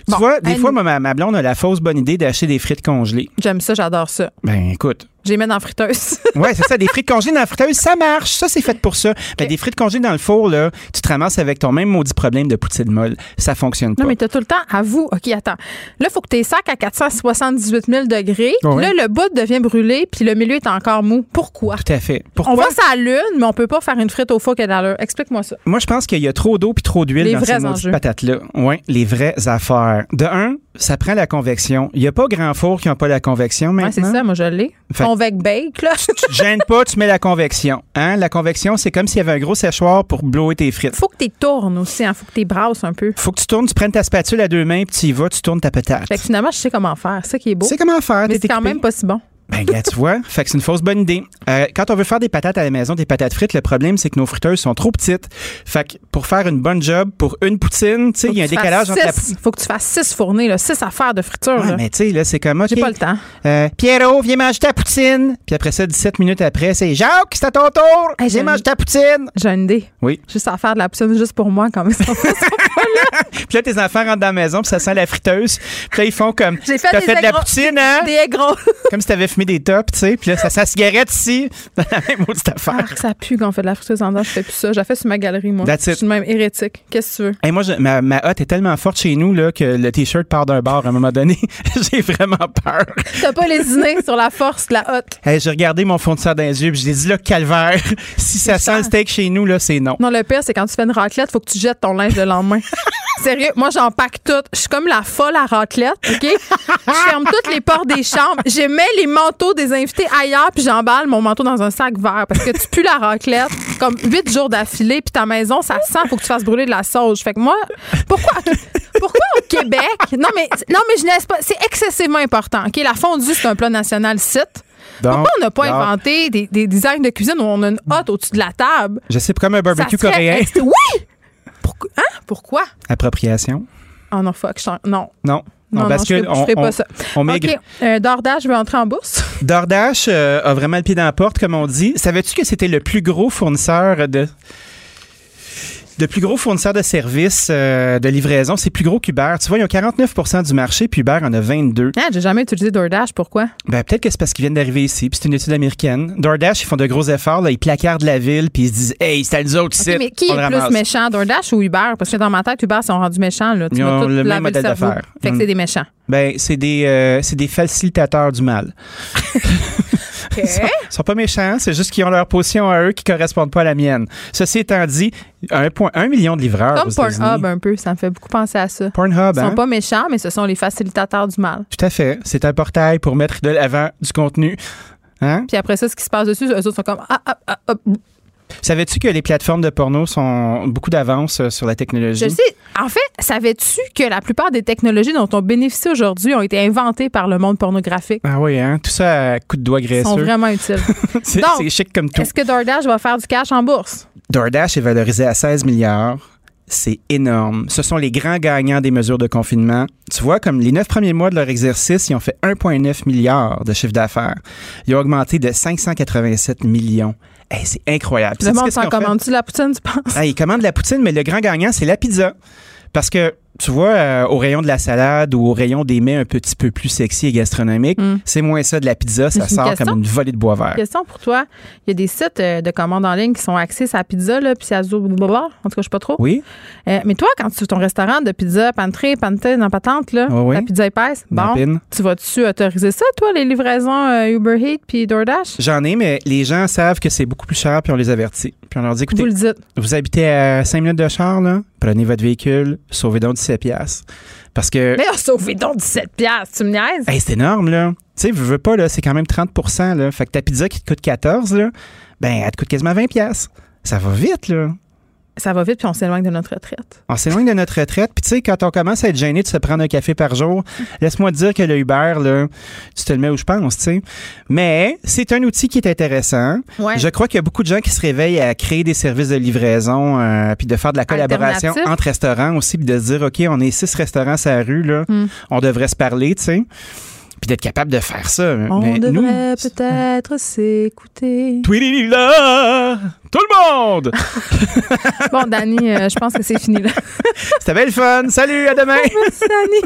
Tu vois, des fois, ma blonde a la fausse bonne idée d'acheter des frites congelées. J'aime ça, j'adore ça. Ben écoute. Je les mets dans la friteuse. Ouais, c'est ça, des frites congelées dans la friteuse, ça marche. Ça, c'est fait pour ça. Ben, des frites congelées dans le four, là, tu te ramasses avec ton même maudit problème de poutine molle. Ça fonctionne pas. Non, mais t'as tout le temps à vous. OK, attends. Là, il faut que tes sacs à 478 000 degrés. Ouais. Là, le bout devient brûlé, puis le milieu est encore mou. Pourquoi? Tout à fait. Pourquoi? On va ça à lune, mais on peut pas faire une frite au four qui est dans l'heure. Explique-moi ça. Moi, je pense qu'il y a trop d'eau puis trop d'huile Les dans ces vrais maudites patates-là. Oui, les vraies affaires. De un, ça prend la convection. Il n'y a pas grand four qui n'a pas la convection Ouais, maintenant. c'est ça, moi, je l'ai. Fait- Convec bake, là. Tu te gênes pas, tu mets la convection. Hein? La convection, c'est comme s'il y avait un gros séchoir pour blower tes frites. faut que tu tournes aussi, hein. Faut que tu brasses un peu. Faut que tu tournes, tu prennes ta spatule à deux mains, puis tu y vas, tu tournes ta patate. Fait que finalement, je sais comment faire. C'est ça qui est beau. Tu sais comment faire, Mais c'est quand même pas si bon. Ben, gars, tu vois, fait que c'est une fausse bonne idée. Euh, quand on veut faire des patates à la maison, des patates frites, le problème, c'est que nos friteuses sont trop petites. Fait que pour faire une bonne job, pour une poutine, tu sais, il y a un décalage entre la six- Faut que tu fasses six fournées, là, six affaires de friture. Ouais, là. mais tu sais, là, c'est comme, OK. J'ai pas le temps. Euh, Pierrot, viens manger ta poutine. Puis après ça, 17 minutes après, c'est Jacques, c'est à ton tour. Hey, viens manger ta poutine. J'ai une idée. Oui. Juste à faire de la poutine juste pour moi, quand même. Puis là, tes enfants rentrent dans la maison, puis ça sent la friteuse. Puis là, ils font comme, J'ai fait t'as des fait de la poutine, hein? Des aigros. Comme si t'avais fumé des tops, tu sais. Puis là, ça la cigarette ici, dans la même maudite affaire. Ah, ça pue quand on fait de la friteuse en dedans. Je fais plus ça. J'ai fait sur ma galerie, moi. That's Je it. suis même hérétique. Qu'est-ce que tu veux? Hey, moi, je- ma, ma hotte est tellement forte chez nous là, que le T-shirt part d'un bar à un moment donné. J'ai vraiment peur. T'as pas lésiné sur la force de la hotte? Hey, j'ai regardé mon fournisseur dans les yeux, puis je lui ai dit, là, calvaire, si ça sent le steak chez nous, là, c'est non. Non, le pire, c'est quand tu fais une raclette, faut que tu jettes ton linge le lendemain. Sérieux, moi, j'en pack tout. Je suis comme la folle à raclette, OK? Je ferme toutes les portes des chambres. Je mets les manteaux des invités ailleurs, puis j'emballe mon manteau dans un sac vert parce que tu pues la raclette comme huit jours d'affilée, puis ta maison, ça sent, faut que tu fasses brûler de la sauge. Fait que moi, pourquoi, pourquoi au Québec? Non, mais, non, mais je laisse pas. C'est excessivement important, OK? La fondue, c'est un plat national site. Donc, Pourquoi on n'a pas inventé des, des designs de cuisine où on a une hotte au-dessus de la table? Je sais, comme un barbecue coréen. Oui! Pourquoi? Hein? Pourquoi? Appropriation. Oh non, fuck. je t'en- Non. Non. Non, on non, je bascule. ferai- je on, ferai pas on- ça. on. OK. Euh, DoorDash veut entrer en bourse. DoorDash euh, a vraiment le pied dans la porte, comme on dit. Savais-tu que c'était le plus gros fournisseur de de plus gros fournisseur de services euh, de livraison, c'est plus gros qu'Uber. Tu vois, ils ont 49% du marché, puis Uber en a 22. Ah, j'ai jamais utilisé DoorDash. Pourquoi? Ben, peut-être que c'est parce qu'ils viennent d'arriver ici, puis c'est une étude américaine. DoorDash, ils font de gros efforts, là, ils placardent la ville, puis ils se disent Hey, c'est à nous autres ici. Mais qui on est le plus méchant, DoorDash ou Uber? Parce que dans ma tête, Uber sont rendus méchants. Là. Tu Ils ont le même modèle d'affaires. Fait que Mm. c'est des méchants. Ben, c'est des, euh, c'est des facilitateurs du mal. Ils sont, sont pas méchants, c'est juste qu'ils ont leur position à eux qui correspondent pas à la mienne. Ceci étant dit, 1,1 million de livreurs Comme. Pornhub un peu, ça me fait beaucoup penser à ça. Pornhub, Ils hein? sont pas méchants, mais ce sont les facilitateurs du mal. Tout à fait. C'est un portail pour mettre de l'avant du contenu. Hein? Puis après ça, ce qui se passe dessus, eux autres sont comme ah, ah, ah, ah. Savais-tu que les plateformes de porno sont beaucoup d'avance euh, sur la technologie? Je sais. En fait, savais-tu que la plupart des technologies dont on bénéficie aujourd'hui ont été inventées par le monde pornographique? Ah oui, hein? Tout ça à coups de doigts Ils graisseux. sont vraiment utiles. c'est Donc, c'est chic comme tout. Est-ce que DoorDash va faire du cash en bourse? DoorDash est valorisé à 16 milliards. C'est énorme. Ce sont les grands gagnants des mesures de confinement. Tu vois, comme les neuf premiers mois de leur exercice, ils ont fait 1,9 milliard de chiffre d'affaires. Ils ont augmenté de 587 millions. Hey, c'est incroyable. Le monde s'en commande-tu la poutine, tu penses? Ah, ils commandent la poutine, mais le grand gagnant, c'est la pizza. Parce que, tu vois, euh, au rayon de la salade ou au rayon des mets un petit peu plus sexy et gastronomiques, Mm. c'est moins ça de la pizza. Ça sort question? comme une volée de bois vert. Question pour toi. Il y a des sites euh, de commandes en ligne qui sont axés sur la pizza, là, puis ça zo- blablabla. En tout cas, je sais pas trop. Oui? Euh, mais toi, quand tu es ton restaurant de pizza, pantry, pantene, dans patente, là, Oui, oui. la pizza épaisse, bon, tu vas-tu autoriser ça, toi, les livraisons euh, Uber Eats puis DoorDash? J'en ai, mais les gens savent que c'est beaucoup plus cher, puis on les avertit. Puis on leur dit, écoutez, Vous le dites. vous habitez à 5 minutes de char, là, prenez votre véhicule, sauvez donc 17 piastres. Parce que, Mais oh, sauvé donc 17 piastres, tu me niaises? hey, c'est énorme, là. Tu sais, veux, veux pas, là, c'est quand même 30 là. Fait que ta pizza qui te coûte 14, là, ben, elle te coûte quasiment 20 piastres. Ça va vite, là. Ça va vite, puis on s'éloigne de notre retraite. On s'éloigne de notre retraite. Puis tu sais, quand on commence à être gêné de se prendre un café par jour, laisse-moi te dire que le Uber, là, tu te le mets où je pense, tu sais. Mais c'est un outil qui est intéressant. Ouais. Je crois qu'il y a beaucoup de gens qui se réveillent à créer des services de livraison, euh, puis de faire de la collaboration entre restaurants aussi, puis de se dire, OK, on est six restaurants sur la rue, là, Hmm. on devrait se parler, tu sais. Puis d'être capable de faire ça. On Mais nous, devrait peut-être s'écouter. Tweedily-la! Tout le monde! Bon, Dani, euh, je pense que c'est fini là. C'était bien le fun. Salut, à demain! Merci, Dani.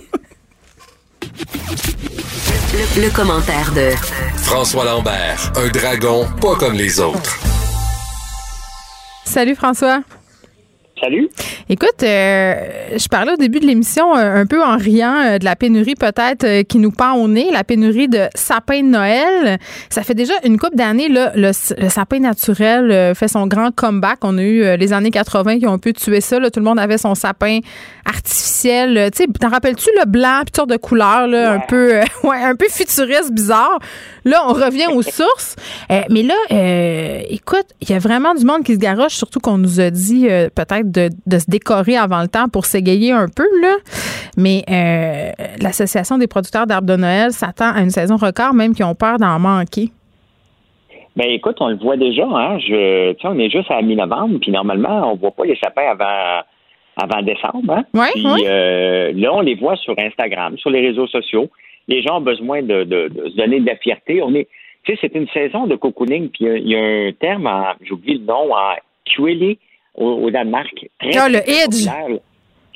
Le, le commentaire de François Lambert, un dragon pas comme les autres. Salut, François. Salut. Écoute, euh, je parlais au début de l'émission euh, un peu en riant euh, de la pénurie peut-être qui nous pend au nez, la pénurie de sapins de Noël. Ça fait déjà une couple d'années, là, le, le sapin naturel fait son grand comeback. On a eu les années 80 qui ont un peu tué ça. là. Tout le monde avait son sapin artificiel. Tu t'en rappelles-tu le blanc, puis toutes sortes de couleurs, là, un peu, ouais, un peu futuriste, bizarre. Là, on revient aux sources. Mais là, écoute, il y a vraiment du monde qui se garoche, surtout qu'on nous a dit peut-être de, de se décorer avant le temps pour s'égayer un peu, là. Mais euh, l'Association des producteurs d'arbres de Noël s'attend à une saison record, même qui ont peur d'en manquer. Ben écoute, on le voit déjà, hein. Je, on est juste à mi-novembre, puis normalement, on voit pas les sapins avant avant décembre, hein. Ouais, Puis ouais. euh, là, on les voit sur Instagram, sur les réseaux sociaux. Les gens ont besoin de, de, de se donner de la fierté. On est, tu sais, c'est une saison de cocooning, puis il y a- il y, a un terme, j'oublie le nom, en Kueli au, au Danemark. Très, Ah, le Edge.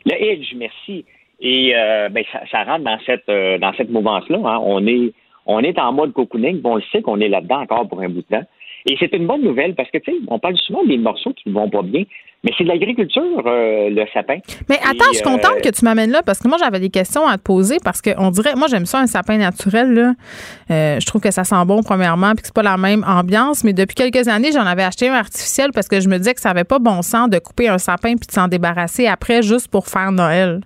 Le Edge, merci. Et euh, ben, ça, ça rentre dans cette euh, dans cette mouvance-là. hein. On est on est en mode cocooning, on le sait qu'on est là-dedans encore pour un bout de temps. Et c'est une bonne nouvelle parce que tu sais, on parle souvent des morceaux qui ne vont pas bien, mais c'est de l'agriculture, euh, le sapin. Mais attends, Et, je suis contente euh, que tu m'amènes là parce que moi, j'avais des questions à te poser parce qu'on dirait, moi, j'aime ça, un sapin naturel. Là. Euh, je trouve que ça sent bon, premièrement, puis que c'est pas la même ambiance. Mais depuis quelques années, j'en avais acheté un artificiel parce que je me disais que ça avait pas bon sens de couper un sapin puis de s'en débarrasser après juste pour faire Noël.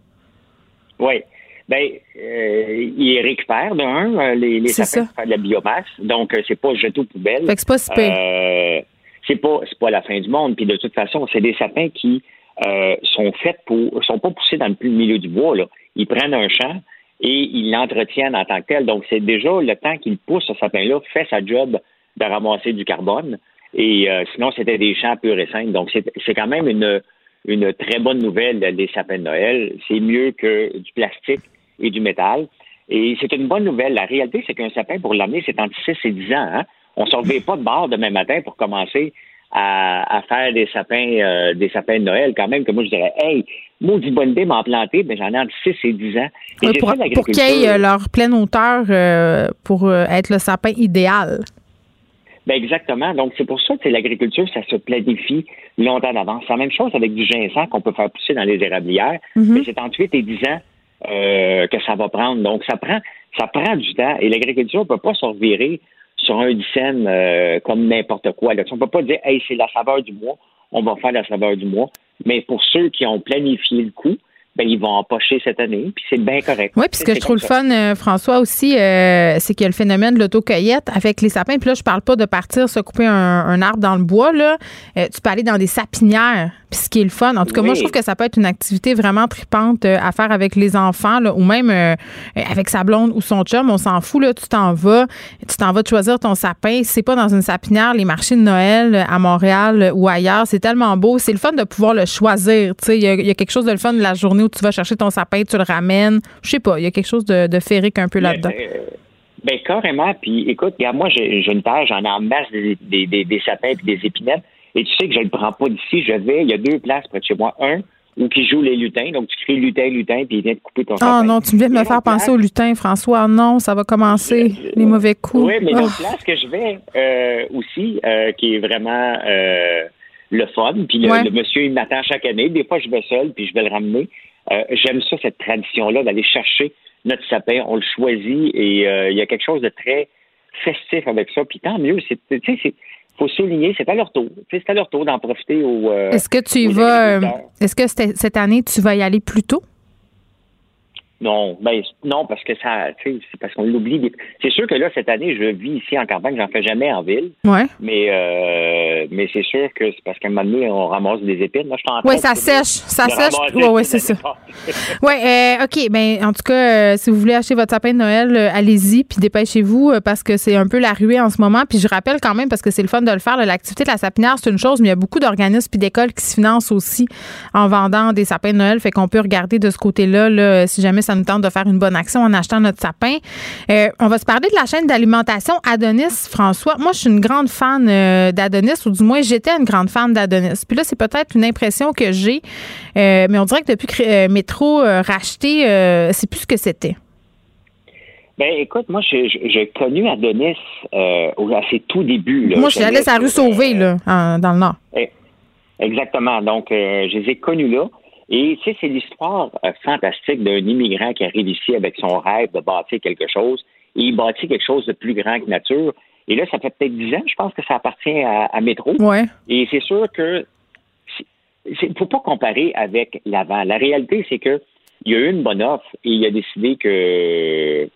Oui. Ben, euh, ils récupèrent d'un euh, les, les C'est sapins pour faire de la biomasse, donc euh, c'est pas jeté aux poubelles. Fait que c'est pas si. Euh, c'est pas c'est pas la fin du monde. Puis de toute façon, c'est des sapins qui euh, sont faits pour sont pas poussés dans le plus milieu du bois. Là. Ils prennent un champ et ils l'entretiennent en tant que tel. Donc, c'est déjà le temps qu'il pousse ce sapin-là, fait sa job de ramasser du carbone. Et euh, sinon, c'était des champs purs et simples. Donc, c'est quand même une, une très bonne nouvelle des sapins de Noël. C'est mieux que du plastique et du métal. Et c'est une bonne nouvelle. La réalité, c'est qu'un sapin, pour l'amener, c'est entre 6 et 10 ans. Hein? On ne se pas de bord demain matin pour commencer à, faire des sapins, euh, des sapins de Noël, quand même, que moi, je dirais, hey, maudit bonne idée m'en planter, mais j'en ai entre 6 et 10 ans. pour, pour qu'ils aient euh, leur pleine hauteur euh, pour être le sapin idéal. Ben exactement. Donc, c'est pour ça que l'agriculture, ça se planifie longtemps d'avance. C'est la même chose avec du ginseng qu'on peut faire pousser dans les érablières, mm-hmm. mais c'est entre 8 et 10 ans que ça va prendre. Donc, ça prend, ça prend du temps et l'agriculture ne peut pas se revirer sur un dixaine euh, comme n'importe quoi. Là. On ne peut pas dire, hey, c'est la saveur du mois, on va faire la saveur du mois. Mais pour ceux qui ont planifié le coup, ben, ils vont empocher cette année, puis c'est bien correct. Oui, puis ce que je trouve le fun, euh, François, aussi, euh, c'est qu'il y a le phénomène de l'autocueillette avec les sapins. Puis là, je parle pas de partir se couper un, arbre dans le bois. Là. tu peux aller dans des sapinières puis ce qui est le fun, en tout cas, moi, je trouve que ça peut être une activité vraiment tripante euh, à faire avec les enfants, là, ou même euh, avec sa blonde ou son chum. On s'en fout, là. Tu t'en vas, tu t'en vas choisir ton sapin. C'est pas dans une sapinière, les marchés de Noël euh, à Montréal ou ailleurs. C'est tellement beau. C'est le fun de pouvoir le choisir. Tu sais, il y, a quelque chose de le fun de la journée où tu vas chercher ton sapin, tu le ramènes. Je sais pas, il y a quelque chose de, de férique un peu là-dedans. Ben, carrément. Puis écoute, regarde, moi, j'ai une page, j'en ai en masse des, des, des sapins et des épinettes. Et tu sais que je ne le prends pas d'ici, je vais, il y a deux places près de chez moi. Un, où qui joue les lutins. Donc, tu cries lutin, lutin, puis il vient de couper ton Ah non, tu viens de me faire penser au lutin, François. Non, ça va commencer, les mauvais coups. Oui, mais l'autre oh. place que je vais euh, aussi, euh, qui est vraiment euh, le fun, puis le, monsieur, il m'attend chaque année. Des fois, je vais seul, puis je vais le ramener. J'aime ça, cette tradition-là, d'aller chercher notre sapin. On le choisit et il y a quelque chose de très festif avec ça. Puis tant mieux, c'est, faut souligner, c'est à leur tour. C'est à leur tour d'en profiter au. Euh, est-ce que tu y vas. Euh, est-ce que cette année, tu vas y aller plus tôt? Non, ben non, parce que ça, c'est parce qu'on l'oublie. C'est sûr que là, cette année, je vis ici en campagne, j'en fais jamais en ville. Ouais. Mais euh, mais c'est sûr que c'est parce qu'à un moment donné, on ramasse des épines. Moi, je Oui, ça sèche. Ça sèche. Oui, ouais, c'est ça. oui, euh, OK. Ben, en tout cas, euh, si vous voulez acheter votre sapin de Noël, allez-y, puis dépêchez-vous parce que c'est un peu la ruée en ce moment. Puis je rappelle quand même, parce que c'est le fun de le faire, l'activité de la sapinière, c'est une chose, mais il y a beaucoup d'organismes puis d'écoles qui se financent aussi en vendant des sapins de Noël. Fait qu'on peut regarder de ce côté-là, là, si jamais ça nous tente de faire une bonne action en achetant notre sapin. Euh, on va se parler de la chaîne d'alimentation Adonis, François. Moi, je suis une grande fan euh, d'Adonis, ou du moins, j'étais une grande fan d'Adonis. Puis là, c'est peut-être une impression que j'ai, euh, mais on dirait que depuis que Métro racheté, c'est plus ce que c'était. Ben, écoute, moi, j'ai connu Adonis à ses tout débuts. Moi, je suis allée à rue Sauvée, là, dans le Nord. Eh, exactement. Donc, je les ai connus là. Et tu sais, c'est l'histoire euh, fantastique d'un immigrant qui arrive ici avec son rêve de bâtir quelque chose et il bâtit quelque chose de plus grand que nature. Et là, ça fait peut-être dix ans, je pense que ça appartient à, Métro. Ouais. Et c'est sûr que il ne faut pas comparer avec l'avant. La réalité, c'est que il y a eu une bonne offre et il a décidé que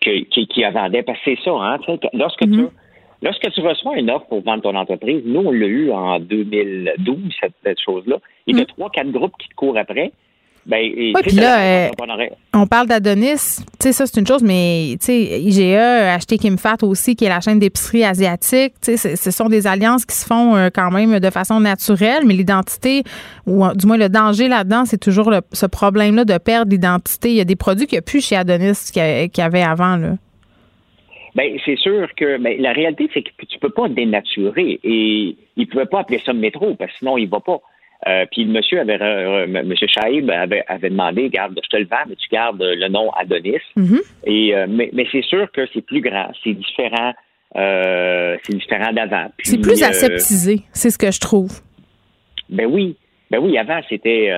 qu'il qui, a vendait. Parce que c'est ça, hein. Lorsque tu mm-hmm. Lorsque tu reçois une offre pour vendre ton entreprise, nous, on l'a eu en 2012, cette, chose-là. Il y a mm. trois, quatre groupes qui te courent après. Ben, puis là, euh, on parle d'Adonis. Tu sais, ça, c'est une chose, mais tu sais, IGA a acheté KimFat aussi, qui est la chaîne d'épicerie asiatique. Tu sais, ce sont des alliances qui se font euh, quand même de façon naturelle, mais l'identité, ou euh, du moins le danger là-dedans, c'est toujours ce problème-là de perdre l'identité. Il y a des produits qu'il n'y a plus chez Adonis qu'il y avait avant, là. Ben, c'est sûr que ben, la réalité, c'est que tu peux pas dénaturer. Et il pouvait pas appeler ça métro, parce que sinon, il va pas. Euh, puis le monsieur avait, euh, monsieur Shaib avait, avait, demandé, garde, je te le vends, mais tu gardes le nom Adonis. Mm-hmm. Et euh, mais, mais c'est sûr que c'est plus grand, c'est différent, c'est différent d'avant. C'est plus aseptisé, c'est ce que je trouve. Ben oui, ben oui, avant c'était.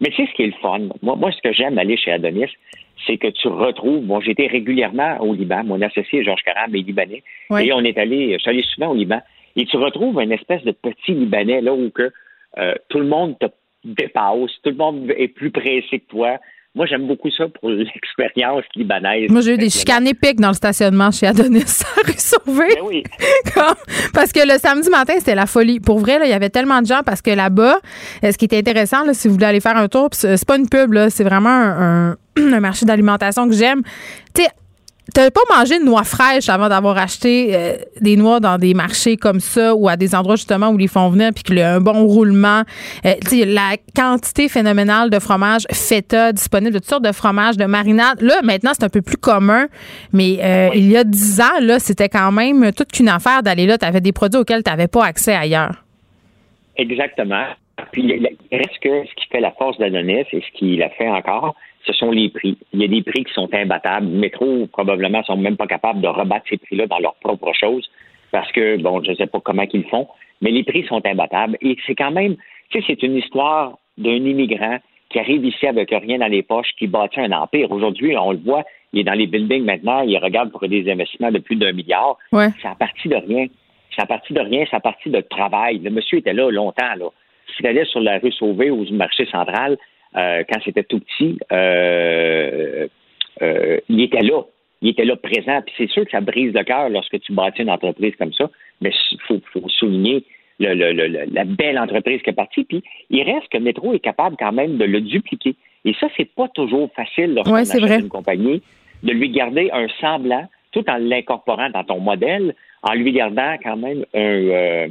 Mais tu sais ce qui est le fun. Moi, moi ce que j'aime aller chez Adonis, c'est que tu retrouves, bon, j'étais régulièrement au Liban, mon associé Georges Caram est libanais, et on est allé, je suis allé souvent au Liban, et tu retrouves une espèce de petit Libanais, là, où que euh, tout le monde te dépasse, tout le monde est plus pressé que toi. Moi, j'aime beaucoup ça pour l'expérience libanaise. Moi, j'ai eu des chicanes épiques dans le stationnement chez Adonis rue Sauvée. Ben oui. parce que le samedi matin, c'était la folie. Pour vrai, il y avait tellement de gens parce que là-bas, euh, ce qui était intéressant, là, si vous voulez aller faire un tour, c'est pas une pub, c'est vraiment un, un marché d'alimentation que j'aime. Tu sais, T'avais pas mangé de noix fraîches avant d'avoir acheté euh, des noix dans des marchés comme ça ou à des endroits justement où ils font venir puis qu'il y a un bon roulement. Euh, la quantité phénoménale de fromage feta disponible, de toutes sortes de fromages, de marinade. Là, maintenant, c'est un peu plus commun, mais euh, il y a dix ans, là, c'était quand même toute qu'une affaire d'aller là. Tu avais des produits auxquels tu n'avais pas accès ailleurs. Exactement. Puis reste que ce qui fait la force de la donnée, c'est ce qui la fait encore, ce sont les prix. Il y a des prix qui sont imbattables. Métro, probablement, sont même pas capables de rebattre ces prix-là dans leur propre chose parce que, bon, je ne sais pas comment ils font, mais les prix sont imbattables. Et c'est quand même, tu sais, c'est une histoire d'un immigrant qui arrive ici avec rien dans les poches, qui bâtit un empire. Aujourd'hui, on le voit, il est dans les buildings maintenant, il regarde pour des investissements de plus d'un milliard. Ouais. C'est à partir de rien. C'est à partir de rien, c'est à partir de travail. Le monsieur était là longtemps, là. S'il allait sur la rue Sauvée ou du marché central, quand c'était tout petit, euh, euh, il était là. Il était là présent. Puis c'est sûr que ça brise le cœur lorsque tu bâtis une entreprise comme ça, mais il faut, souligner la belle entreprise qui est partie. Puis il reste que Métro est capable quand même de le dupliquer. Et ça, c'est pas toujours facile lorsqu'on achète une compagnie, de lui garder un semblant tout en l'incorporant dans ton modèle, en lui gardant quand même un, euh,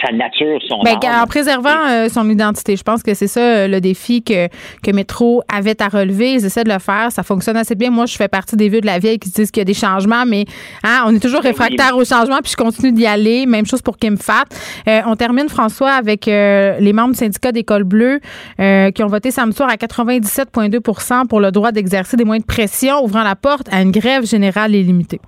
sa nature, son ben, En préservant euh, son identité. Je pense que c'est ça euh, le défi que, que Métro avait à relever. Ils essaient de le faire. Ça fonctionne assez bien. Moi, je fais partie des vieux de la vieille qui disent qu'il y a des changements, mais hein, on est toujours ben réfractaire aux changements, puis je continue d'y aller. Même chose pour Kim Fat. on termine, François, avec les membres du syndicat d'école bleue qui ont voté samedi soir à 97,2% pour le droit d'exercer des moyens de pression, ouvrant la porte à une grève générale illimitée.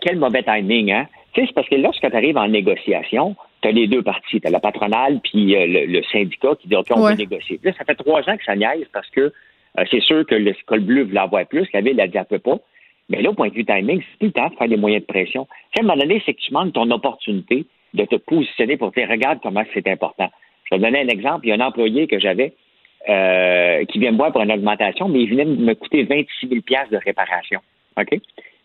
quel mauvais timing, hein? C'est parce que lorsque tu arrives en négociation, tu as les deux parties. Tu as la patronale puis euh, le, syndicat qui dit OK, on veut négocier. Là, ça fait trois ans que ça niaise parce que euh, c'est sûr que l'école bleue voulait avoir plus, la ville a dit un peu pas. Mais là, au point de vue timing, c'est plus le temps de faire des moyens de pression. à un moment donné, c'est que tu manques ton opportunité de te positionner pour dire regarde comment c'est important. Je vais te donner un exemple. Il y a un employé que j'avais euh, qui vient me voir pour une augmentation, mais il venait me coûter 26 000 de réparation. OK?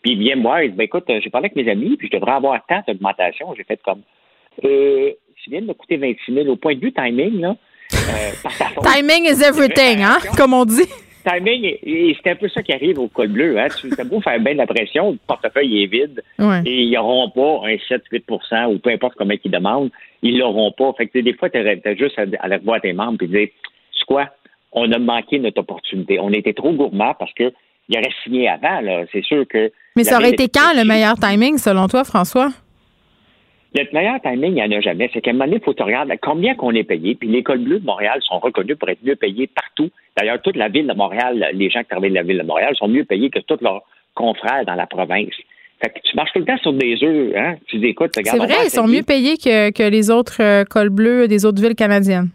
Puis il vient me voir, il dit ben, écoute, j'ai parlé avec mes amis, puis je devrais avoir tant d'augmentation. J'ai fait comme euh, tu viens de me coûter 26 000 au point de vue timing, là. Euh, timing is everything, hein, comme on dit. Timing, et c'est un peu ça qui arrive au col bleu. Hein. Tu as beau faire bien de la pression, le portefeuille est vide et ils n'auront pas un 7-8% ou peu importe comment ils demandent, ils l'auront pas. Fait que des fois, tu as, juste à, aller voir tes membres et dire, c'est quoi, on a manqué notre opportunité. On était trop gourmand parce que il aurait signé avant. Là. C'est sûr que. Mais ça aurait été quand le meilleur timing, selon toi, François? Le meilleur timing, il n'y en a jamais. C'est qu'à un moment donné, il faut te regarder combien qu'on est payé. Puis l'école bleue de Montréal sont reconnus pour être mieux payés partout. D'ailleurs, toute la ville de Montréal, les gens qui travaillent de la ville de Montréal sont mieux payés que tous leurs confrères dans la province. Fait que tu marches tout le temps sur des œufs, hein? Tu dis, écoute, C'est vrai, ils sont mieux payés que, que les autres euh, cols bleus des autres villes canadiennes.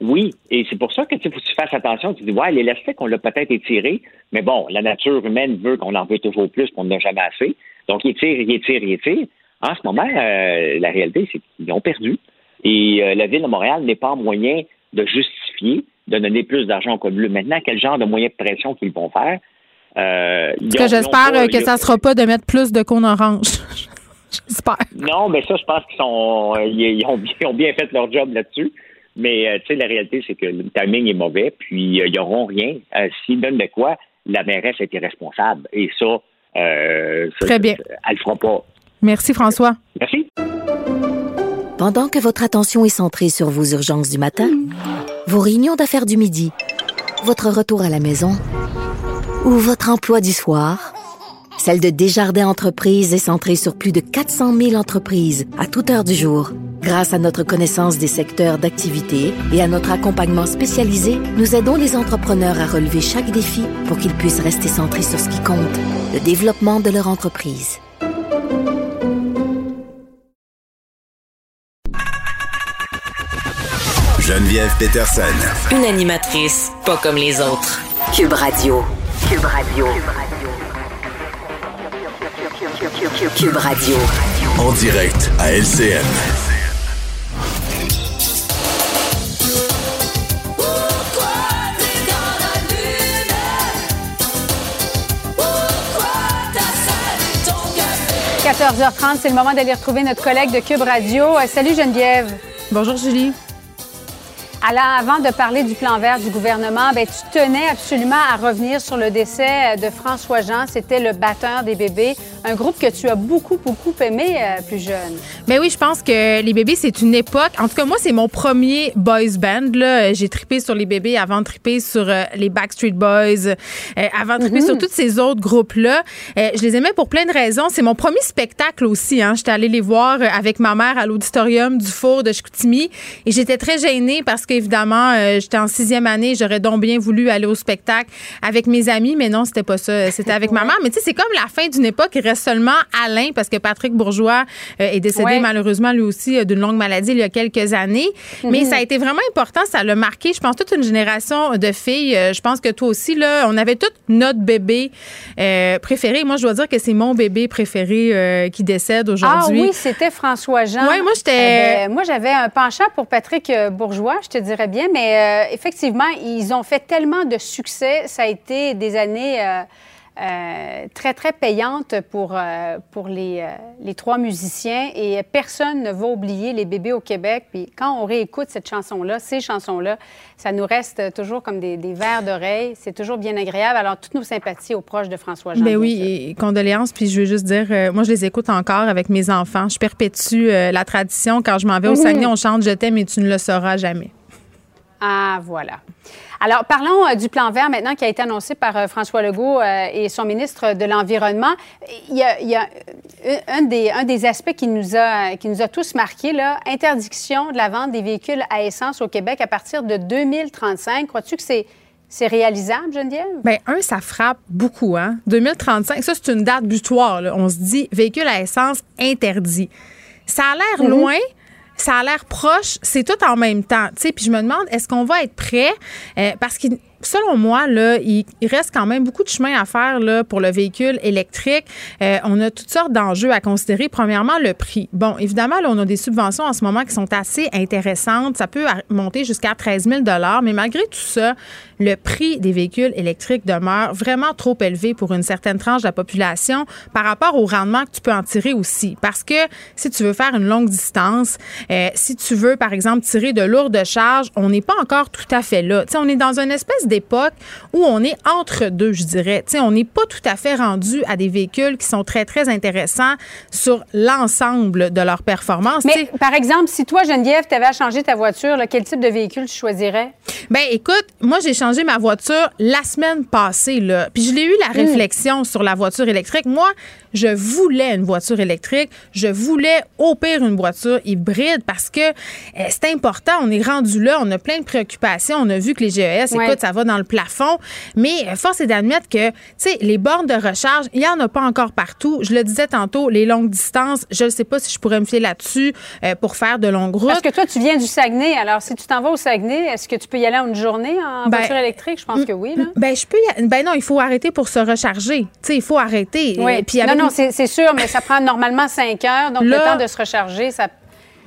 Oui, et c'est pour ça que tu faut que tu fasses attention. Tu dis, ouais, l'élastique, on l'a peut-être étiré, mais bon, la nature humaine veut qu'on en veut toujours plus, qu'on n'a jamais assez. Donc, il tire, il tire, il tire. En ce moment, euh, la réalité, c'est qu'ils ont perdu. Et euh, la Ville de Montréal n'est pas en moyen de justifier de donner plus d'argent au bleu. Maintenant, quel genre de moyens de pression qu'ils vont faire? Euh, que j'espère que ça ne sera pas de mettre plus de cônes orange. j'espère. Non, mais ça, je pense qu'ils sont, ils ont bien fait leur job là-dessus. Mais euh, tu sais, la réalité, c'est que le timing est mauvais, puis euh, ils n'auront rien. Euh, s'ils donnent de quoi, la mairesse est irresponsable. Et ça, Très bien. elle ne fera pas. Merci, François. Merci. Pendant que votre attention est centrée sur vos urgences du matin, vos réunions d'affaires du midi, votre retour à la maison ou votre emploi du soir, celle de Desjardins Entreprises est centrée sur plus de 400 000 entreprises à toute heure du jour. Grâce à notre connaissance des secteurs d'activité et à notre accompagnement spécialisé, nous aidons les entrepreneurs à relever chaque défi pour qu'ils puissent rester centrés sur ce qui compte, le développement de leur entreprise. Geneviève Peterson. Une animatrice pas comme les autres. Cube Radio. Cube Radio. Cube Radio. En direct à LCN. – 14h30, c'est le moment d'aller retrouver notre collègue de Cube Radio. Euh, salut Geneviève. Bonjour Julie. Alors, avant de parler du plan vert du gouvernement, ben, tu tenais absolument à revenir sur le décès de François Jean. C'était le batteur des bébés, un groupe que tu as beaucoup, beaucoup aimé euh, plus jeune. Mais oui, je pense que les bébés, c'est une époque. En tout cas, moi, c'est mon premier boys band. J'ai tripé sur les bébés avant de triper sur euh, les Backstreet Boys, euh, avant de triper sur mhm. tous ces autres groupes-là. je les aimais pour plein de raisons. C'est mon premier spectacle aussi. Hein. J'étais allée les voir avec ma mère à l'auditorium du Four de Chicoutimi et j'étais très gênée parce qu'évidemment, euh, j'étais en sixième année, j'aurais donc bien voulu aller au spectacle avec mes amis, mais non, c'était pas ça. C'était avec ma mère. Mais tu sais, c'est comme la fin d'une époque. Il reste seulement Alain parce que Patrick Bourgeois euh, est décédé malheureusement lui aussi euh, d'une longue maladie il y a quelques années. Mais mhm. ça a été vraiment important. Ça l'a marqué, je pense, toute une génération de filles. je pense que toi aussi, là, on avait tout notre bébé préféré. Moi, je dois dire que c'est mon bébé préféré qui décède aujourd'hui. Ah oui, c'était François Jean. Oui, moi, j'étais. Eh ben, moi, j'avais un penchant pour Patrick Bourgeois, te dirais bien, mais euh, effectivement, ils ont fait tellement de succès. Ça a été des années euh, euh, très, très payantes pour, pour les, les, trois musiciens et personne ne va oublier les bébés au Québec. Puis quand on réécoute cette chanson-là, ces chansons-là, ça nous reste toujours comme des, des vers d'oreille. C'est toujours bien agréable. Alors, toutes nos sympathies aux proches de François Jean. Ben oui, et condoléances. Puis je veux juste dire, moi, je les écoute encore avec mes enfants. Je perpétue la tradition. Quand je m'en vais au Saguenay, on chante Je t'aime et tu ne le sauras jamais. Ah, voilà. Alors, parlons euh, du plan vert maintenant qui a été annoncé par euh, François Legault euh, et son ministre de l'Environnement. Il y a, un, des, un, des, aspects qui nous a, qui nous a tous marqués, là, interdiction de la vente des véhicules à essence au Québec à partir de 2035. Crois-tu que c'est c'est réalisable, Geneviève? Bien, un, ça frappe beaucoup. Hein? 2035, ça, c'est une date butoir. On se dit véhicule à essence interdit. Ça a l'air mm-hmm. loin, ça a l'air proche, c'est tout en même temps. Puis je me demande, est-ce qu'on va être prêt? Euh, parce que selon moi, là, il, reste quand même beaucoup de chemin à faire là, pour le véhicule électrique. Euh, on a toutes sortes d'enjeux à considérer. Premièrement, le prix. Bon, évidemment, on a des subventions en ce moment qui sont assez intéressantes. Ça peut monter jusqu'à 13 000 mais malgré tout ça, le prix des véhicules électriques demeure vraiment trop élevé pour une certaine tranche de la population par rapport au rendement que tu peux en tirer aussi. Parce que si tu veux faire une longue distance, euh, si tu veux, par exemple, tirer de lourdes charges, on n'est pas encore tout à fait là. sais, on est dans une espèce d'époque où on est entre deux, je dirais. on n'est pas tout à fait rendu à des véhicules qui sont très, très intéressants sur l'ensemble de leur performance. Mais par exemple, si toi, Geneviève, tu avais à changer ta voiture, quel type de véhicule tu choisirais? Ben écoute, moi, j'ai changé ma voiture la semaine passée. Là. Puis je l'ai eu la hmm. réflexion sur la voiture électrique. Moi, je voulais une voiture électrique. Je voulais au pire une voiture hybride parce que euh, c'est important. On est rendu là. On a plein de préoccupations. On a vu que les GES, écoute, ça va dans le plafond. Mais euh, force est d'admettre que, tu sais, les bornes de recharge, il n'y en a pas encore partout. Je le disais tantôt, les longues distances, je ne sais pas si je pourrais me fier là-dessus euh, pour faire de longues routes. Parce que toi, tu viens du Saguenay. Alors, si tu t'en vas au Saguenay, est-ce que tu peux y aller en une journée en ben, voiture électrique? Je pense que oui. Là. Ben, je peux y... Ben non, il faut arrêter pour se recharger. Tu sais, il faut arrêter. Oui. Puis non, c'est sûr, mais ça prend normalement cinq heures. Donc, le temps de se recharger, ça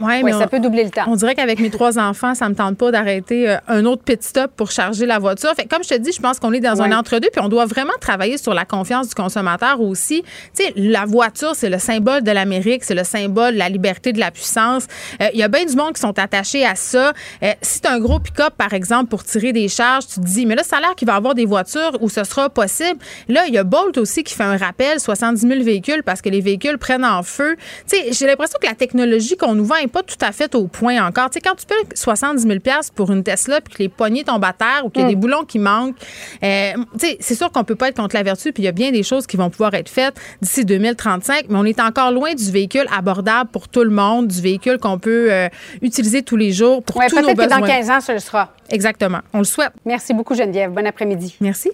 Ouais, mais ça peut doubler le temps. On dirait qu'avec mes trois enfants, ça me tente pas d'arrêter euh, un autre petit stop pour charger la voiture. Fait comme je te dis, je pense qu'on est dans un entre-deux, puis on doit vraiment travailler sur la confiance du consommateur aussi. Tu sais, la voiture, c'est le symbole de l'Amérique, c'est le symbole de la liberté, de la puissance. Il euh, y a bien du monde qui sont attachés à ça. Euh, si tu as un gros pick-up, par exemple, pour tirer des charges, tu te dis, mais là, ça a l'air qu'il va y avoir des voitures où ce sera possible. Là, il y a Bolt aussi qui fait un rappel, 70 000 véhicules parce que les véhicules prennent en feu. Tu sais, j'ai l'impression que la technologie qu'on nous vend pas tout à fait au point encore. Tu sais, quand tu payes 70 000 pour une Tesla puis que les poignées tombent à terre ou qu'il y a des mm. boulons qui manquent, euh, tu sais, c'est sûr qu'on peut pas être contre la vertu puis il y a bien des choses qui vont pouvoir être faites d'ici 2035, mais on est encore loin du véhicule abordable pour tout le monde, du véhicule qu'on peut euh, utiliser tous les jours pour tous nos besoins. peut-être que dans 15 ans, ce le sera. Exactement. On le souhaite. Merci beaucoup, Geneviève. Bon après-midi. Merci.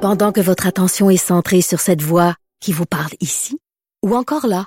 Pendant que votre attention est centrée sur cette voix qui vous parle ici ou encore là,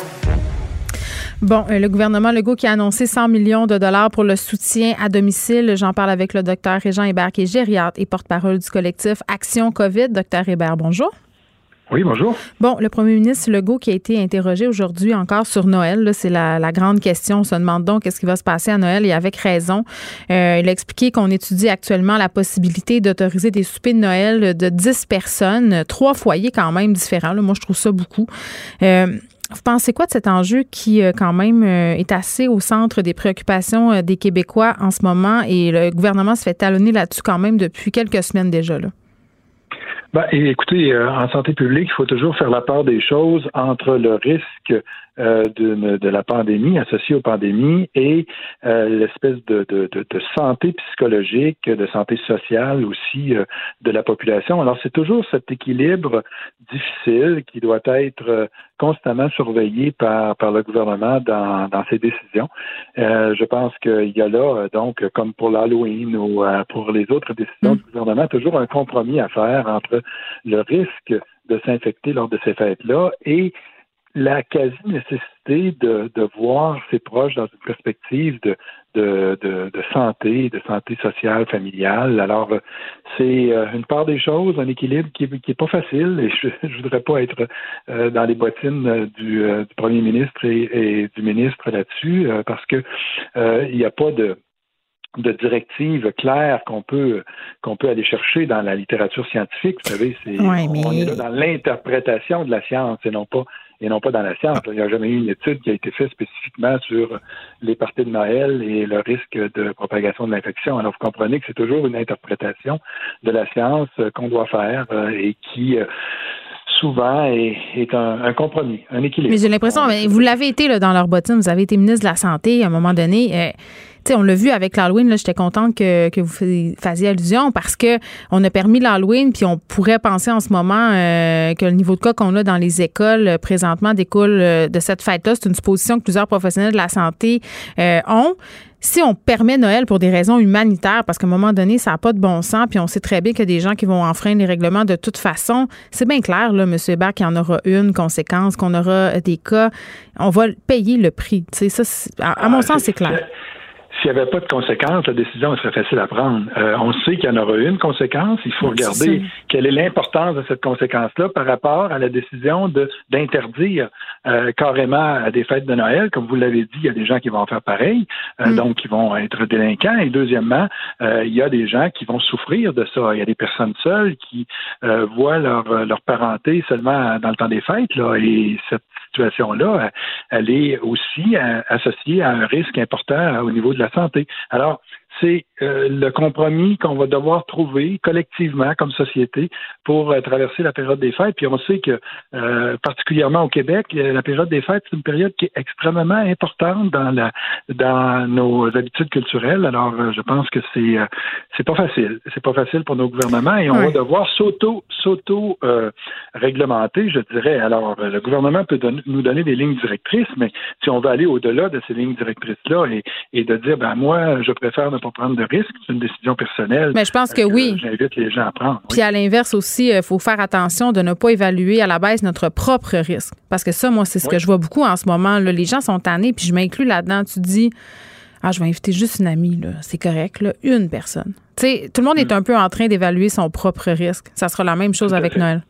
Bon, euh, le gouvernement Legault qui a annoncé 100 millions de dollars pour le soutien à domicile. J'en parle avec le docteur Régent Hébert, qui est gériatre et porte-parole du collectif Action COVID. Docteur Hébert, bonjour. Oui, bonjour. Bon, le premier ministre Legault qui a été interrogé aujourd'hui encore sur Noël, c'est la, grande question. On se demande donc qu'est-ce qui va se passer à Noël et avec raison. Euh, il a expliqué qu'on étudie actuellement la possibilité d'autoriser des soupers de Noël de 10 personnes, trois foyers quand même différents. Moi, je trouve ça beaucoup. Euh, vous pensez quoi de cet enjeu qui, euh, quand même, est assez au centre des préoccupations des Québécois en ce moment? Et le gouvernement se fait talonner là-dessus quand même depuis quelques semaines déjà? Là? Ben, écoutez, euh, en santé publique, il faut toujours faire la part des choses entre le risque euh, de, de, la pandémie, associée aux pandémies, et euh, l'espèce de, de, de, santé psychologique, de santé sociale aussi euh, de la population. Alors, c'est toujours cet équilibre difficile qui doit être constamment surveillé par, par le gouvernement dans, dans ses décisions. je pense qu'il y a là, donc, comme pour l'Halloween ou pour les autres décisions du gouvernement, toujours un compromis à faire entre le risque de s'infecter lors de ces fêtes-là et la quasi-nécessité de, de, voir ses proches dans une perspective de, de, de, de santé, de santé sociale, familiale. Alors, c'est euh, une part des choses, un équilibre qui n'est qui pas facile et je ne voudrais pas être euh, dans les bottines du, euh, du premier ministre et, et du ministre là-dessus parce que il n'y a pas de de directives claires qu'on peut qu'on peut aller chercher dans la littérature scientifique. Vous savez, c'est on est là dans l'interprétation de la science et non pas et non pas dans la science. Il n'y a jamais eu une étude qui a été faite spécifiquement sur les parties de Noël et le risque de propagation de l'infection. Alors, vous comprenez que c'est toujours une interprétation de la science qu'on doit faire euh, et qui euh, souvent est, un, compromis, un équilibre. Mais j'ai l'impression, vous l'avez été là, dans leur bottine, vous avez été ministre de la Santé à un moment donné. Euh, on l'a vu avec l'Halloween, j'étais contente que, que, vous fassiez allusion parce que on a permis l'Halloween, puis on pourrait penser en ce moment euh, que le niveau de cas qu'on a dans les écoles euh, présentement découle euh, de cette fête-là. C'est une supposition que plusieurs professionnels de la santé ont si on permet Noël pour des raisons humanitaires, parce qu'à un moment donné, ça n'a pas de bon sens, puis on sait très bien qu'il y a des gens qui vont enfreindre les règlements de toute façon, c'est bien clair, là, M. Hébert, qu'il y en aura une conséquence, qu'on aura des cas. On va payer le prix. Ça, à, mon ah, sens, c'est clair s'il n'y avait pas de conséquences, la décision serait facile à prendre. Euh, on sait qu'il y en aura une conséquence. Il faut regarder quelle est l'importance de cette conséquence-là par rapport à la décision de d'interdire euh, carrément à des fêtes de Noël. Comme vous l'avez dit, il y a des gens qui vont faire pareil, euh, mm. donc qui vont être délinquants. Et deuxièmement, il y a des gens qui vont souffrir de ça. Il y a des personnes seules qui voient leur, leur parenté seulement dans le temps des fêtes. Là, et cette situation-là, elle est aussi associée à un risque important au niveau de santé. Alors, c'est euh, le compromis qu'on va devoir trouver collectivement comme société pour euh, traverser la période des fêtes. Puis on sait que, euh, particulièrement au Québec, la période des fêtes, c'est une période qui est extrêmement importante dans la dans nos habitudes culturelles. Alors, je pense que c'est c'est pas facile. C'est pas facile pour nos gouvernements et on va devoir s'auto s'auto réglementer, je dirais. Alors, le gouvernement peut nous donner des lignes directrices, mais si on veut aller au-delà de ces lignes directrices-là et, et de dire, ben moi, je préfère ne pas prendre de risques. C'est une décision personnelle. Mais je pense que, oui. J'invite les gens à prendre. Puis à l'inverse aussi, il faut faire attention de ne pas évaluer à la baisse notre propre risque. Parce que ça, moi, c'est ce que je vois beaucoup en ce moment. Là. Les gens sont tannés, puis je m'inclus là-dedans. Tu dis, ah, je vais inviter juste une amie, là. C'est correct, là. Une personne. Tu sais, tout le monde est mm. un peu en train d'évaluer son propre risque. Ça sera la même chose avec Noël.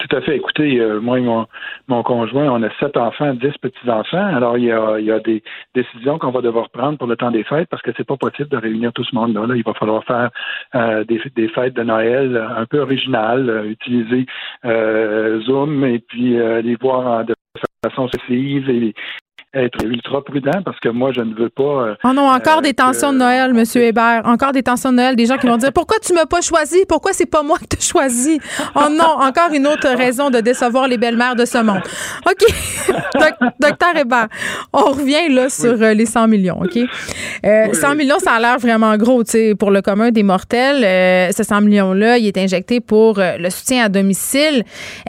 Tout à fait. Écoutez, euh, moi et mon, mon, conjoint, on a sept enfants, dix petits-enfants. Alors, il y a, il y a des décisions qu'on va devoir prendre pour le temps des fêtes parce que c'est pas possible de réunir tout ce monde-là. Là. Il va falloir faire euh, des, des, fêtes de Noël un peu originales, euh, utiliser Zoom et puis les voir de façon successive et être ultra prudent parce que moi, je ne veux pas. Euh, oh non, encore euh, des tensions de Noël, Monsieur Hébert. Encore des tensions de Noël. Des gens qui vont dire Pourquoi tu m'as pas choisi? Pourquoi c'est pas moi que tu choisi? Oh non, encore une autre raison de décevoir les belles-mères de ce monde. OK. Docteur Hébert, on revient là sur euh, les 100 millions. OK? 100 millions, ça a l'air vraiment gros, tu sais, pour le commun des mortels. ce 100 millions-là, il est injecté pour le soutien à domicile.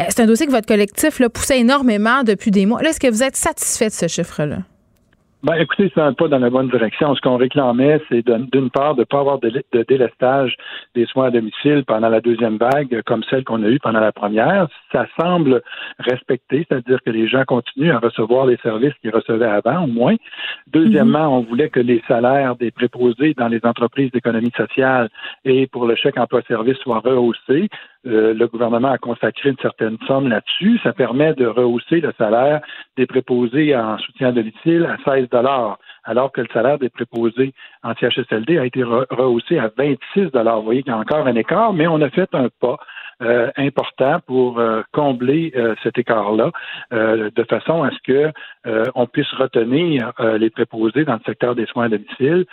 c'est un dossier que votre collectif là, poussait énormément depuis des mois. Est-ce que vous êtes satisfait de ce chiffre? Ben, écoutez, c'est un pas dans la bonne direction. Ce qu'on réclamait, c'est d'une part de ne pas avoir de, de, délestage des soins à domicile pendant la deuxième vague, comme celle qu'on a eue pendant la première. Ça semble respecté, c'est-à-dire que les gens continuent à recevoir les services qu'ils recevaient avant, au moins. Deuxièmement, mm-hmm. on voulait que les salaires des préposés dans les entreprises d'économie sociale et pour le chèque emploi-service soient rehaussés. Euh, le gouvernement a consacré une certaine somme là-dessus. Ça permet de rehausser le salaire des préposés en soutien à domicile à 16 alors que le salaire des préposés en CHSLD a été rehaussé à 26 Vous voyez qu'il y a encore un écart, mais on a fait un pas. Euh, important pour euh, combler cet écart-là, de façon à ce que on puisse retenir les préposés dans le secteur des soins à domicile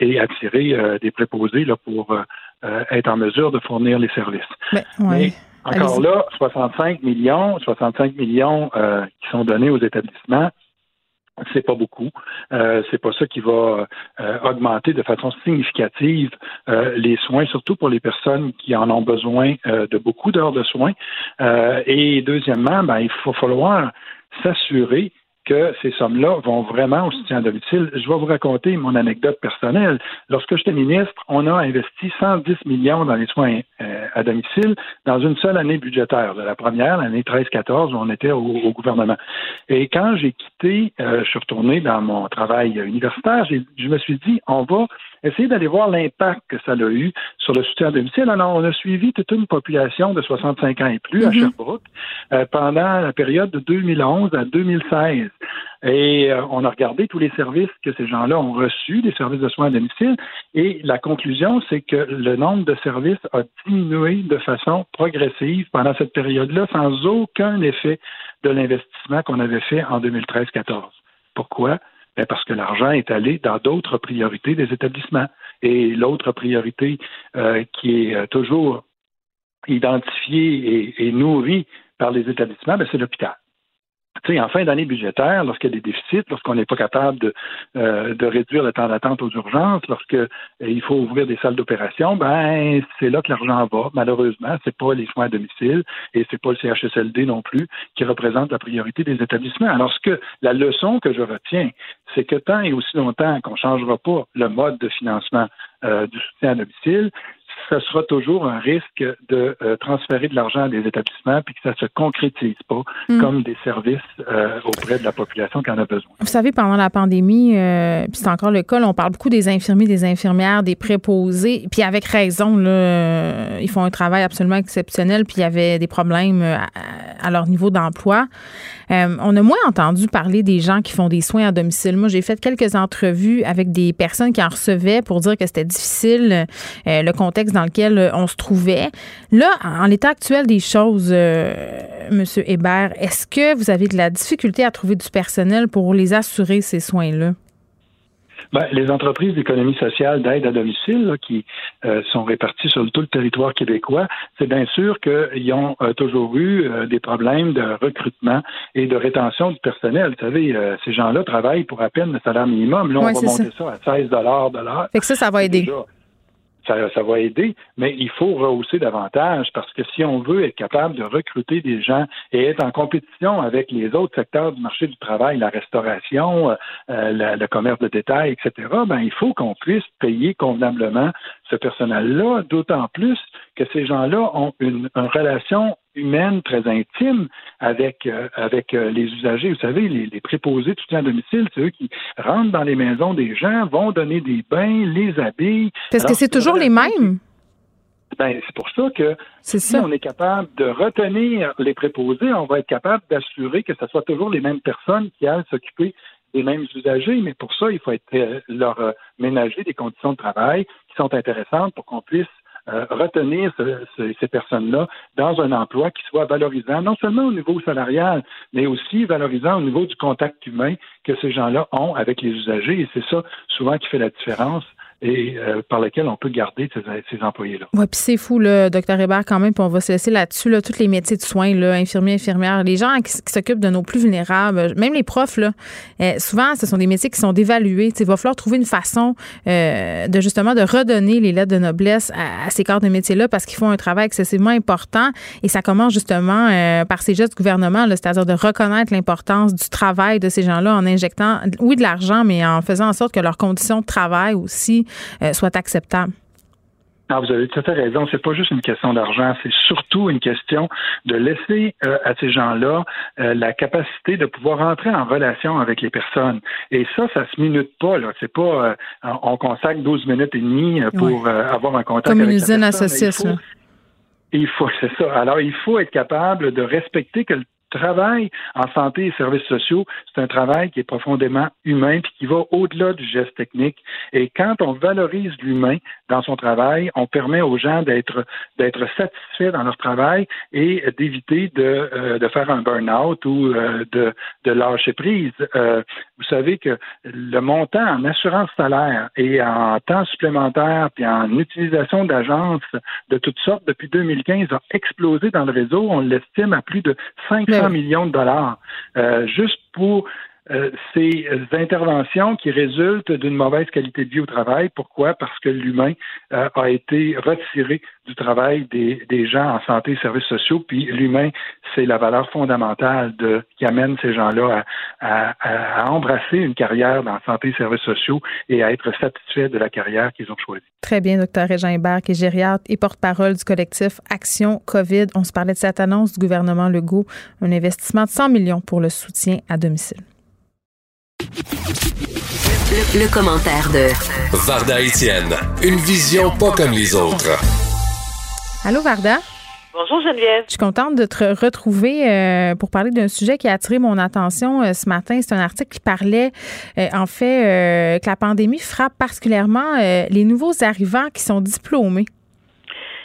et attirer des préposés là, pour euh, être en mesure de fournir les services. Mais, encore là, 65 millions, 65 millions euh, qui sont donnés aux établissements, c'est pas beaucoup. Euh, c'est pas ça qui va euh, augmenter de façon significative les soins, surtout pour les personnes qui en ont besoin de beaucoup d'heures de soins. et deuxièmement, ben, il faut falloir s'assurer que ces sommes-là vont vraiment au soutien à domicile. Je vais vous raconter mon anecdote personnelle. Lorsque j'étais ministre, on a investi 110 millions dans les soins euh, à domicile dans une seule année budgétaire. De la première, l'année 13-14, où on était au, gouvernement. Et quand j'ai quitté, euh, je suis retourné dans mon travail universitaire, je me suis dit, on va essayer d'aller voir l'impact que ça a eu sur le soutien à domicile. Alors, on a suivi toute une population de 65 ans et plus à mhm. Sherbrooke euh, pendant la période de 2011 à 2016. Et euh, on a regardé tous les services que ces gens-là ont reçus, des services de soins à domicile, et la conclusion, c'est que le nombre de services a diminué de façon progressive pendant cette période-là, sans aucun effet de l'investissement qu'on avait fait en 2013-14. Pourquoi? Parce que l'argent est allé dans d'autres priorités des établissements. Et l'autre priorité euh, qui est euh, toujours identifiée et, nourrie par les établissements, ben, c'est l'hôpital en fin d'année budgétaire, lorsqu'il y a des déficits, lorsqu'on n'est pas capable de, euh, de réduire le temps d'attente aux urgences, lorsqu'il euh, faut ouvrir des salles d'opération, ben c'est là que l'argent va. Malheureusement, c'est pas les soins à domicile et c'est pas le CHSLD non plus qui représente la priorité des établissements. Alors, ce que la leçon que je retiens, c'est que tant et aussi longtemps qu'on changera pas le mode de financement euh, du soutien à domicile, ce sera toujours un risque de euh, transférer de l'argent à des établissements puis que ça se concrétise pas hmm. comme des services euh, auprès de la population qui en a besoin. Vous savez, pendant la pandémie, euh, puis c'est encore le cas, on parle beaucoup des infirmiers, des infirmières, des préposés, puis avec raison, là, ils font un travail absolument exceptionnel, puis il y avait des problèmes à, leur niveau d'emploi. on a moins entendu parler des gens qui font des soins à domicile. Moi, j'ai fait quelques entrevues avec des personnes qui en recevaient pour dire que c'était difficile, le contexte dans lequel euh, on se trouvait. Là, en l'état actuel des choses, euh, M. Hébert, est-ce que vous avez de la difficulté à trouver du personnel pour les assurer ces soins-là? Ben, les entreprises d'économie sociale d'aide à domicile qui euh, sont réparties sur tout le territoire québécois, c'est bien sûr qu'ils ont toujours eu des problèmes de recrutement et de rétention du personnel. Vous savez, ces gens-là travaillent pour à peine le salaire minimum. Là, on va monter ça. à 16 de l'heure. Fait que ça, ça va aider ça, va aider, mais il faut rehausser davantage parce que si on veut être capable de recruter des gens et être en compétition avec les autres secteurs du marché du travail, la restauration, euh, le commerce de détail, etc., ben, il faut qu'on puisse payer convenablement ce personnel-là, d'autant plus que ces gens-là ont une, relation humaine très intime avec euh, avec euh, les usagers. Vous savez, les, préposés tout à domicile, c'est eux qui rentrent dans les maisons des gens, vont donner des bains, les habillent. Parce que c'est toujours les mêmes. Ben, c'est pour ça que si on est capable de retenir les préposés, on va être capable d'assurer que ce soit toujours les mêmes personnes qui aillent s'occuper des mêmes usagers, mais pour ça, il faut être, euh, leur ménager des conditions de travail qui sont intéressantes pour qu'on puisse euh, retenir ces personnes-là dans un emploi qui soit valorisant, non seulement au niveau salarial, mais aussi valorisant au niveau du contact humain que ces gens-là ont avec les usagers. Et c'est ça souvent qui fait la différence et euh, par lesquels on peut garder ces, ces employés-là. Oui, puis c'est fou, le docteur Hébert, quand même, on va se laisser là-dessus, là, tous les métiers de soins, là, infirmiers, infirmières, les gens qui, s'occupent de nos plus vulnérables, même les profs, là, euh, souvent, ce sont des métiers qui sont dévalués. il va falloir trouver une façon euh, de justement de redonner les lettres de noblesse à, ces corps de métiers-là parce qu'ils font un travail excessivement important et ça commence justement par ces gestes du gouvernement, c'est-à-dire de reconnaître l'importance du travail de ces gens-là en injectant, oui, de l'argent, mais en faisant en sorte que leurs conditions de travail aussi euh, soient acceptables. Ah, vous avez tout à fait raison. C'est pas juste une question d'argent, c'est surtout une question de laisser euh, à ces gens-là euh, la capacité de pouvoir entrer en relation avec les personnes. Et ça, ça se minute pas. Là, c'est pas on consacre 12 minutes et demie pour avoir un contact Comme avec une usine la personne. Il faut, c'est ça. Alors, il faut être capable de respecter que le travail en santé et services sociaux, c'est un travail qui est profondément humain puis qui va au-delà du geste technique. Et quand on valorise l'humain dans son travail, on permet aux gens d'être d'être satisfaits dans leur travail et d'éviter de, euh, de faire un burn-out ou euh, de, de lâcher prise. Euh, vous savez que le montant en assurance salaire et en temps supplémentaire puis en utilisation d'agences de toutes sortes depuis 2015 a explosé dans le réseau. On l'estime à plus de 500 millions de dollars euh, juste pour euh, ces interventions qui résultent d'une mauvaise qualité de vie au travail. Pourquoi? Parce que l'humain euh, a été retiré du travail des, gens en santé et services sociaux, puis l'humain, c'est la valeur fondamentale de, qui amène ces gens-là à, embrasser une carrière dans santé et services sociaux et à être satisfaits de la carrière qu'ils ont choisie. Très bien, docteur Régin Hébert, qui est et porte-parole du collectif Action COVID. On se parlait de cette annonce du gouvernement Legault, un investissement de 100 millions pour le soutien à domicile. Le, commentaire de Varda Etienne, une vision pas comme les autres. Allô Varda? Bonjour Geneviève. Je suis contente de te retrouver euh, pour parler d'un sujet qui a attiré mon attention euh, ce matin. C'est un article qui parlait euh, en fait que la pandémie frappe particulièrement les nouveaux arrivants qui sont diplômés.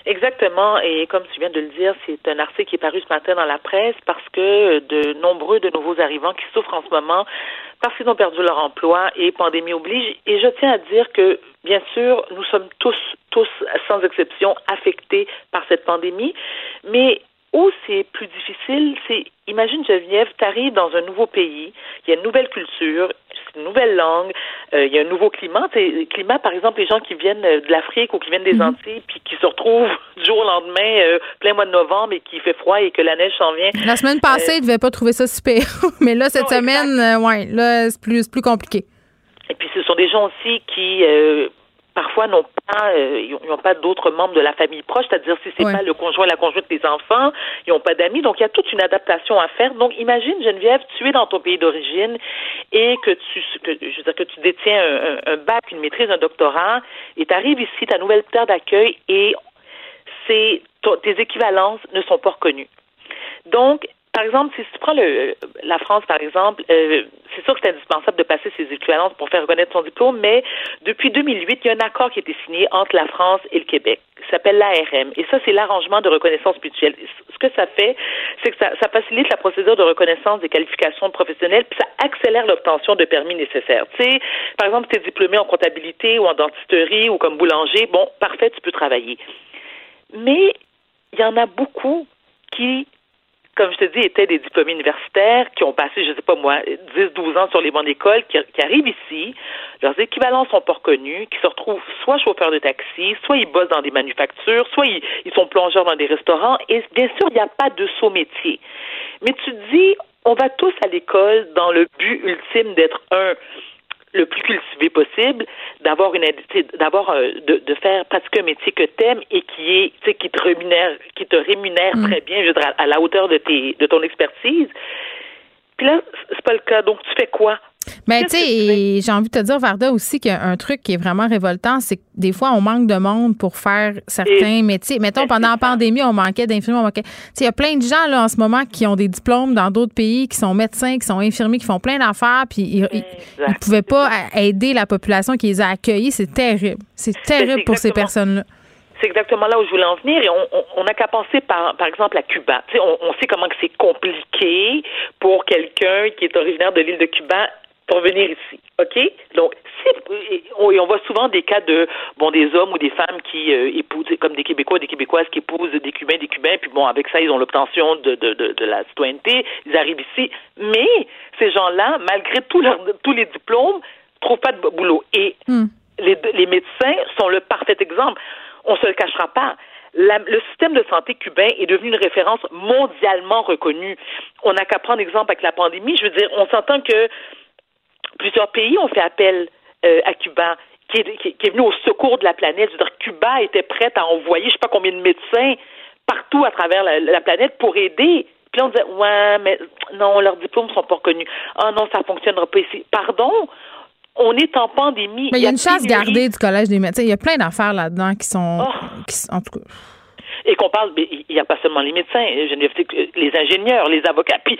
Exactement. Et comme tu viens de le dire, c'est un article qui est paru ce matin dans la presse parce que de nombreux de nouveaux arrivants qui souffrent en ce moment parce qu'ils ont perdu leur emploi et pandémie oblige. Et je tiens à dire que, bien sûr, nous sommes tous, tous, sans exception, affectés par cette pandémie. Mais où c'est plus difficile, c'est, imagine Geneviève, tu arrives dans un nouveau pays, il y a une nouvelle culture, une nouvelle langue, euh, il y a un nouveau climat. T'sais, climat, par exemple, les gens qui viennent de l'Afrique ou qui viennent des mhm. Antilles, puis qui se retrouvent du jour au lendemain, euh, plein mois de novembre, et qui fait froid et que la neige s'en vient. La semaine passée, euh, ils ne devaient pas trouver ça super. Mais là, cette semaine, ouais, là, c'est plus, plus compliqué. Et puis, ce sont des gens aussi qui parfois n'ont pas euh, ils n'ont pas d'autres membres de la famille proche, c'est-à-dire si c'est pas le conjoint, la conjointe des enfants, ils n'ont pas d'amis, donc il y a toute une adaptation à faire. Donc imagine Geneviève, tu es dans ton pays d'origine et que tu que, je veux dire, que tu détiens un, un bac, une maîtrise, un doctorat, et tu arrives ici, ta nouvelle terre d'accueil et c'est tes équivalences ne sont pas reconnues. Donc, par exemple, si tu prends le, la France, par exemple, euh, c'est sûr que c'est indispensable de passer ses équivalences pour faire reconnaître son diplôme, mais depuis 2008, il y a un accord qui a été signé entre la France et le Québec qui s'appelle l'ARM. Et ça, c'est l'arrangement de reconnaissance mutuelle. Ce que ça fait, c'est que ça, ça, facilite la procédure de reconnaissance des qualifications professionnelles, puis ça accélère l'obtention de permis nécessaires. Tu sais, par exemple, tu es diplômé en comptabilité ou en dentisterie ou comme boulanger, bon, parfait, tu peux travailler. Mais il y en a beaucoup qui comme je te dis, étaient des diplômés universitaires qui ont passé, je ne sais pas moi, 10, 12 ans sur les bancs d'école, qui, arrivent ici, leurs équivalents sont pas reconnus, qui se retrouvent soit chauffeurs de taxi, soit ils bossent dans des manufactures, soit ils, ils sont plongeurs dans des restaurants, et bien sûr, il n'y a pas de saut métier. Mais tu dis, on va tous à l'école dans le but ultime d'être un le plus cultivé possible, d'avoir une d'avoir euh, de, de, faire pratiquer un métier que t'aimes et qui est qui te rémunère qui te rémunère mm. très bien, je veux dire, à, la hauteur de tes de ton expertise. Puis là, c'est pas le cas. Donc tu fais quoi? Mais tu sais, j'ai envie de te dire, Varda, aussi qu'un truc qui est vraiment révoltant, c'est que des fois, on manque de monde pour faire certains métiers. Mettons, pendant la pandémie, on manquait d'infirmiers, on manquait. Tu sais, il y a plein de gens, là, en ce moment, qui ont des diplômes dans d'autres pays, qui sont médecins, qui sont infirmiers, qui font plein d'affaires, puis ils ne pouvaient pas aider la population qui les a accueillis. C'est terrible. C'est terrible pour ces personnes-là c'est exactement là où je voulais en venir et on n'a qu'à penser par, par exemple à Cuba. Tu sais, on, on sait comment que c'est compliqué pour quelqu'un qui est originaire de l'île de Cuba pour venir ici. OK? Donc, si, on, on voit souvent des cas de, bon, des hommes ou des femmes qui euh, épousent, comme des Québécois, des Québécoises qui épousent des Cubains, des Cubains, puis bon, avec ça, ils ont l'obtention de, de, de, de, la citoyenneté, ils arrivent ici. Mais ces gens-là, malgré tous leurs, tous les diplômes, trouvent pas de boulot. Et Hmm. les, les médecins sont le parfait exemple. On se le cachera pas. La- le système de santé cubain est devenu une référence mondialement reconnue. On n'a qu'à prendre exemple avec la pandémie. Je veux dire, on s'entend que plusieurs pays ont fait appel euh, à Cuba, qui est, qui, qui est venu au secours de la planète. Je veux dire, Cuba était prête à envoyer, je sais pas combien de médecins partout à travers la, la planète pour aider. Puis là, on disait, ouais, mais non, leurs diplômes sont pas reconnus. Ah non, ça fonctionnera pas ici. Pardon? On est en pandémie. Mais il y a une chasse gardée du Collège des médecins. Il y a plein d'affaires là-dedans qui sont. Oh. qui en tout cas. et qu'on parle, il n'y a pas seulement les médecins, les ingénieurs, les avocats. Puis,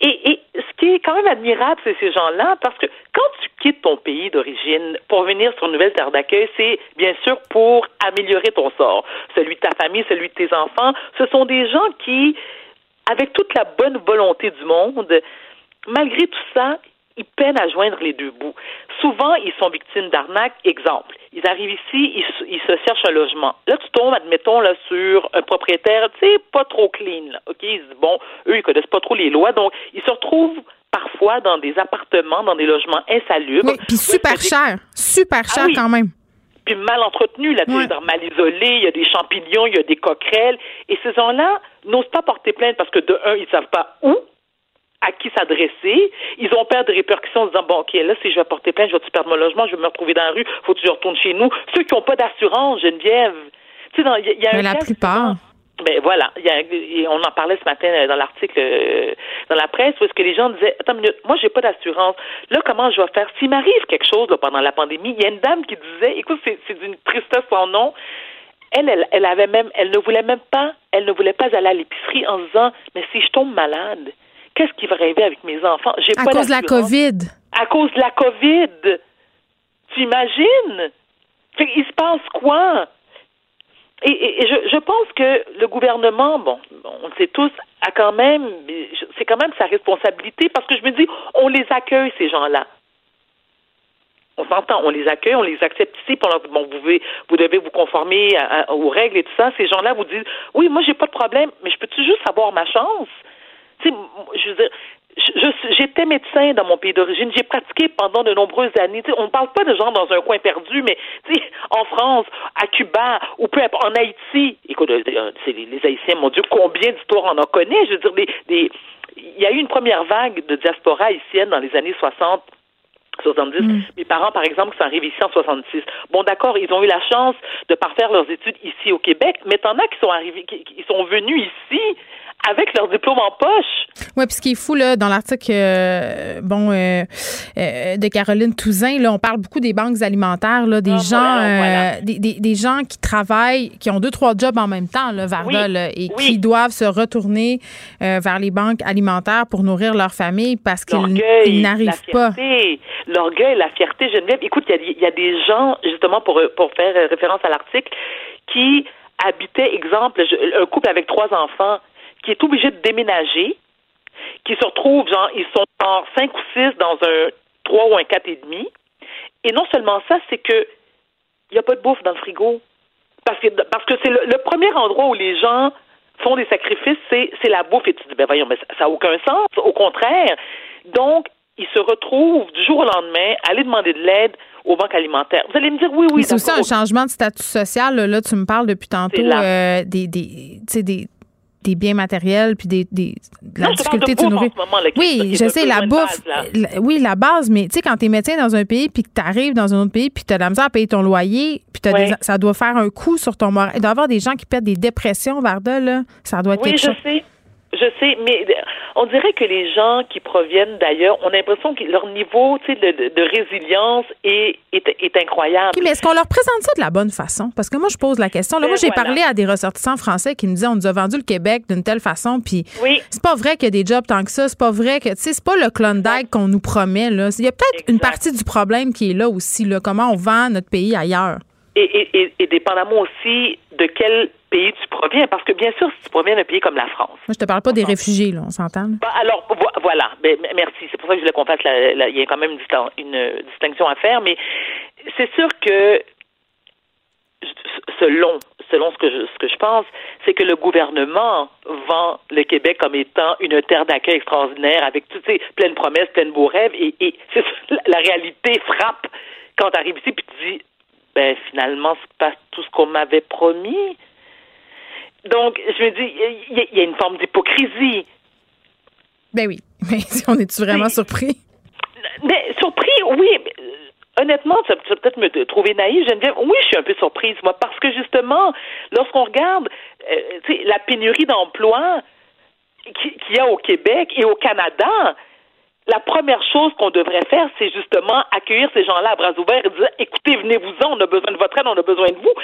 et, et ce qui est quand même admirable, c'est ces gens-là, parce que quand tu quittes ton pays d'origine pour venir sur une nouvelle terre d'accueil, c'est bien sûr pour améliorer ton sort, celui de ta famille, celui de tes enfants. Ce sont des gens qui, avec toute la bonne volonté du monde, malgré tout ça, ils peinent à joindre les deux bouts. Souvent, ils sont victimes d'arnaques. Exemple, ils arrivent ici, ils, se- ils se cherchent un logement. Là, tu tombes, admettons, là, sur un propriétaire, tu sais, pas trop clean, là, OK? Ils se disent, bon, eux, ils connaissent pas trop les lois, donc ils se retrouvent parfois dans des appartements, dans des logements insalubres. Oui, puis super que cher. Super Ah cher oui. quand même. puis mal entretenu, sais, dans- mal isolé, il y a des champignons, il y a des coquerelles. Et ces gens-là n'osent pas porter plainte parce que, de un, ils savent pas où, à qui s'adresser. Ils ont peur de répercussions en se disant, bon, OK, là, si je vais porter plainte, je vais-tu perdre mon logement, je vais me retrouver dans la rue, faut que je retourne chez nous? Ceux qui n'ont pas d'assurance, Geneviève. Tu sais, il y, y a Mais un la plupart. ben voilà, il y a- et on en parlait ce matin euh, dans l'article euh, dans la presse où est-ce que les gens disaient attends une minute, moi j'ai pas d'assurance. Là comment je vais faire? S'il m'arrive quelque chose là, pendant la pandémie Il y a une dame qui disait écoute c'est c'est d'une tristesse sans nom. Elle, elle, elle avait même, elle ne voulait même pas, elle ne voulait pas aller à l'épicerie en se disant mais si je tombe malade, qu'est-ce qui va arriver avec mes enfants? J'ai À pas cause de la. COVID. À cause de la COVID. Tu imagines Fait, Il se passe quoi? Et, et- et je, je pense que le gouvernement, bon, on le sait tous, a quand même, c'est quand même sa responsabilité parce que je me dis, on les accueille ces gens-là. On s'entend, on les accueille, on les accepte ici. Leur- bon, vous devez, vous devez vous conformer à- à- aux règles et tout ça. Ces gens-là vous disent, oui, moi j'ai pas de problème, mais je peux-tu juste avoir ma chance? Tu sais, je veux dire, j'étais médecin dans mon pays d'origine. J'ai pratiqué pendant de nombreuses années. On ne parle pas de gens dans un coin perdu, mais en France, à Cuba, ou peu importe, en Haïti. Écoute, euh, euh, les, les Haïtiens, mon Dieu, combien d'histoires on en connaît? Je veux dire, des, des, il y a eu une première vague de diaspora haïtienne dans les années 60. 70. Mes parents, par exemple, qui sont arrivés ici en 66. Bon, d'accord, ils ont eu la chance de parfaire leurs études ici au Québec, mais t'en as qui sont arrivés, qui, qui sont venus ici avec leur diplôme en poche. Oui, puis ce qui est fou, là, dans l'article euh, bon, euh, euh, de Caroline Touzin, là, on parle beaucoup des banques alimentaires, là, des, Ah, gens, voilà, des, des, des gens qui travaillent, qui ont deux, trois jobs en même temps, là, Varda, Oui, là, et oui. qui doivent se retourner vers les banques alimentaires pour nourrir leur famille parce qu'ils n'arrivent pas. l'orgueil, la fierté, Geneviève. Écoute, il y y, a des gens, justement, pour, pour faire référence à l'article, qui habitaient, exemple, un couple avec trois enfants, qui est obligé de déménager, qui se retrouvent, genre, ils sont en cinq ou six dans un trois ou un quatre et demi. Et non seulement ça, c'est que il n'y a pas de bouffe dans le frigo. Parce que parce que c'est le, le premier endroit où les gens font des sacrifices, c'est, c'est la bouffe. Et tu te dis, ben voyons, mais ça n'a aucun sens. Au contraire. Donc, ils se retrouvent du jour au lendemain à aller demander de l'aide aux banques alimentaires. Vous allez me dire, oui, oui, c'est aussi un changement de statut social. Là, Là, tu me parles depuis tantôt euh, des, des, des biens matériels puis des, des, de la Non, difficulté de se nourrir. moment, là, oui, je sais, la bouffe. base, là. la- oui, la base, mais tu sais, quand tu es médecin dans un pays puis que tu arrives dans un autre pays puis tu as de la misère à payer ton loyer puis t'as des- ça doit faire un coup sur ton moral. Il doit y avoir des gens qui perdent des dépressions, Varda, là. Ça doit être Oui, quelque je chose. sais. Je sais, mais on dirait que les gens qui proviennent d'ailleurs, on a l'impression que leur niveau de, de- de résilience est, est, est incroyable. Mais est-ce qu'on leur présente ça de la bonne façon? Parce que moi, je pose la question. Là, Ben moi, j'ai voilà. parlé à des ressortissants français qui me disaient on nous a vendu le Québec d'une telle façon, puis Oui. c'est pas vrai qu'il y a des jobs tant que ça. C'est pas vrai que, tu sais, c'est pas le Klondike qu'on nous promet, là. Il y a peut-être une partie du problème qui est là aussi, là. Comment on vend notre pays ailleurs. Et, et, et, et dépendamment aussi de quel pays tu proviens. Parce que bien sûr, si tu proviens d'un pays comme la France. Moi, je te parle pas des réfugiés, là, on s'entend. Bah, alors, voilà. Ben, merci. C'est pour ça que je voulais qu'on fasse la, Il y a quand même une, distinction à faire, mais c'est sûr que selon selon ce que je, ce que je pense, c'est que le gouvernement vend le Québec comme étant une terre d'accueil extraordinaire avec toutes ces pleines promesses, pleines beaux rêves, et, et la réalité frappe quand tu arrives ici puis tu dis ben finalement c'est pas tout ce qu'on m'avait promis. Donc je me dis il y, a une forme d'hypocrisie. Ben oui, mais on est-tu vraiment surpris? Mais surpris, oui. honnêtement, tu vas peut-être me trouver naïve, Geneviève. Oui, je suis un peu surprise, moi, parce que justement, lorsqu'on regarde euh, la pénurie d'emplois qu'il y a au Québec et au Canada, la première chose qu'on devrait faire, c'est justement accueillir ces gens-là à bras ouverts et dire écoutez, venez-vous-en, on a besoin de votre aide, on a besoin de vous,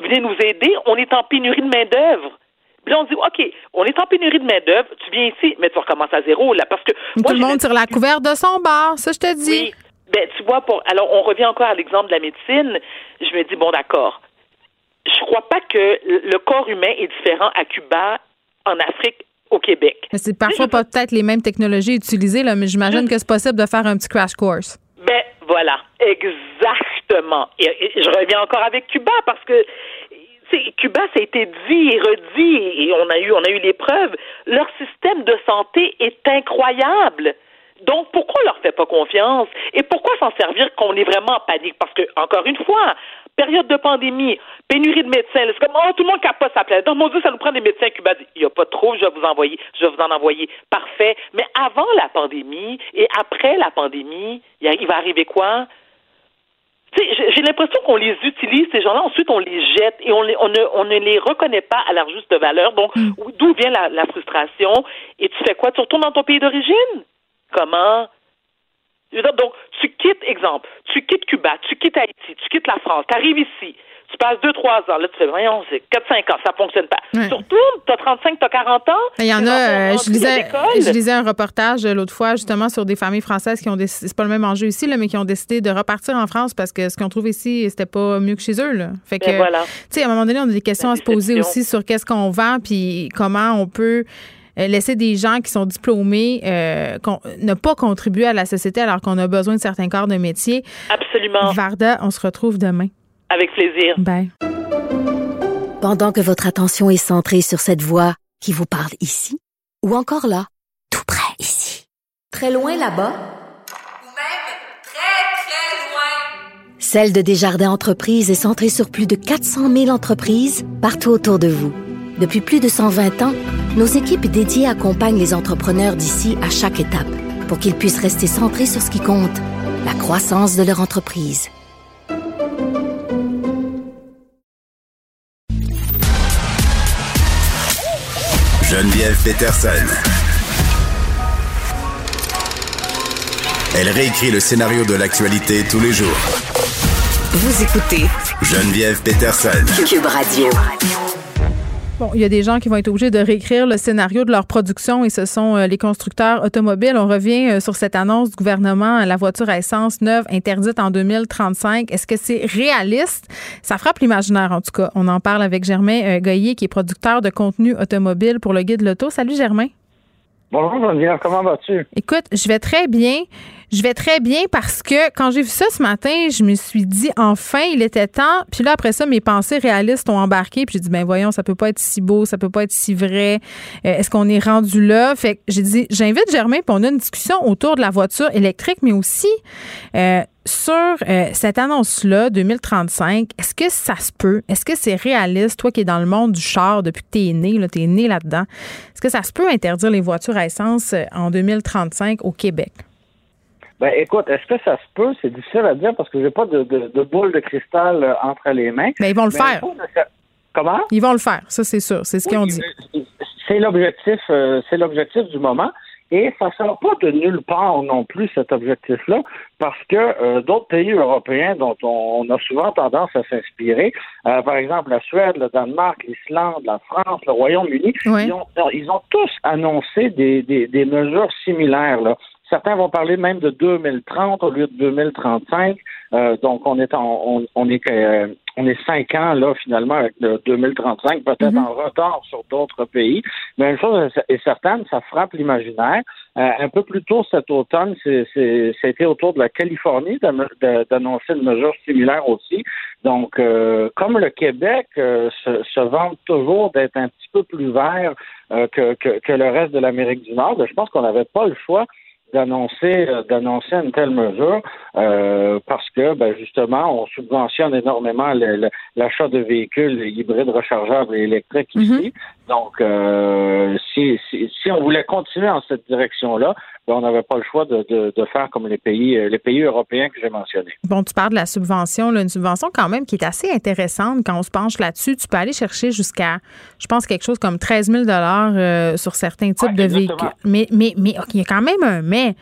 venez nous aider, on est en pénurie de main-d'œuvre. Puis là, on dit, OK, on est en pénurie de main-d'œuvre, tu viens ici, mais tu recommences à zéro, là, parce que. Tout le monde sur la couverte de son bar, ça, je te dis. Oui. Ben, tu vois, pour. Alors, on revient encore à l'exemple de la médecine. Je me dis, bon, d'accord. Je crois pas que le corps humain est différent à Cuba, en Afrique, au Québec. Mais c'est parfois pas peut-être les mêmes technologies utilisées, là, mais j'imagine que c'est possible de faire un petit crash course. Ben, voilà. Exactement. et je reviens encore avec Cuba parce que Cuba, ça a été dit et redit, et on a eu, on a eu les preuves. Leur système de santé est incroyable. Donc, pourquoi on leur fait pas confiance? Et pourquoi s'en servir quand on est vraiment en panique? Parce que, encore une fois, période de pandémie, pénurie de médecins, c'est comme, oh, tout le monde capote sa planète. Donc, mon Dieu, ça nous prend des médecins Cuba. Il n'y a pas trop, je vais vous envoyer, je vais vous en envoyer. Parfait. Mais avant la pandémie et après la pandémie, il va arriver quoi? j'ai l'impression qu'on les utilise, ces gens-là, ensuite on les jette et on, on, ne, on ne les reconnaît pas à leur juste valeur. Donc, mm. d'où vient la, la, frustration? Et tu fais quoi? Tu retournes dans ton pays d'origine? Comment? Donc, tu quittes, exemple, tu quittes Cuba, tu quittes Haïti, tu quittes la France, tu arrives ici, tu passes 2-3 ans, là, tu fais, voyons, c'est 4-5 ans, ça fonctionne pas. Ouais. Tu retournes, tu as 35, tu as 40 ans. Il y en a, euh, je, lisais, je lisais un reportage euh, l'autre fois, justement, sur des familles françaises qui ont décidé, c'est pas le même enjeu ici, là, mais qui ont décidé de repartir en France parce que ce qu'on trouve ici, c'était pas mieux que chez eux, là. Fait que, voilà. tu sais, à un moment donné, on a des questions à se poser aussi sur qu'est-ce qu'on vend, puis comment on peut laisser des gens qui sont diplômés euh, ne pas contribuer à la société alors qu'on a besoin de certains corps de métier. Absolument. Varda, on se retrouve demain. Avec plaisir. Bye. Pendant que votre attention est centrée sur cette voix qui vous parle ici, ou encore là, tout près ici, très loin là-bas, ou même très, très loin, Celle de Desjardins Entreprises est centrée sur plus de 400 000 entreprises partout autour de vous. Depuis plus de 120 ans, nos équipes dédiées accompagnent les entrepreneurs d'ici à chaque étape pour qu'ils puissent rester centrés sur ce qui compte, la croissance de leur entreprise. Geneviève Peterson. Elle réécrit le scénario de l'actualité tous les jours. Vous écoutez Geneviève Peterson. Cube Radio. Bon, il y a des gens qui vont être obligés de réécrire le scénario de leur production et ce sont euh, les constructeurs automobiles. On revient euh, sur cette annonce du gouvernement, la voiture à essence neuve interdite en 2035. Est-ce que c'est réaliste? Ça frappe l'imaginaire en tout cas. On en parle avec Germain euh, Goyer qui est producteur de contenu automobile pour le Guide Loto. Salut Germain. Bonjour Geneviève, comment vas-tu? Écoute, je vais très bien. Je vais très bien parce que quand j'ai vu ça ce matin, je me suis dit enfin, il était temps. Puis là, après ça, mes pensées réalistes ont embarqué. Puis j'ai dit, ben voyons, ça peut pas être si beau, ça peut pas être si vrai. Euh, est-ce qu'on est rendu là? Fait que j'ai dit, j'invite Germain, puis on a une discussion autour de la voiture électrique, mais aussi euh, sur euh, cette annonce-là, 2035, est-ce que ça se peut? Est-ce que c'est réaliste, toi qui es dans le monde du char depuis que tu es né, tu es né là-dedans, est-ce que ça se peut interdire les voitures à essence en 2035 au Québec? Ben, écoute, est-ce que ça se peut? C'est difficile à dire parce que j'ai pas de, de, boule de cristal euh, entre les mains. Mais ils vont le faire. Comment? Ils vont le faire, ça c'est sûr. C'est ce qu'ils ont dit. Euh, c'est l'objectif, euh, c'est l'objectif du moment. Et ça ne sort pas de nulle part non plus cet objectif-là, parce que d'autres pays européens dont on, a souvent tendance à s'inspirer, par exemple la Suède, le Danemark, l'Islande, la France, le Royaume-Uni, ils, ont, ils, ont, tous annoncé des, des, des mesures similaires. Là certains vont parler même de 2030 au lieu de 2035. Euh, donc, on est en, on, on est euh, on est cinq ans là finalement avec le 2035, peut-être Mhm. en retard sur d'autres pays. Mais une chose est certaine, ça frappe l'imaginaire. Euh, un peu plus tôt cet automne, c'était autour de la Californie d'annoncer une mesure similaire aussi. Donc, euh, comme le Québec euh, se, se vante toujours d'être un petit peu plus vert euh, que, que, que le reste de l'Amérique du Nord, ben, je pense qu'on n'avait pas le choix d'annoncer euh, d'annoncer une telle mesure euh, parce que ben, justement on subventionne énormément l'achat de véhicules hybrides rechargeables et électriques ici. Donc euh, si, si, si on voulait continuer en cette direction-là, ben, on n'avait pas le choix de, de, de faire comme les pays euh, les pays européens que j'ai mentionnés. Bon, tu parles de la subvention, là, une subvention quand même qui est assez intéressante quand on se penche là-dessus. Tu peux aller chercher jusqu'à, je pense, quelque chose comme 13 000 euh, sur certains types de exactement. véhicules. Mais, mais, mais il y a quand même un mais.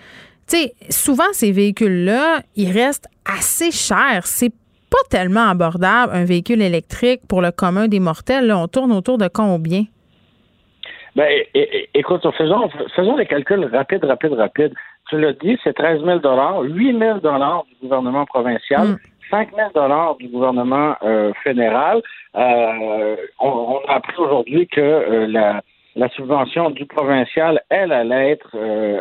Tu sais, souvent, ces véhicules-là, ils restent assez chers. C'est pas tellement abordable, un véhicule électrique pour le commun des mortels. là. on tourne autour de combien? Ben, écoute, faisons, faisons les calculs rapides, rapides, rapides. Tu l'as dit, c'est 13 000 8 000 du gouvernement provincial, 5 000 du gouvernement euh, fédéral. Euh, on, on a appris aujourd'hui que euh, la, la subvention du provincial, elle, allait être,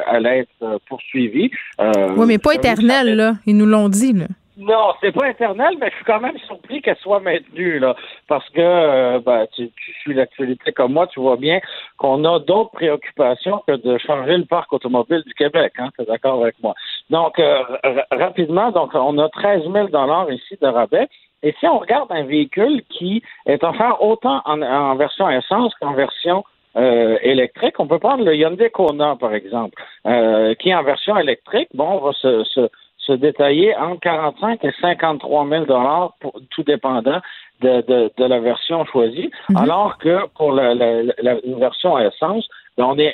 allait être poursuivie. Oui, mais pas je t'avoue que ça éternel, là. Ils nous l'ont dit, là. Non, c'est pas éternel, mais je suis quand même surpris qu'elle soit maintenue, là. Parce que euh, ben, tu, tu suis l'actualité comme moi, tu vois bien qu'on a d'autres préoccupations que de changer le parc automobile du Québec, hein, tu es d'accord avec moi. Donc, euh, ra- rapidement, donc on a 13 000 ici de rabais. Et si on regarde un véhicule qui est offert autant en, en version essence qu'en version euh, électrique, on peut prendre le Hyundai Kona, par exemple, euh, qui en version électrique, bon, on va se, se, se détailler entre 45 et 53 000 dollars, tout dépendant de, de, de la version choisie, alors que pour la, la, la, la version à essence, ben, on est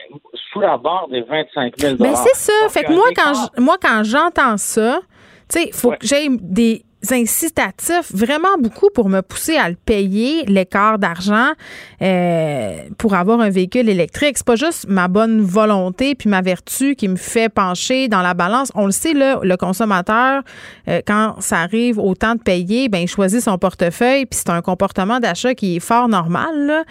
sous la barre des 25 000 Ben c'est ça. Fait que moi, quand je- moi, quand j'entends ça, tu sais, il faut que j'aie des incitatifs vraiment beaucoup pour me pousser à le payer, l'écart d'argent, euh, pour avoir un véhicule électrique. C'est pas juste ma bonne volonté puis ma vertu qui me fait pencher dans la balance. On le sait, là, le consommateur, euh, quand ça arrive au temps de payer, ben il choisit son portefeuille puis c'est un comportement d'achat qui est fort normal.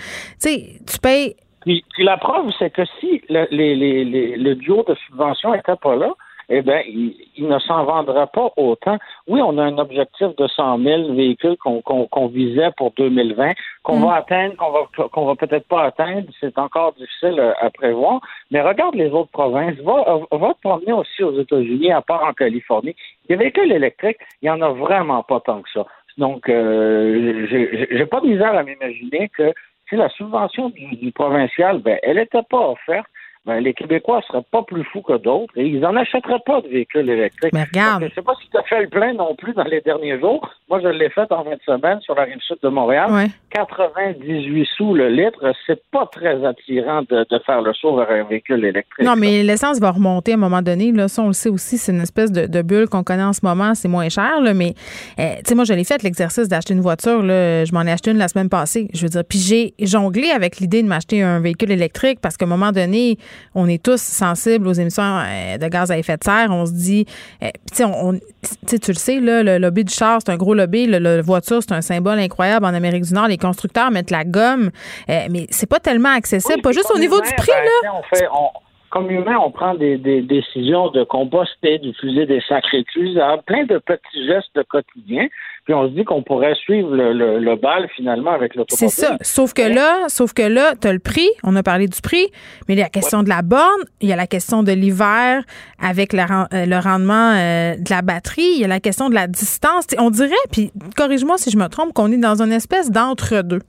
Tu sais, tu payes Puis, puis la preuve, c'est que si le, les, les, les- le duo de subvention n'était pas là, eh bien, il, il ne s'en vendrait pas autant. Oui, on a un objectif de 100 000 véhicules qu'on qu'on- qu'on visait pour 2020, qu'on va atteindre, qu'on va, qu'on va peut-être pas atteindre. C'est encore difficile euh, à prévoir. Mais regarde les autres provinces. Va, euh, va te promener aussi aux États-Unis, à part en Californie. Les véhicules électriques, il y en a vraiment pas tant que ça. Donc, euh, j'ai j'ai pas de misère à m'imaginer que si la subvention du, du provincial, ben, elle n'était pas offerte, ben, les Québécois seraient pas plus fous que d'autres et ils n'en achèteraient pas de véhicules électriques. Mais regarde. Je sais pas si tu as fait le plein non plus dans les derniers jours. Moi, je l'ai fait en 20 semaines sur la rive sud de Montréal. Ouais. 98 sous le litre, c'est pas très attirant de, de faire le saut vers un véhicule électrique. Non, mais l'essence va remonter à un moment donné. Là, ça, on le sait aussi, c'est une espèce de, de bulle qu'on connaît en ce moment. C'est moins cher, là, mais euh, tu sais, moi, je l'ai fait l'exercice d'acheter une voiture. Là, je m'en ai acheté une la semaine passée. Je veux dire, puis j'ai jonglé avec l'idée de m'acheter un véhicule électrique parce qu'à un moment donné, on est tous sensibles aux émissions euh, de gaz à effet de serre. On se dit, euh, tu sais, on, on- tu le sais, là, le lobby du char, c'est un gros lobby. Le, le voiture, c'est un symbole incroyable en Amérique du Nord. Les constructeurs mettent la gomme, euh, mais c'est pas tellement accessible. Oui, pas juste au niveau du prix, ben, là. tu sais, On fait, on- comme humain, on prend des, décisions de composter, d'utiliser des sacs réutilisables, plein de petits gestes de quotidien. Puis on se dit qu'on pourrait suivre le, le, bal finalement avec l'automobile. C'est ça. Sauf que là, sauf que là, tu as le prix, on a parlé du prix, mais il y a la question de la borne, il y a la question de l'hiver avec le, euh, rendement euh, de la batterie, il y a la question de la distance. On dirait, puis corrige-moi si je me trompe, qu'on est dans une espèce d'entre-deux.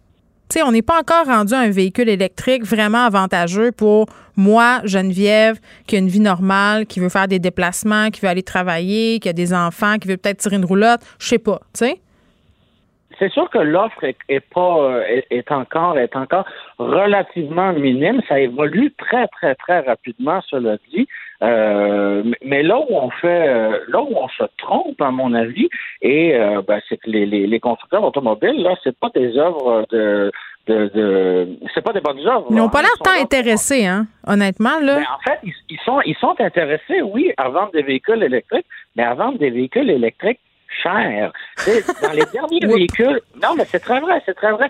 Tu sais, on n'est pas encore rendu à un véhicule électrique vraiment avantageux pour moi, Geneviève, qui a une vie normale, qui veut faire des déplacements, qui veut aller travailler, qui a des enfants, qui veut peut-être tirer une roulotte, je sais pas, tu sais. C'est sûr que l'offre est, pas euh, est, est encore est encore relativement minime. Ça évolue très très très rapidement, cela dit. Euh, mais là où on fait, euh, là où on se trompe, à mon avis, et euh, ben, c'est que les, les, les, constructeurs automobiles, là, c'est pas des œuvres de, de, de c'est pas des bonnes œuvres. Ils n'ont pas l'air tant intéressés, hein, honnêtement, là. Ben, en fait, ils, ils, sont, ils sont intéressés, oui, à vendre des véhicules électriques, mais à vendre des véhicules électriques cher. dans les derniers véhicules, non, mais c'est très vrai, c'est très vrai.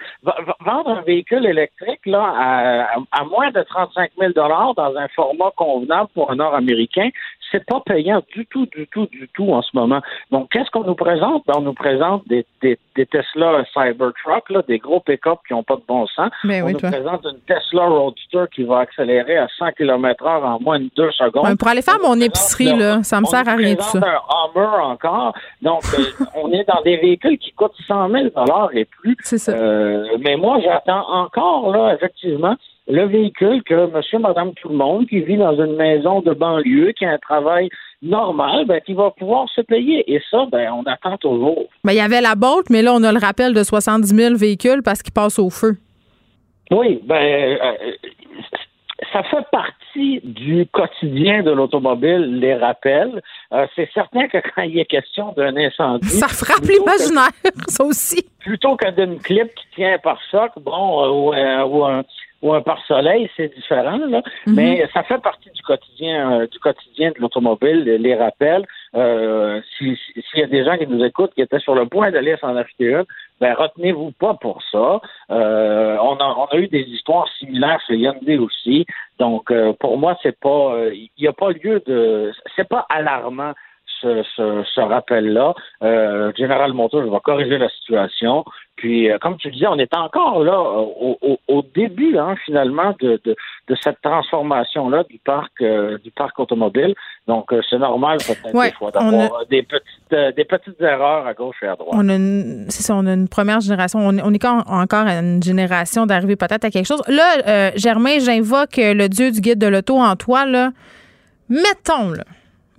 vendre un véhicule électrique là à, à, moins de 35 000 dollars dans un format convenable pour un Nord-Américain, c'est pas payant du tout, du tout, du tout en ce moment. Donc, qu'est-ce qu'on nous présente? Ben, on nous présente des, des, des Tesla Cybertruck, là, des gros pick-up qui n'ont pas de bon sens. Mais on oui, nous toi. présente une Tesla Roadster qui va accélérer à 100 km heure en moins de deux secondes. Ouais, pour aller faire mon épicerie, là, ça me sert à rien tout ça. un Hummer encore. Donc, euh, on est dans des véhicules qui coûtent 100 000 et plus. C'est ça. Euh, mais moi, j'attends encore, là, effectivement, le véhicule que monsieur, madame, tout le monde qui vit dans une maison de banlieue, qui a un travail normal, ben, qui va pouvoir se payer. Et ça, ben, on attend toujours. Ben, il y avait la Bolt, mais là, on a le rappel de 70 000 véhicules parce qu'ils passent au feu. Oui, ben, euh, ça fait partie du quotidien de l'automobile, les rappels. Euh, c'est certain que quand il est question d'un incendie... Ça frappe l'imaginaire, ça aussi. Plutôt que d'une clip qui tient par choc, bon, euh, ou, euh, ou un ou un pare-soleil, c'est différent, là. Mhm. Mais ça fait partie du quotidien euh, du quotidien de l'automobile, les, rappels. Euh, S'il si, y a des gens qui nous écoutent qui étaient sur le point d'aller s'en acheter une, ben retenez-vous pas pour ça. Euh, on, a, on a eu des histoires similaires chez Hyundai aussi. Donc euh, pour moi, c'est pas il n'y a pas lieu de c'est pas alarmant ce, ce, ce rappel-là. Euh, General Motors va corriger la situation. Puis, euh, comme tu disais, on est encore là au, au, au début, hein, finalement, de, de, de cette transformation-là du parc euh, du parc automobile. Donc, euh, c'est normal peut-être Ouais, des fois d'avoir des petites des petites erreurs à gauche et à droite. On a une, c'est ça, on a une première génération. On, on est encore à une génération d'arriver peut-être à quelque chose. Là, euh, Germain, j'invoque le dieu du guide de l'auto en toi, là. Mettons, là.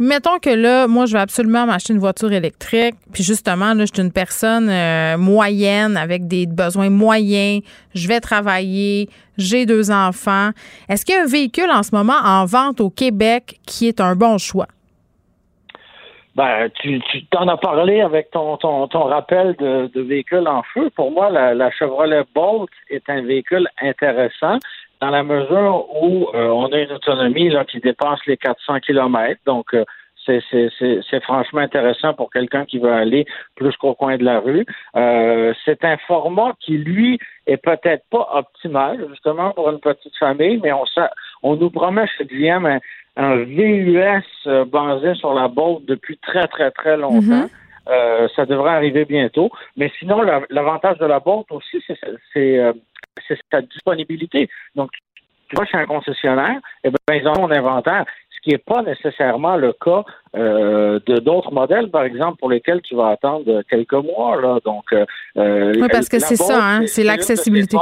Mettons que là, moi, je vais absolument m'acheter une voiture électrique. Puis justement, là, je suis une personne euh, moyenne avec des besoins moyens. Je vais travailler. J'ai deux enfants. Est-ce qu'il y a un véhicule en ce moment en vente au Québec qui est un bon choix? Ben, tu, tu t'en as parlé avec ton, ton, ton rappel de, de véhicule en feu. Pour moi, la, la Chevrolet Bolt est un véhicule intéressant dans la mesure où euh, on a une autonomie là, qui dépasse les 400 km. Donc, euh, c'est, c'est, c'est, c'est franchement intéressant pour quelqu'un qui veut aller plus qu'au coin de la rue. Euh, c'est un format qui, lui, est peut-être pas optimal, justement, pour une petite famille, mais on, sa- on nous promet chez GM un, un VUS euh, basé sur la Bolt depuis très, très, très longtemps. Euh, ça devrait arriver bientôt. Mais sinon, la- l'avantage de la Bolt aussi, c'est, c'est, euh, c'est sa disponibilité. Donc, tu vas chez un concessionnaire, eh ben, ils ont un inventaire, ce qui n'est pas nécessairement le cas euh, de d'autres modèles, par exemple, pour lesquels tu vas attendre quelques mois. Là. Donc, euh, Oui, parce que c'est ça, hein, c'est l'accessibilité.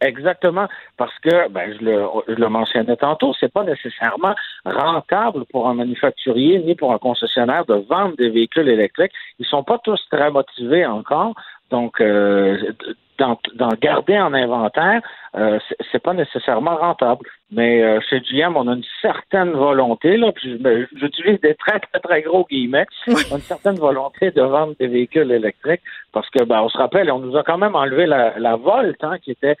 Exactement, parce que ben, je, le, je le mentionnais tantôt, c'est pas nécessairement rentable pour un manufacturier ni pour un concessionnaire de vendre des véhicules électriques. Ils sont pas tous très motivés encore, donc euh, d'en garder en inventaire, euh, c'est- pas nécessairement rentable. Mais euh, chez GM, on a une certaine volonté, là, ben, j'utilise des très très très gros guillemets, on a une certaine volonté de vendre des véhicules électriques parce que ben, on se rappelle, on nous a quand même enlevé la, la Volt, hein, qui était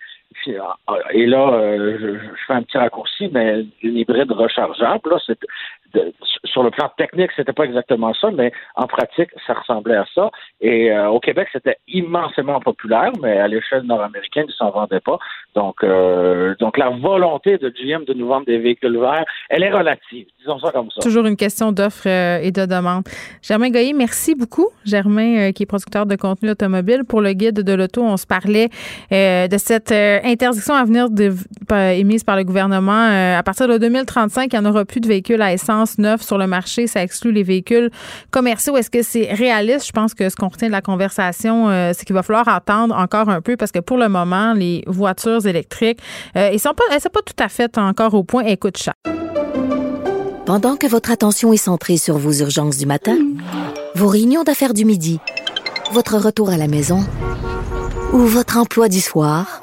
et là, euh, je, je fais un petit raccourci, mais une hybride rechargeable, là, c'est sur le plan technique, c'était pas exactement ça, mais en pratique, ça ressemblait à ça. Et euh, au Québec, c'était immensément populaire, mais à l'échelle nord-américaine, ils s'en vendaient pas. Donc, euh, donc la volonté de GM de nous vendre des véhicules verts, elle est relative, disons ça comme ça. Toujours une question d'offre euh, et de demande. Germain Goyer, merci beaucoup. Germain, euh, qui est producteur de contenu automobile. Pour le guide de l'auto, on se parlait euh, de cette interdiction à venir de, émise par le gouvernement. À partir de 2035, il n'y en aura plus de véhicules à essence neufs sur le marché. Ça exclut les véhicules commerciaux. Est-ce que c'est réaliste? Je pense que ce qu'on retient de la conversation, c'est qu'il va falloir attendre encore un peu parce que pour le moment, les voitures électriques, euh, ils sont pas, elles sont pas tout à fait encore au point. Elles coûtent cher. Pendant que votre attention est centrée sur vos urgences du matin, vos réunions d'affaires du midi, votre retour à la maison ou votre emploi du soir,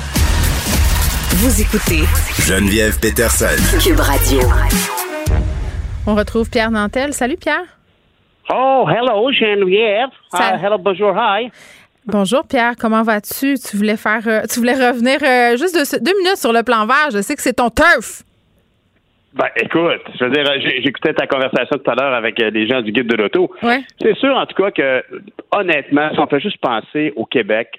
Vous écoutez Geneviève Peterson. Cube Radio. On retrouve Pierre Nantel. Salut Pierre. Oh, hello Geneviève. Ça- Uh, hello, bonjour, hi. Bonjour Pierre, comment vas-tu? Tu voulais faire euh, tu voulais revenir euh, juste deux, deux minutes sur le plan vert. Je sais que c'est ton turf. Ben, écoute, je veux dire, j'ai- j'écoutais ta conversation tout à l'heure avec euh, les gens du guide de l'auto. Ouais. C'est sûr, en tout cas, que honnêtement, si on fait juste penser au Québec,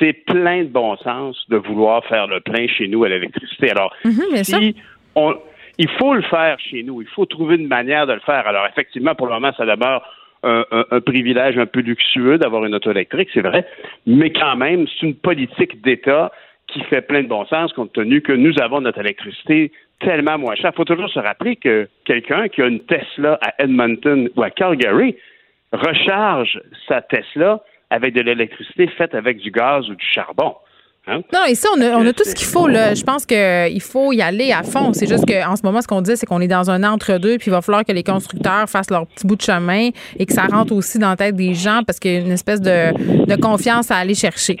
c'est plein de bon sens de vouloir faire le plein chez nous à l'électricité. Alors, Mhm, bien si on, il faut le faire chez nous, il faut trouver une manière de le faire. Alors, effectivement, pour le moment, ça demeure un, un- un privilège un peu luxueux d'avoir une auto électrique, c'est vrai, mais quand même, c'est une politique d'État qui fait plein de bon sens compte tenu que nous avons notre électricité tellement moins chère. Il faut toujours se rappeler que quelqu'un qui a une Tesla à Edmonton ou à Calgary recharge sa Tesla avec de l'électricité faite avec du gaz ou du charbon. Hein? Non, ici, on a, on a tout ce qu'il faut. Là. Je pense qu'il faut y aller à fond. C'est juste qu'en ce moment, ce qu'on dit, c'est qu'on est dans un entre-deux, puis il va falloir que les constructeurs fassent leur petit bout de chemin et que ça rentre aussi dans la tête des gens parce qu'il y a une espèce de, de confiance à aller chercher.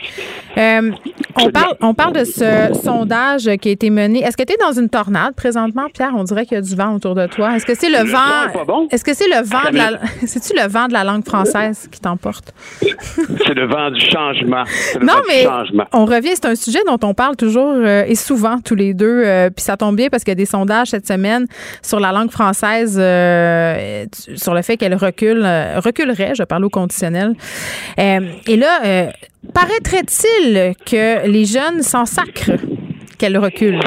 Euh, on, parle, on parle de ce sondage qui a été mené. Est-ce que tu es dans une tornade présentement, Pierre? On dirait qu'il y a du vent autour de toi. Est-ce que c'est le, vent? bon. Est-ce que c'est le vent de la. Attends C'est-tu le vent de la langue française qui t'emporte? C'est le vent du changement. Le Non, vent du mais changement. on revient, c'est un sujet dont on parle toujours euh, et souvent tous les deux. euh, Puis ça tombe bien parce qu'il y a des sondages cette semaine sur la langue française, euh, sur le fait qu'elle recule, euh, reculerait, je parle au conditionnel. Et là, paraîtrait-il que les jeunes s'en sacrent qu'elle recule?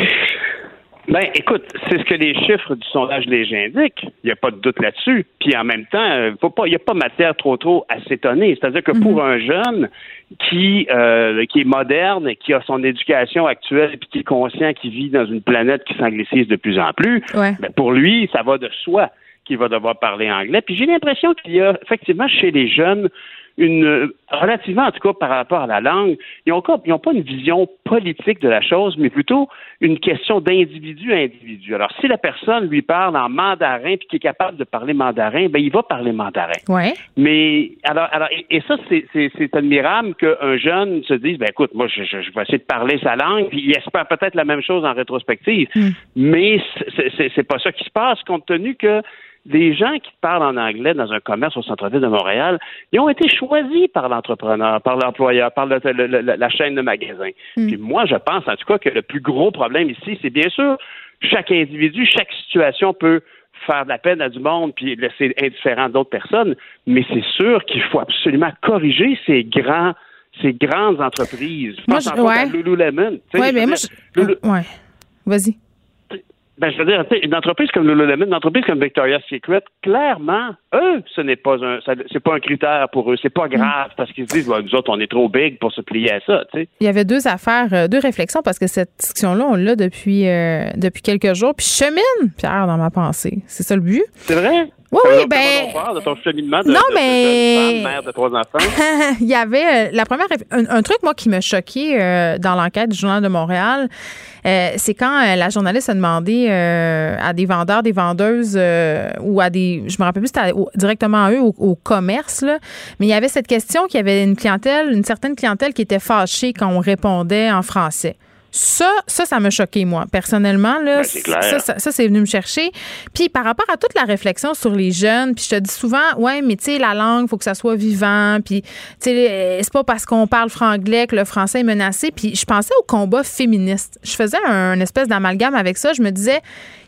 Ben, écoute, c'est ce que les chiffres du sondage Léger indiquent. Il n'y a pas de doute là-dessus. Puis en même temps, euh, faut pas, il n'y a pas matière trop trop à s'étonner. C'est-à-dire que pour un jeune qui euh, qui est moderne, qui a son éducation actuelle, puis qui est conscient qu'il vit dans une planète qui s'anglicise de plus en plus, Ouais. ben, pour lui, ça va de soi qu'il va devoir parler anglais. Puis j'ai l'impression qu'il y a effectivement chez les jeunes une relativement en tout cas par rapport à la langue, ils n'ont pas une vision politique de la chose, mais plutôt une question d'individu à individu. Alors si la personne lui parle en mandarin puis qui est capable de parler mandarin, ben il va parler mandarin. Ouais. Mais alors, alors et, et ça, c'est- admirable qu'un jeune se dise, ben écoute, moi, je, je- je vais essayer de parler sa langue, puis il espère peut-être la même chose en rétrospective. Mais c'est- c'est c'est pas ça qui se passe, compte tenu que des gens qui parlent en anglais dans un commerce au centre-ville de Montréal, ils ont été choisis par l'entrepreneur, par l'employeur, par le- le- le- la chaîne de magasins. Puis moi, je pense en tout cas que le plus gros problème ici, c'est bien sûr chaque individu, chaque situation peut faire de la peine à du monde puis laisser indifférent d'autres personnes, mais c'est sûr qu'il faut absolument corriger ces grands ces grandes entreprises. Je Moi, pense je- entre autres à ouais. Lululemon. Je mais moi, je- Lulu- ouais. Vas-y. Ben, je veux dire, une entreprise comme Lululemon, une entreprise comme Victoria's Secret, clairement, eux, ce n'est pas un, c'est pas un critère pour eux. C'est pas grave parce qu'ils se disent, nous autres, on est trop big pour se plier à ça, tu sais. Il y avait deux affaires, euh, deux réflexions parce que cette discussion-là, on l'a depuis, euh, depuis quelques jours. Puis je chemine, Pierre, dans ma pensée. C'est ça le but? C'est vrai? Oui, oui, ben- comment on parle de ton cheminement de, Non, de- mais- jeune femme, mère de trois enfants? il y avait euh, la première un, un truc moi qui m'a choqué euh, dans l'enquête du journal de Montréal euh, c'est quand la journaliste a demandé à des vendeurs des vendeuses ou à des je me rappelle plus c'était directement à eux au, au commerce là, mais il y avait cette question qu'il y avait une clientèle une certaine clientèle qui était fâchée quand on répondait en français ça, ça, ça m'a choqué, moi, personnellement. Là, Ben, c'est clair. ça, ça, ça, c'est venu me chercher. Puis par rapport à toute la réflexion sur les jeunes, puis je te dis souvent, ouais, mais tu sais, la langue, faut que ça soit vivant. Puis, tu sais, euh, c'est pas parce qu'on parle franglais que le français est menacé. Puis je pensais au combat féministe. Je faisais un, espèce d'amalgame avec ça. Je me disais,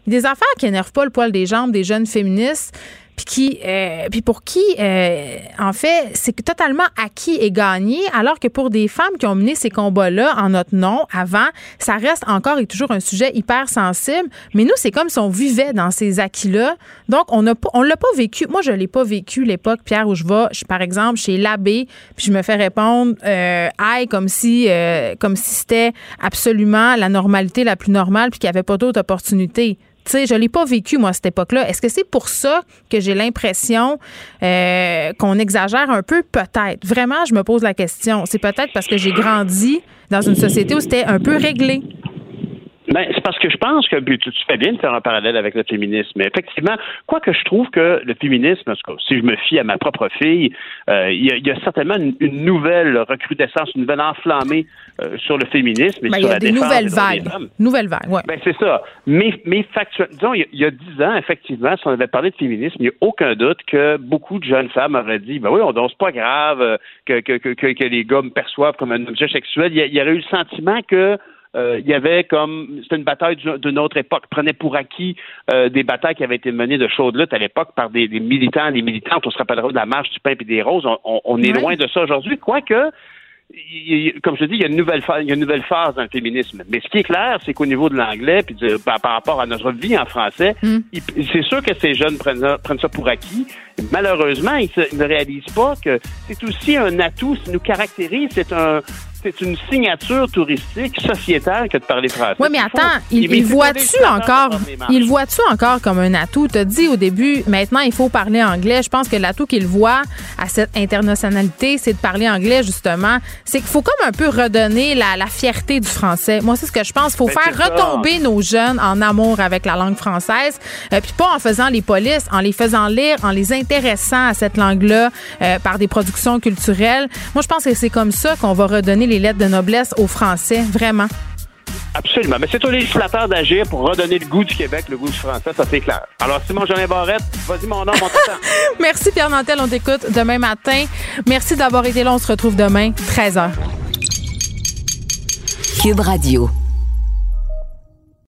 il y a des affaires qui énervent pas le poil des jambes des jeunes féministes. Puis qui, euh, puis pour qui, euh, en fait, c'est totalement acquis et gagné, alors que pour des femmes qui ont mené ces combats-là en notre nom avant, ça reste encore et toujours un sujet hyper sensible. Mais nous, c'est comme si on vivait dans ces acquis-là. Donc, on n'a on l'a pas vécu. Moi, je l'ai pas vécu l'époque, Pierre, où je vais, par exemple, chez l'abbé, puis je me fais répondre, euh, aïe, comme si, euh, comme si c'était absolument la normalité la plus normale, puis qu'il n'y avait pas d'autres opportunités. Tu sais, je l'ai pas vécu, moi, à cette époque-là. Est-ce que c'est pour ça que j'ai l'impression euh, qu'on exagère un peu? Peut-être. Vraiment, je me pose la question. C'est peut-être parce que j'ai grandi dans une société où c'était un peu réglé. Ben, c'est parce que je pense que tu, fais bien de faire un parallèle avec le féminisme. Mais effectivement, quoi que je trouve que le féminisme, si je me fie à ma propre fille, euh, il y, a certainement une, nouvelle recrudescence, une nouvelle enflammée euh, sur le féminisme et ben, sur la défense nouvelles vagues. Nouvelles vagues, ouais. Ben, c'est ça. Mais, mais factuellement, disons, il y a dix ans, effectivement, si on avait parlé de féminisme, il n'y a aucun doute que beaucoup de jeunes femmes auraient dit, ben oui, on danse pas grave euh, que, que, que, que, les gars me perçoivent comme un objet sexuel. Il y, y aurait eu le sentiment que euh, il y avait comme c'était une bataille d'une autre époque, prenait pour acquis euh, des batailles qui avaient été menées de chaude lutte à l'époque par des, militants, des militantes. On se rappellera de la marche du pain et des roses. On, est loin de ça aujourd'hui, quoique comme je dis, il y, a une nouvelle phase, il y a une nouvelle phase dans le féminisme. Mais ce qui est clair, c'est qu'au niveau de l'anglais, puis par, rapport à notre vie en français, hmm. c'est sûr que ces jeunes prennent, prennent ça pour acquis. Malheureusement, ils, ne réalisent pas que c'est aussi un atout, ça nous caractérise, c'est un, c'est une signature touristique sociétale que de parler français. Oui, mais attends, il, il, voit-tu encore, il voit-tu encore comme un atout? Tu as dit au début, maintenant, il faut parler anglais. Je pense que l'atout qu'il voit à cette internationalité, c'est de parler anglais, justement. C'est qu'il faut comme un peu redonner la, fierté du français. Moi, c'est ce que je pense. Il faut ben, faire retomber nos jeunes en amour avec la langue française, euh, puis pas en faisant les polices, en les faisant lire, en les intéressant à cette langue-là euh, par des productions culturelles. Moi, je pense que c'est comme ça qu'on va redonner les lettres de noblesse aux Français, vraiment. Absolument. Mais c'est au législateur d'agir pour redonner le goût du Québec, le goût du français, ça c'est clair. Alors, Simon Jean Barrette, vas-y mon nom, mon temps. Merci Pierre Nantel, on t'écoute demain matin. Merci d'avoir été là, on se retrouve demain, 13h. Cube Radio.